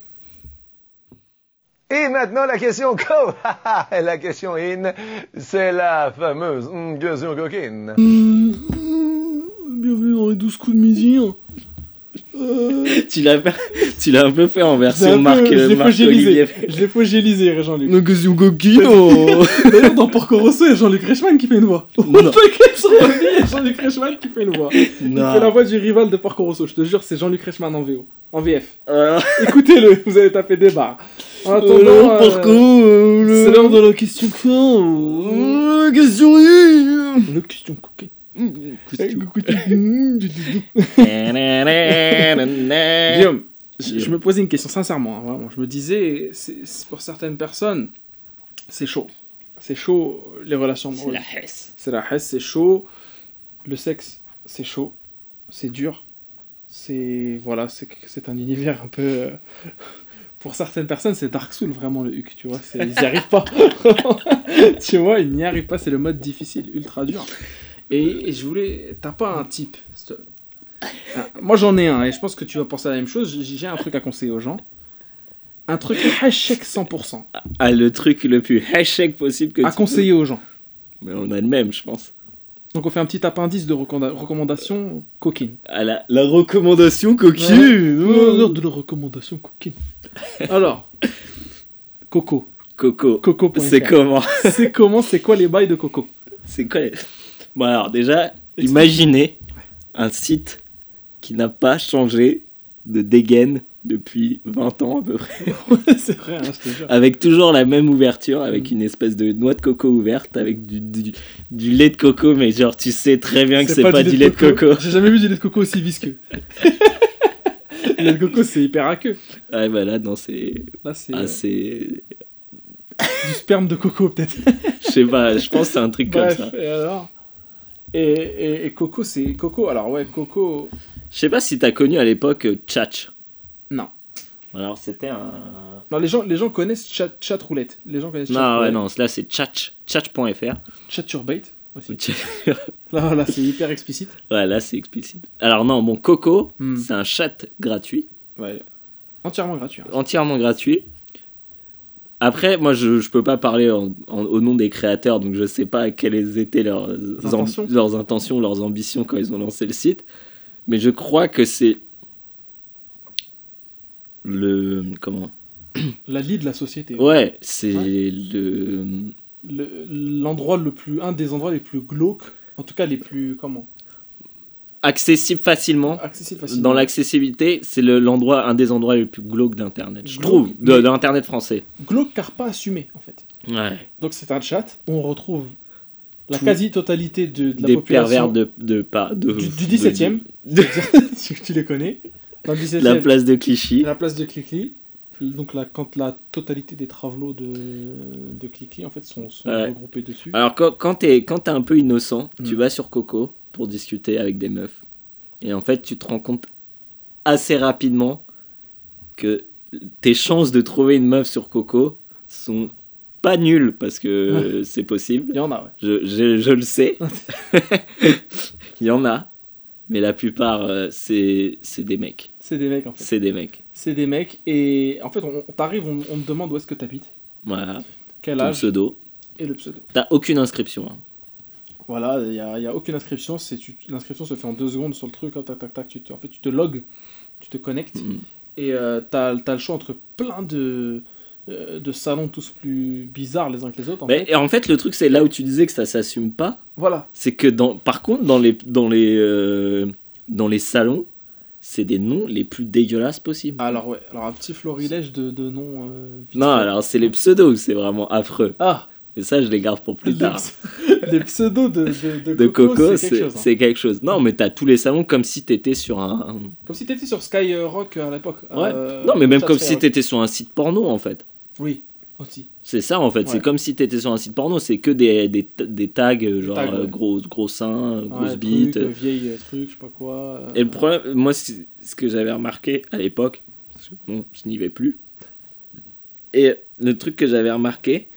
Et maintenant, la question co, la question in, c'est la fameuse hum, question coquine. Bienvenue dans les 12 coups de midi. tu l'as fait- tu l'as un peu fait en version Marc, je l'ai Marc fogélisé. Olivier. Je l'ai fogélisé, Jean-Luc. Le question coquino D'ailleurs, dans Porco Rosso, il y a Jean-Luc Reichmann qui fait une voix. On vie, il y a Jean-Luc Reichmann qui fait une voix. Il fait la voix du rival de Porco Rosso. Je te jure, c'est Jean-Luc Reichmann en VO. En VF. Euh, Écoutez-le, vous allez taper des barres. En attendant, euh, Porco, euh, c'est l'heure de la question. Euh, question. La question coquette. Guillaume, je, me posais une question, sincèrement, hein, vraiment. Je me disais, c'est- c'est pour certaines personnes, c'est chaud. C'est chaud, les relations C'est amoureuses. la Hesse. C'est la hesse, c'est chaud. Le sexe, c'est chaud. C'est dur. C'est. Voilà, c'est c'est un univers un peu. euh, Pour certaines personnes, c'est Dark Soul, vraiment, le Huc, tu vois. c'est- Ils n'y arrivent pas. tu vois, ils n'y arrivent pas. C'est le mode difficile, ultra dur. Et, et je voulais. T'as pas un type. Ah, Moi, j'en ai un, et je pense que tu vas penser à la même chose. J'ai un truc à conseiller aux gens. Un truc hashtag 100%. Ah, le truc le plus hashtag possible que À tu conseiller aux gens. Mais on a le même, je pense. Donc, on fait un petit appendice de recommanda- recommandations coquines. À la, la recommandation Ouais. coquine. L'heure de la recommandation coquine. Alors, Coco. Coco. Coco.fr. C'est comment? C'est comment, c'est quoi les bails de Coco? C'est quoi les- Bon alors déjà, imaginez un site qui n'a pas changé de dégaine depuis 20 ans à peu près, C'est vrai, hein, je avec toujours la même ouverture, avec une espèce de noix de coco ouverte, avec du, du, du lait de coco, mais genre tu sais très bien que c'est pas, du lait de coco. J'ai jamais vu du lait de coco aussi visqueux. le lait de coco, c'est hyper aqueux. Ouais bah là non c'est Là, c'est ah, euh, c'est du sperme de coco, peut-être. je sais pas, je pense que c'est un truc comme ça. et alors? Et, et, et Coco, c'est Coco. Alors, ouais, Coco. Je sais pas si t'as connu à l'époque euh, Tchatch. Non. Alors c'était un Non, les gens, les gens connaissent chat, chat roulette. Les gens connaissent chat Non ouais non, là c'est Tchatch, Tchatch.fr. Chaturbate aussi. Là, là c'est hyper explicite. Ouais, là c'est explicite. Alors non, bon, Coco, Hmm. c'est un chat gratuit, Ouais. Entièrement gratuit. hein. entièrement gratuit. Après, moi je, je peux pas parler en- en- au nom des créateurs, donc je sais pas quelles étaient leurs Intentions. leurs intentions, leurs ambitions quand ils ont lancé le site. Mais je crois que c'est le. Comment? La lie de la société. Ouais, c'est Ouais. le. Le- L'endroit le plus. Un des endroits les plus glauques. En tout cas, les plus. Comment? Accessible facilement. Accessible facilement. Dans l'accessibilité, c'est le- l'endroit, un des endroits les plus glauques d'Internet, je trouve, de, l'Internet français. Glauque car pas assumé, en fait. Ouais. Donc, c'est un chat où on retrouve la quasi-totalité de, de la des population. pervers de, de, pas de, Du, du de- 17ème. de- tu, tu les connais. Dans le 17ème. la place de Clichy. la place de Clichy. Donc là, quand la totalité des travelots de, de Clichy en fait sont, sont Ouais. regroupés dessus. Alors quand, quand t'es quand t'es un peu innocent, tu Mm. vas sur Coco pour discuter avec des meufs. Et en fait, tu te rends compte assez rapidement que tes chances de trouver une meuf sur Coco sont pas nulles parce que c'est possible. Il y en a, ouais. Je, je, je le sais. Il y en a. Mais la plupart, euh, c'est des mecs. C'est des mecs en fait. C'est des mecs. C'est des mecs et en fait on, on t'arrive, on, on te demande où est-ce que t'habites, Voilà. quel Ton âge pseudo. et le pseudo. T'as aucune inscription. hein. Voilà, il n'y a, y a aucune inscription. c'est tu- L'inscription se fait en deux secondes sur le truc. hop, tac, tac, tac. Tu te, en fait, tu te logs, tu te connectes Mm. et euh, t'as as le choix entre plein de, euh, de salons tous plus bizarres les uns que les autres. En Mais fait. et en fait, le truc, c'est là où tu disais que ça s'assume pas. Voilà. C'est que dans, par contre, dans les, dans les, euh, dans les salons, c'est des noms les plus dégueulasses possibles. Alors ouais, alors un petit florilège de, de noms. euh, non, alors c'est les pseudos c'est vraiment affreux. Ah, Et ça, je les garde pour plus tard. les pseudos de, de, de De Coco, Coco, c'est quelque c'est chose. hein. c'est quelque chose. Non, mais t'as tous les salons comme si t'étais sur un. Comme si t'étais sur Skyrock à l'époque. Ouais. euh, non, mais même comme si t'étais sur un site porno en fait. Oui, aussi. C'est ça en fait. Ouais. C'est comme si t'étais sur un site porno. C'est que des, des, des tags, euh, genre tags, ouais. euh, gros, gros seins, euh, grosses Ouais, bites. truc, euh, vieille euh, truc, je sais pas quoi. euh, Et le problème, moi, ce que j'avais remarqué à l'époque, parce que, bon, je n'y vais plus, et le truc que j'avais remarqué,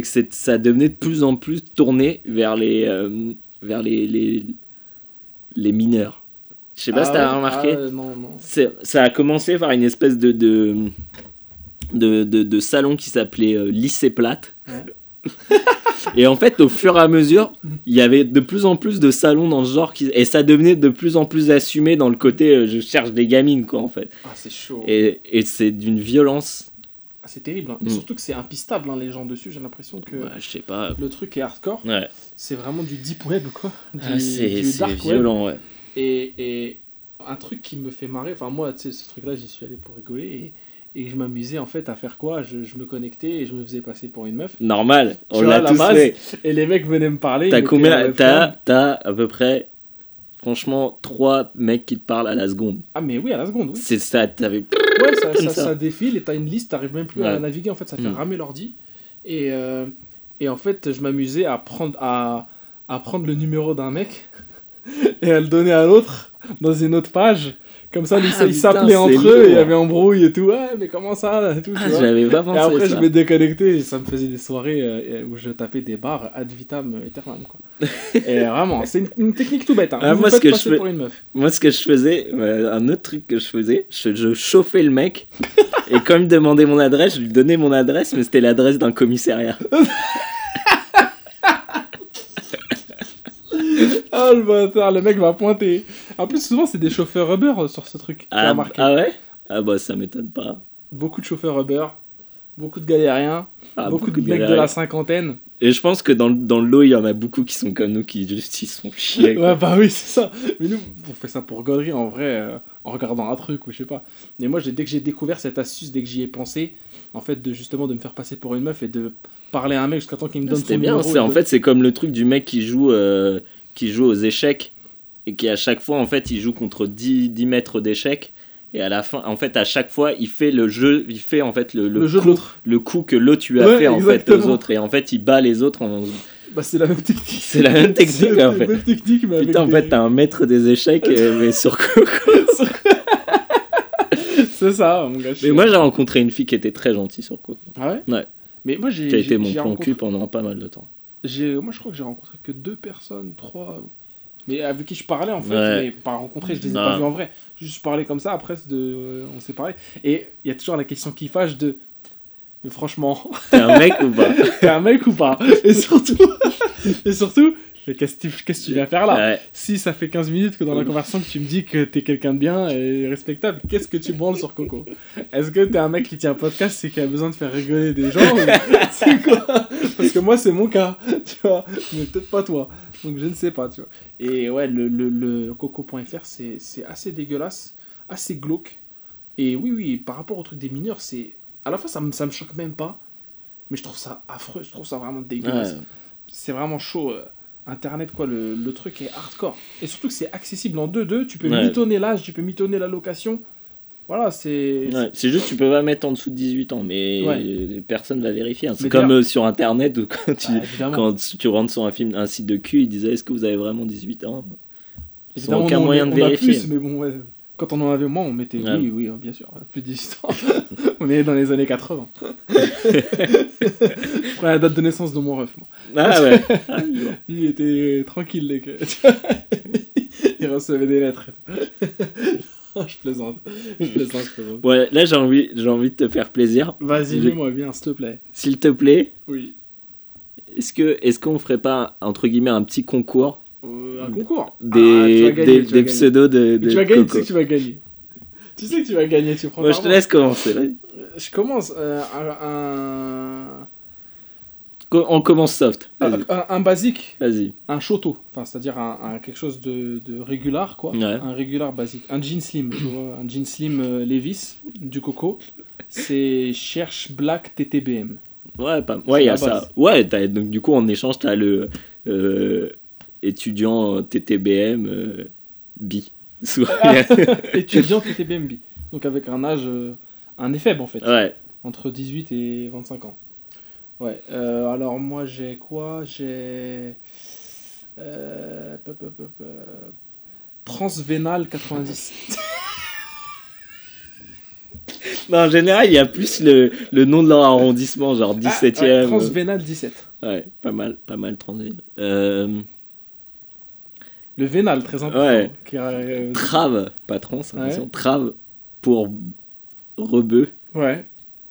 c'est que ça devenait de plus en plus tourné vers les, euh, vers les, les, les mineurs. Je sais pas ah si t'as ouais, remarqué. ah non, non. Ça a commencé par une espèce de, de, de, de- de salon qui s'appelait euh, Lycée Plate. Ouais. et en fait, au fur et à mesure, il y avait de plus en plus de salons dans ce genre qui... et ça devenait de plus en plus assumé dans le côté euh, je cherche des gamines, quoi, en fait. Ah, c'est chaud. Et, et c'est d'une violence. C'est terrible. hein. Et Mm. surtout que c'est impistable, hein, les gens dessus. J'ai l'impression que bah, je sais pas. le truc est hardcore. Ouais. C'est vraiment du deep web, quoi. Du, Ah, c'est du c'est dark web. violent, ouais. Et, et un truc qui me fait marrer, enfin moi, tu sais, ce truc-là, j'y suis allé pour rigoler et, et je m'amusais en fait à faire quoi? Je, je me connectais et je me faisais passer pour une meuf. Normal, on l'a tous base, fait. Et les mecs venaient me parler. T'as combien. T'as t'as à peu près, franchement, trois mecs qui te parlent à la seconde. Ah, mais oui, à la seconde, oui. C'est ça, t'avais. Ouais, ça, ça, ça. ça défile et t'as une liste, t'arrives même plus à naviguer, en fait, ça fait Mm. ramer l'ordi. Et, euh, et en fait, je m'amusais à prendre, à, à prendre le numéro d'un mec et à le donner à l'autre dans une autre page. Comme ça, ils Ah, ils s'appelaient entre eux, il y avait embrouille et tout. Ouais, mais comment ça et tout, Ah, j'avais pas Et pensé après, ça. je me déconnectais et ça me faisait des soirées euh, où je tapais des barres ad vitam aeternam. Quoi. et vraiment, c'est une, une technique tout bête. Hein. Ah, moi, ce que je passer fais- pour une meuf. Moi, ce que je faisais, un autre truc que je faisais, je, je chauffais le mec. et quand il me demandait mon adresse, je lui donnais mon adresse, mais c'était l'adresse d'un commissariat. Ah le bâtard, le mec va pointer. En plus, souvent, c'est des chauffeurs Uber euh, sur ce truc. Ah, ah ouais? Ah bah ça m'étonne pas. Beaucoup de chauffeurs Uber. beaucoup de galériens, Ah, beaucoup, de mecs de la cinquantaine. Et je pense que dans, le- dans le lot, il y en a beaucoup qui sont comme nous, qui juste ils chier. quoi. Ouais, bah oui, c'est ça. Mais nous, on fait ça pour rigoler en vrai, euh, en regardant un truc ou je sais pas. Mais moi, dès que j'ai découvert cette astuce, dès que j'y ai pensé, en fait, de justement de me faire passer pour une meuf et de parler à un mec jusqu'à temps qu'il me donne C'était son bien. numéro. c'est- En de- fait, c'est comme le truc du mec qui joue, euh, qui joue aux échecs et qui à chaque fois, en fait, il joue contre 10, 10 mètres d'échecs. Et à la fin, en fait, à chaque fois, il fait le jeu, il fait en fait le, le le jeu de coup, le coup que l'autre lui a Ouais, fait en fait aux autres. Et en fait, il bat les autres. En... Bah, c'est la même technique. C'est la même technique, en fait. même technique, mais avec Putain, en des- fait, t'as un maître des échecs, euh, mais sur Coco. C'est ça, mon gars. Mais moi, j'ai rencontré une fille qui était très gentille sur Coco. Ah ouais? Ouais. Mais moi, j'ai. Qui a été mon plan rencontré- cul pendant pas mal de temps. J'ai, moi, je crois que j'ai rencontré que deux personnes, trois. Mais avec qui je parlais en fait, Ouais. mais pas rencontré, je les ai Non. pas vus en vrai. Juste parlé comme ça, après, c'est de, euh, on s'est parlé. Et il y a toujours la question qui fâche de. Mais franchement, T'es un mec ou pas? T'es un mec ou pas? Et surtout, et surtout, mais qu'est-ce que tu, viens faire là Ouais. Si ça fait 15 minutes que dans la conversation que tu me dis que t'es quelqu'un de bien et respectable, qu'est-ce que tu branles sur Coco? Est-ce que t'es un mec qui tient un podcast c'est qui a besoin de faire rigoler des gens ou C'est quoi? Parce que moi c'est mon cas, tu vois, mais peut-être pas toi. Donc je ne sais pas, tu vois. Et ouais, le, le, le coco.fr c'est c'est assez dégueulasse, assez glauque. Et oui, oui, par rapport au truc des mineurs, c'est. À la fois ça me, ça me choque même pas, mais je trouve ça affreux, je trouve ça vraiment dégueulasse Ouais. c'est vraiment chaud. euh, Internet, quoi, le, le truc est hardcore. Et surtout que c'est accessible en 2-2, tu peux Ouais. mitonner l'âge, tu peux mitonner la location. Voilà, c'est. Ouais, c'est juste tu peux pas mettre en dessous de 18 ans, mais Ouais. personne va vérifier. hein. C'est comme euh, sur internet où quand tu, Bah, quand tu rentres sur un film, un site de cul, ils disaient est-ce que vous avez vraiment 18 ans? Ils Évidemment, ont aucun on moyen de on a vérifier. plus, mais bon, ouais. Quand on en avait moins, on mettait Ouais. oui, oui, bien sûr, plus de 18 ans. on est dans les années 80. Je prends la date de naissance de mon ref. Moi. Ah ouais. Lui, il était tranquille, les gars. il recevait des lettres. je plaisante. Je plaisante, je plaisante. ouais, là j'ai envie, j'ai envie de te faire plaisir. Vas-y, Je- mets-moi bien, s'il te plaît. S'il te plaît, Oui. est-ce que est-ce qu'on ferait pas entre guillemets un petit concours Euh, un concours. des, Ah, gagner, des, pseudos de, tu vas gagner, tu sais que tu vas gagner. Tu sais que tu vas gagner, tu prends Moi je te laisse commencer. vas-y. Je commence euh, un, On commence soft. un, Vas-y. un- un basique, Vas-y. un choto, enfin c'est-à-dire un, un- quelque chose de, de régular quoi, Ouais. un régular basique, un jean slim, tu vois, un jean slim euh, Levis du coco, c'est cherche black TTBM. Ouais, pas... ouais, il y a base. ça. Ouais, t'as- donc du coup en échange t'as le euh, étudiant TTBM euh, bi. Soit- Étudiant TTBM B, donc avec un âge, euh, un faible en fait. ouais. Entre 18 et 25 ans. Ouais, euh, alors moi j'ai quoi? J'ai. Euh, euh, Transvénal 90. Non, en général, il y a plus le, le nom de leur arrondissement, genre 17 Ah, ouais, e Transvénal 17. ouais, pas mal, pas mal transit. Euh, Le vénal, très important. Ouais. qui a, euh, trave, pas trans, Ouais. trave pour rebeu, ouais.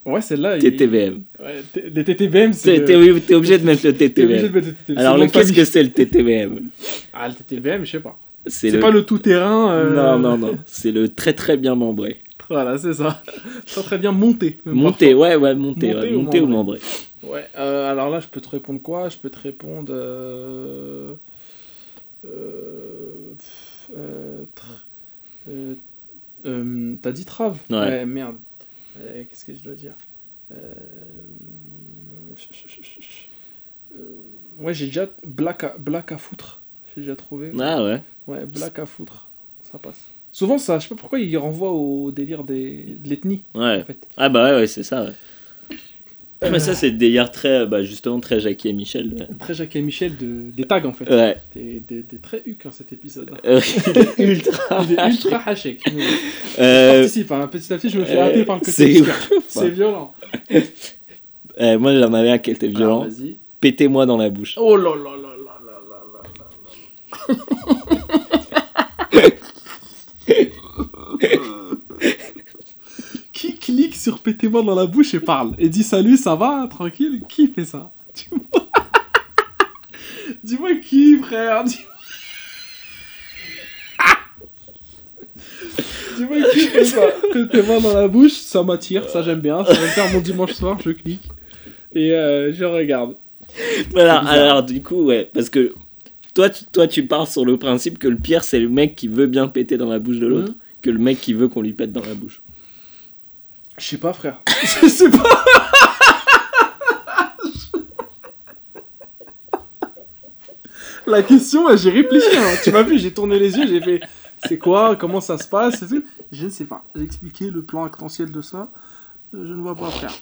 Ouais, celle-là. il- TTBM. Ouais, T- les TTBM, c'est. T'es le- obligé de mettre le mettre TTBM. Alors, C'est le- qu'est-ce que c'est le TTBM Ah, le TTBM, je sais pas. C'est C'est le... pas le tout-terrain. euh, Non, non, non, c'est le très très bien membré. Voilà, c'est ça. Très très bien monté. Monté, ouais, ouais, monté, Monté ouais, ou monté ou membré membré. Ouais, euh, alors là, je peux te répondre quoi? Je peux te répondre. Euh... Euh... pff, euh, tr- euh, euh, T'as dit trave Ouais. merde. Euh, Qu'est-ce que je dois dire? Euh, euh, Ouais, j'ai déjà. Black à, black à foutre. J'ai déjà trouvé. Ah ouais. Ouais, black à foutre. Ça passe. Souvent, ça, je sais pas pourquoi il renvoie au délire des, de l'ethnie, Ouais. en fait. Ah bah ouais, ouais c'est ça. Ouais. Ah, mais Euh. ça, c'est des délire très, bah, justement, très Jackie et Michel. Très Jacques et Michel de, des tags, en fait. Ouais. Des, des, des très huc hein, cet épisode. Euh, il est ultra. Il est ultra hachek. Je Euh, participe, hein. petit à petit, je me fais euh, par le côté c'est ouf, C'est violent. euh, moi, j'en avais un qui était violent. Alors, vas-y. Pétez-moi dans la bouche. Oh là là là là là là là là. Qui clique sur pétez-moi dans la bouche et parle et dit salut, ça va, tranquille? Qui fait ça? Dis-moi. Dis-moi qui, frère? Dis-moi il fait ça. Mains dans la bouche, ça m'attire, ça j'aime bien. Ça va me faire mon dimanche soir, je clique. Et euh, je regarde. Voilà, alors du coup, ouais, parce que toi tu, toi, tu pars sur le principe que le pire, c'est le mec qui veut bien péter dans la bouche de l'autre, Mhm. que le mec qui veut qu'on lui pète dans la bouche. Je sais pas, frère. Je sais pas. La question, j'ai réfléchi. hein. Tu m'as vu, j'ai tourné les yeux, j'ai fait c'est quoi, comment ça se passe? Je ne sais pas. J'ai expliqué le plan actentiel de ça. Je ne vois pas, frère.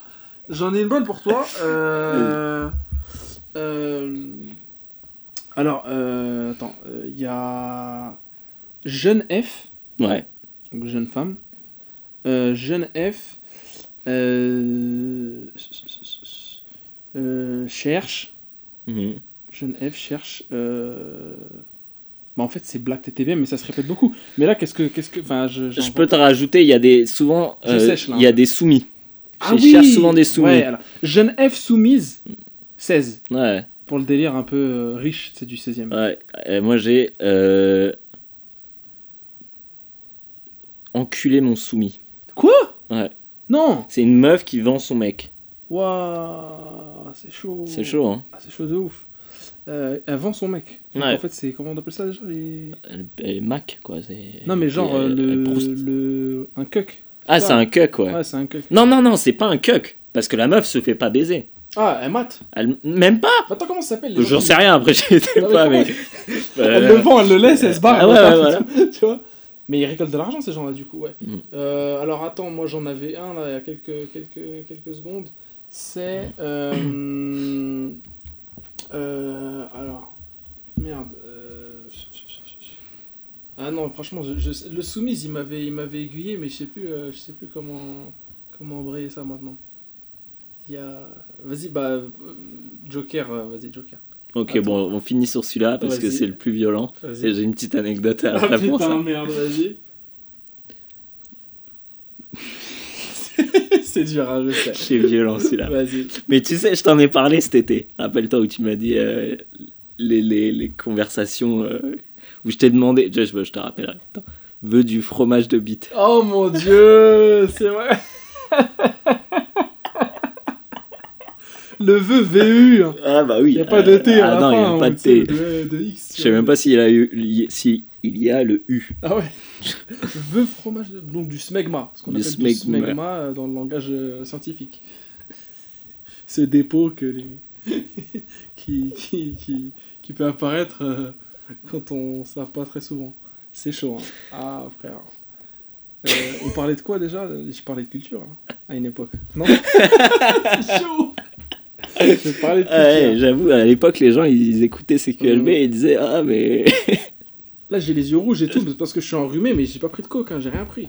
J'en ai une bonne pour toi. Euh, euh, Alors, euh, attends, euh, il y a Jeune F Ouais. donc jeune femme. Euh, jeune F cherche. Mhm. Jeune F cherche. euh, Bah, en fait, c'est Black TTV, mais ça se répète beaucoup. Mais là, qu'est-ce que. Qu'est-ce que... Enfin, je, Je peux te rajouter, il y a des souvent, euh, sèche, là, il y a peu. des soumis. Ah Je oui cherche souvent des soumis. Ouais, alors, Jeune F soumise, 16. Ouais, Pour le délire un peu euh, riche, c'est du 16e. ouais. Et moi j'ai euh... enculé mon soumis. Quoi? Ouais. Non C'est une meuf qui vend son mec. Waouh, c'est chaud. C'est chaud, hein. Ah, c'est chaud de ouf. Euh, elle vend son mec. Donc, Ouais. En fait, c'est. Comment on appelle ça déjà les... Elle, Mac, quoi. c'est- Non, mais genre elle- euh, elle le, le. Un cuck. Ah, c'est un cuck, ouais. Ouais, c'est un cuck. Non, non, non, c'est pas un cuck. Parce que la meuf se fait pas baiser. Ah, elle mate. Elle... Même pas Attends, comment ça s'appelle J'en sais rien, après mais pas, mais. Elle le vend, elle le laisse, elle se barre. Ah ouais, ouais, tu vois Mais ils récoltent de l'argent, ces gens-là, du coup, ouais. Mm. Euh, alors, attends, moi j'en avais un, là, il y a quelques, quelques, quelques secondes. C'est. Euh, euh, alors. Merde. Ah non, franchement, je, je- le soumise, il m'avait, il m'avait aiguillé, mais je sais plus, je sais plus comment, comment embrayer ça maintenant. Il y a. Vas-y, bah. Joker, vas-y, Joker. Ok, Attends. bon, on finit sur celui-là parce que c'est le plus violent. Et j'ai une petite anecdote à Ah putain, ça. merde, vas-y. c'est dur, hein, je sais. C'est violent celui-là. Vas-y. Mais tu sais, je t'en ai parlé cet été. Rappelle-toi où tu m'as dit euh, les, les, les conversations euh, où je t'ai demandé. Je, je, je te rappellerai. Attends. Veux du fromage de bite. Oh mon dieu, c'est vrai. Le vœu VU. hein. Ah bah oui. Il n'y a pas de T à Ah la non, il n'y a pas de T. De, de X. Je sais même pas s'il a eu, li- si il y a le U. Ah ouais. Vœu fromage, de... donc du smegma. Ce qu'on appelle du smegma. smegma euh, dans le langage euh, scientifique. Ce dépôt que les... qui, qui, qui, qui peut apparaître euh, quand on ne savent pas très souvent. C'est chaud. hein. Ah frère. Euh, on parlait de quoi déjà? Je parlais de culture hein, à une époque. Non? C'est chaud Je parlais de Ah ouais, culture. J'avoue, à l'époque, les gens ils écoutaient CQLB Ouais. et ils disaient Ah, mais. Là j'ai les yeux rouges et tout parce que je suis enrhumé mais j'ai pas pris de coke, hein, j'ai rien pris.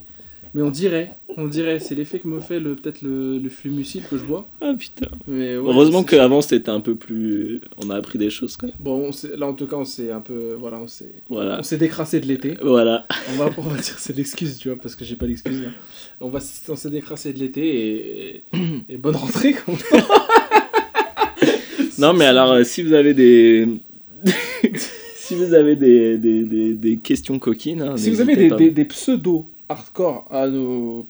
Mais on dirait, on dirait, c'est l'effet que me fait le peut-être le, le flumucil que je bois. ah putain. Mais ouais, Heureusement qu'avant c'était un peu plus. On a appris des choses, quoi. Bon, on là en tout cas on s'est un peu, voilà, on s'est, Voilà. on s'est décrassé de l'été. Voilà. On va, on va dire c'est l'excuse, tu vois, parce que j'ai pas l'excuse. là. On va, on s'est décrassé de l'été et, et bonne rentrée. Comme... Non, mais alors, euh, si vous avez des. si vous avez des, des, des, des questions coquines. hein, si vous avez n'hésitez des, pas. des, des pseudos hardcore à nous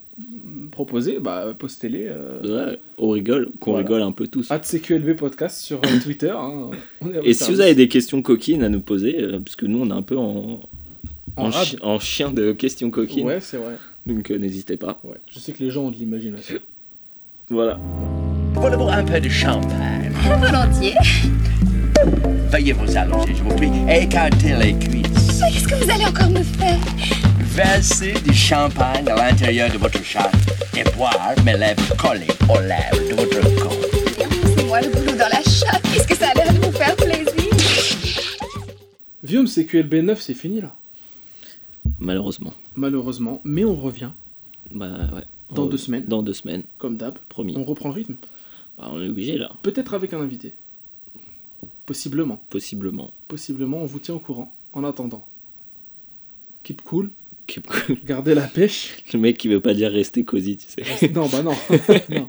proposer, bah postez-les. Euh, Ouais, on rigole, qu'on Voilà. rigole un peu tous. at CQLB podcast sur euh, Twitter. hein. On est à Et votre si vous service. avez des questions coquines à nous poser, euh, parce que nous on est un peu en, en, en, rad. chi- en chien de questions coquines, Ouais, c'est vrai. donc euh, n'hésitez pas. Ouais. Je sais que les gens ont de l'imagination. Voilà. Voulez-vous un peu de champagne Volontiers. Veuillez vous allonger, je vous prie, et écartez les cuisses. Mais qu'est-ce que vous allez encore me faire? Versez du champagne à l'intérieur de votre chatte et boire mes lèvres collées aux lèvres de votre corps. C'est moi le boulot dans la chatte. Est-ce que ça a l'air de vous faire plaisir? Vium CQLB 9, c'est fini là. Malheureusement. Malheureusement. Mais on revient, Bah ouais. Dans On- deux semaines. Dans deux semaines, comme d'hab. promis. On reprend le rythme. Bah, on est obligé là, Peut-être avec un invité. Possiblement. possiblement. Possiblement, on vous tient au courant. En attendant. Keep cool. Keep cool. Gardez la pêche. Le mec qui veut pas dire rester cosy, tu sais. non, bah non. non.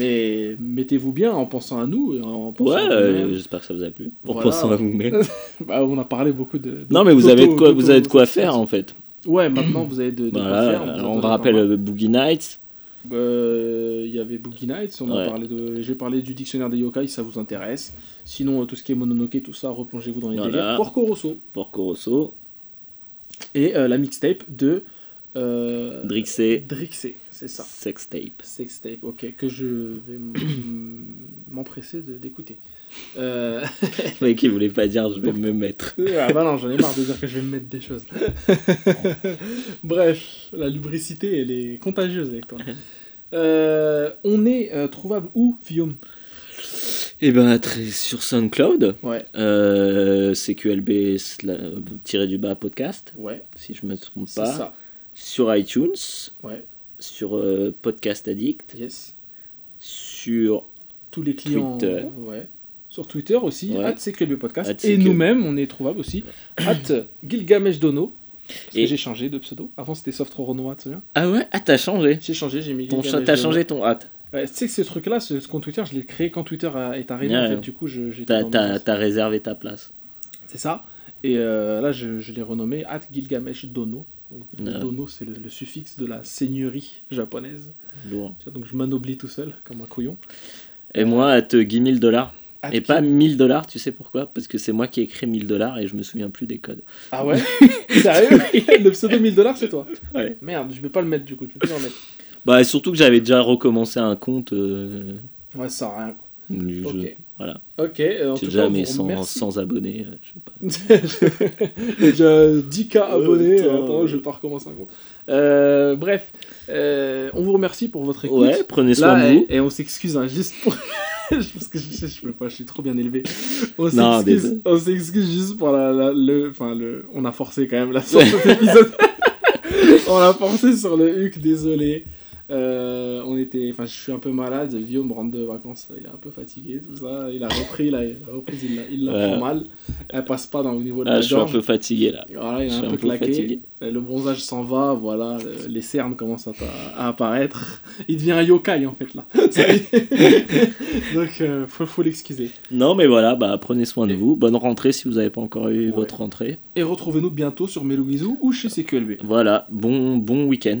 Mais mettez-vous bien en pensant à nous en pensant Ouais, euh, j'espère que ça vous a plu. En Voilà. pensant à vous-même. Bah, on a parlé beaucoup de. non, mais vous avez de quoi, vous avez de quoi faire en fait. Ouais, maintenant vous avez de, de quoi Voilà, faire. vous alors on rappelle euh, Boogie Nights. Euh, Il y avait Boogie Nights, on a parlé de... j'ai parlé du dictionnaire des yokai, si ça vous intéresse. Sinon, euh, tout ce qui est Mononoke, tout ça, replongez-vous dans les Voilà. délires. Porco Rosso. Porco Rosso, Et euh, la mixtape de. Euh, Drixé, Drixé, c'est ça. Sextape. Sextape, ok, que je vais m'empresser d'écouter. Euh... Le mec, il voulait pas dire je vais me mettre. ah bah non, j'en ai marre de dire que je vais me mettre des choses. Bref, la lubricité, elle est contagieuse avec toi. Euh, on est euh, trouvable où, Guillaume? Et ben, très- sur SoundCloud, Ouais, euh, CQLB tiré du bas podcast, ouais, si je me trompe pas. ça. Sur iTunes, Ouais, sur Podcast Addict, yes. sur Tous les clients. Twitter. Ouais. Sur Twitter aussi, Ouais. at CQLB Podcast. At Et nous-mêmes, on est trouvable aussi, at Gilgamesh Dono. Parce Et- j'ai changé de pseudo. Avant, c'était Soft Renoir, tu te souviens Ah ouais? Ah, t'as changé J'ai changé, j'ai mis Ton T'as changé ton hâte. Ouais, tu sais que ce truc-là, ce, ce compte Twitter, je l'ai créé quand Twitter a- est arrivé. Ouais, en fait, ouais. du coup, j'étais T'as réservé ta place. C'est ça. Et euh, là, je, je l'ai renommé at Gilgamesh Dono. Ouais. Dono, c'est le, le suffixe de la seigneurie japonaise. Lourd. Donc, je m'anoblis tout seul, comme un couillon. Et moi, te Guy 1000 dollars. Et pas 1000 dollars, tu sais pourquoi? Parce que c'est moi qui ai écrit 1000 dollars et je me souviens plus des codes. Ah ouais? Sérieux? Le pseudo 1000 dollars, c'est toi? Ouais. Merde, je vais pas le mettre du coup, tu peux pas le mettre. Bah, surtout que j'avais déjà recommencé un compte. euh, Ouais, ça sert à rien. Quoi. je-. Voilà. Ok, euh, en J'ai tout déjà cas, 100, remercie. 100 abonnés. euh, je sais pas. J'ai déjà 10K abonnés. Attends. Attends, je vais pas recommencer un compte. Euh, bref, euh, on vous remercie pour votre écoute. Ouais, prenez soin Là, de vous. et, et on s'excuse hein, juste pour. Parce que je, je peux pas, je suis trop bien élevé. On s'excuse, désolé. on s'excuse juste pour la, la- le, enfin le, on a forcé quand même là sur cet épisode. on a forcé sur le huc, désolé. Euh, on était, enfin, je suis un peu malade. Guillaume rentre de vacances, il est un peu fatigué, tout ça. Il a repris là, il a repris, il l'a, Ouais. mal. Elle passe pas dans, au niveau de Ah, la je suis un peu fatigué là. Voilà, il est un un peu peu claqué. fatigué. Le bronzage s'en va, voilà, le- les cernes commencent à, à apparaître. Il devient un yokai en fait là. Donc euh, faut, faut l'excuser. Non, mais voilà, bah, prenez soin de vous. Bonne rentrée si vous n'avez pas encore eu Ouais. votre rentrée. Et retrouvez-nous bientôt sur Meloguizou ou chez CQLB. Voilà, bon, bon week-end.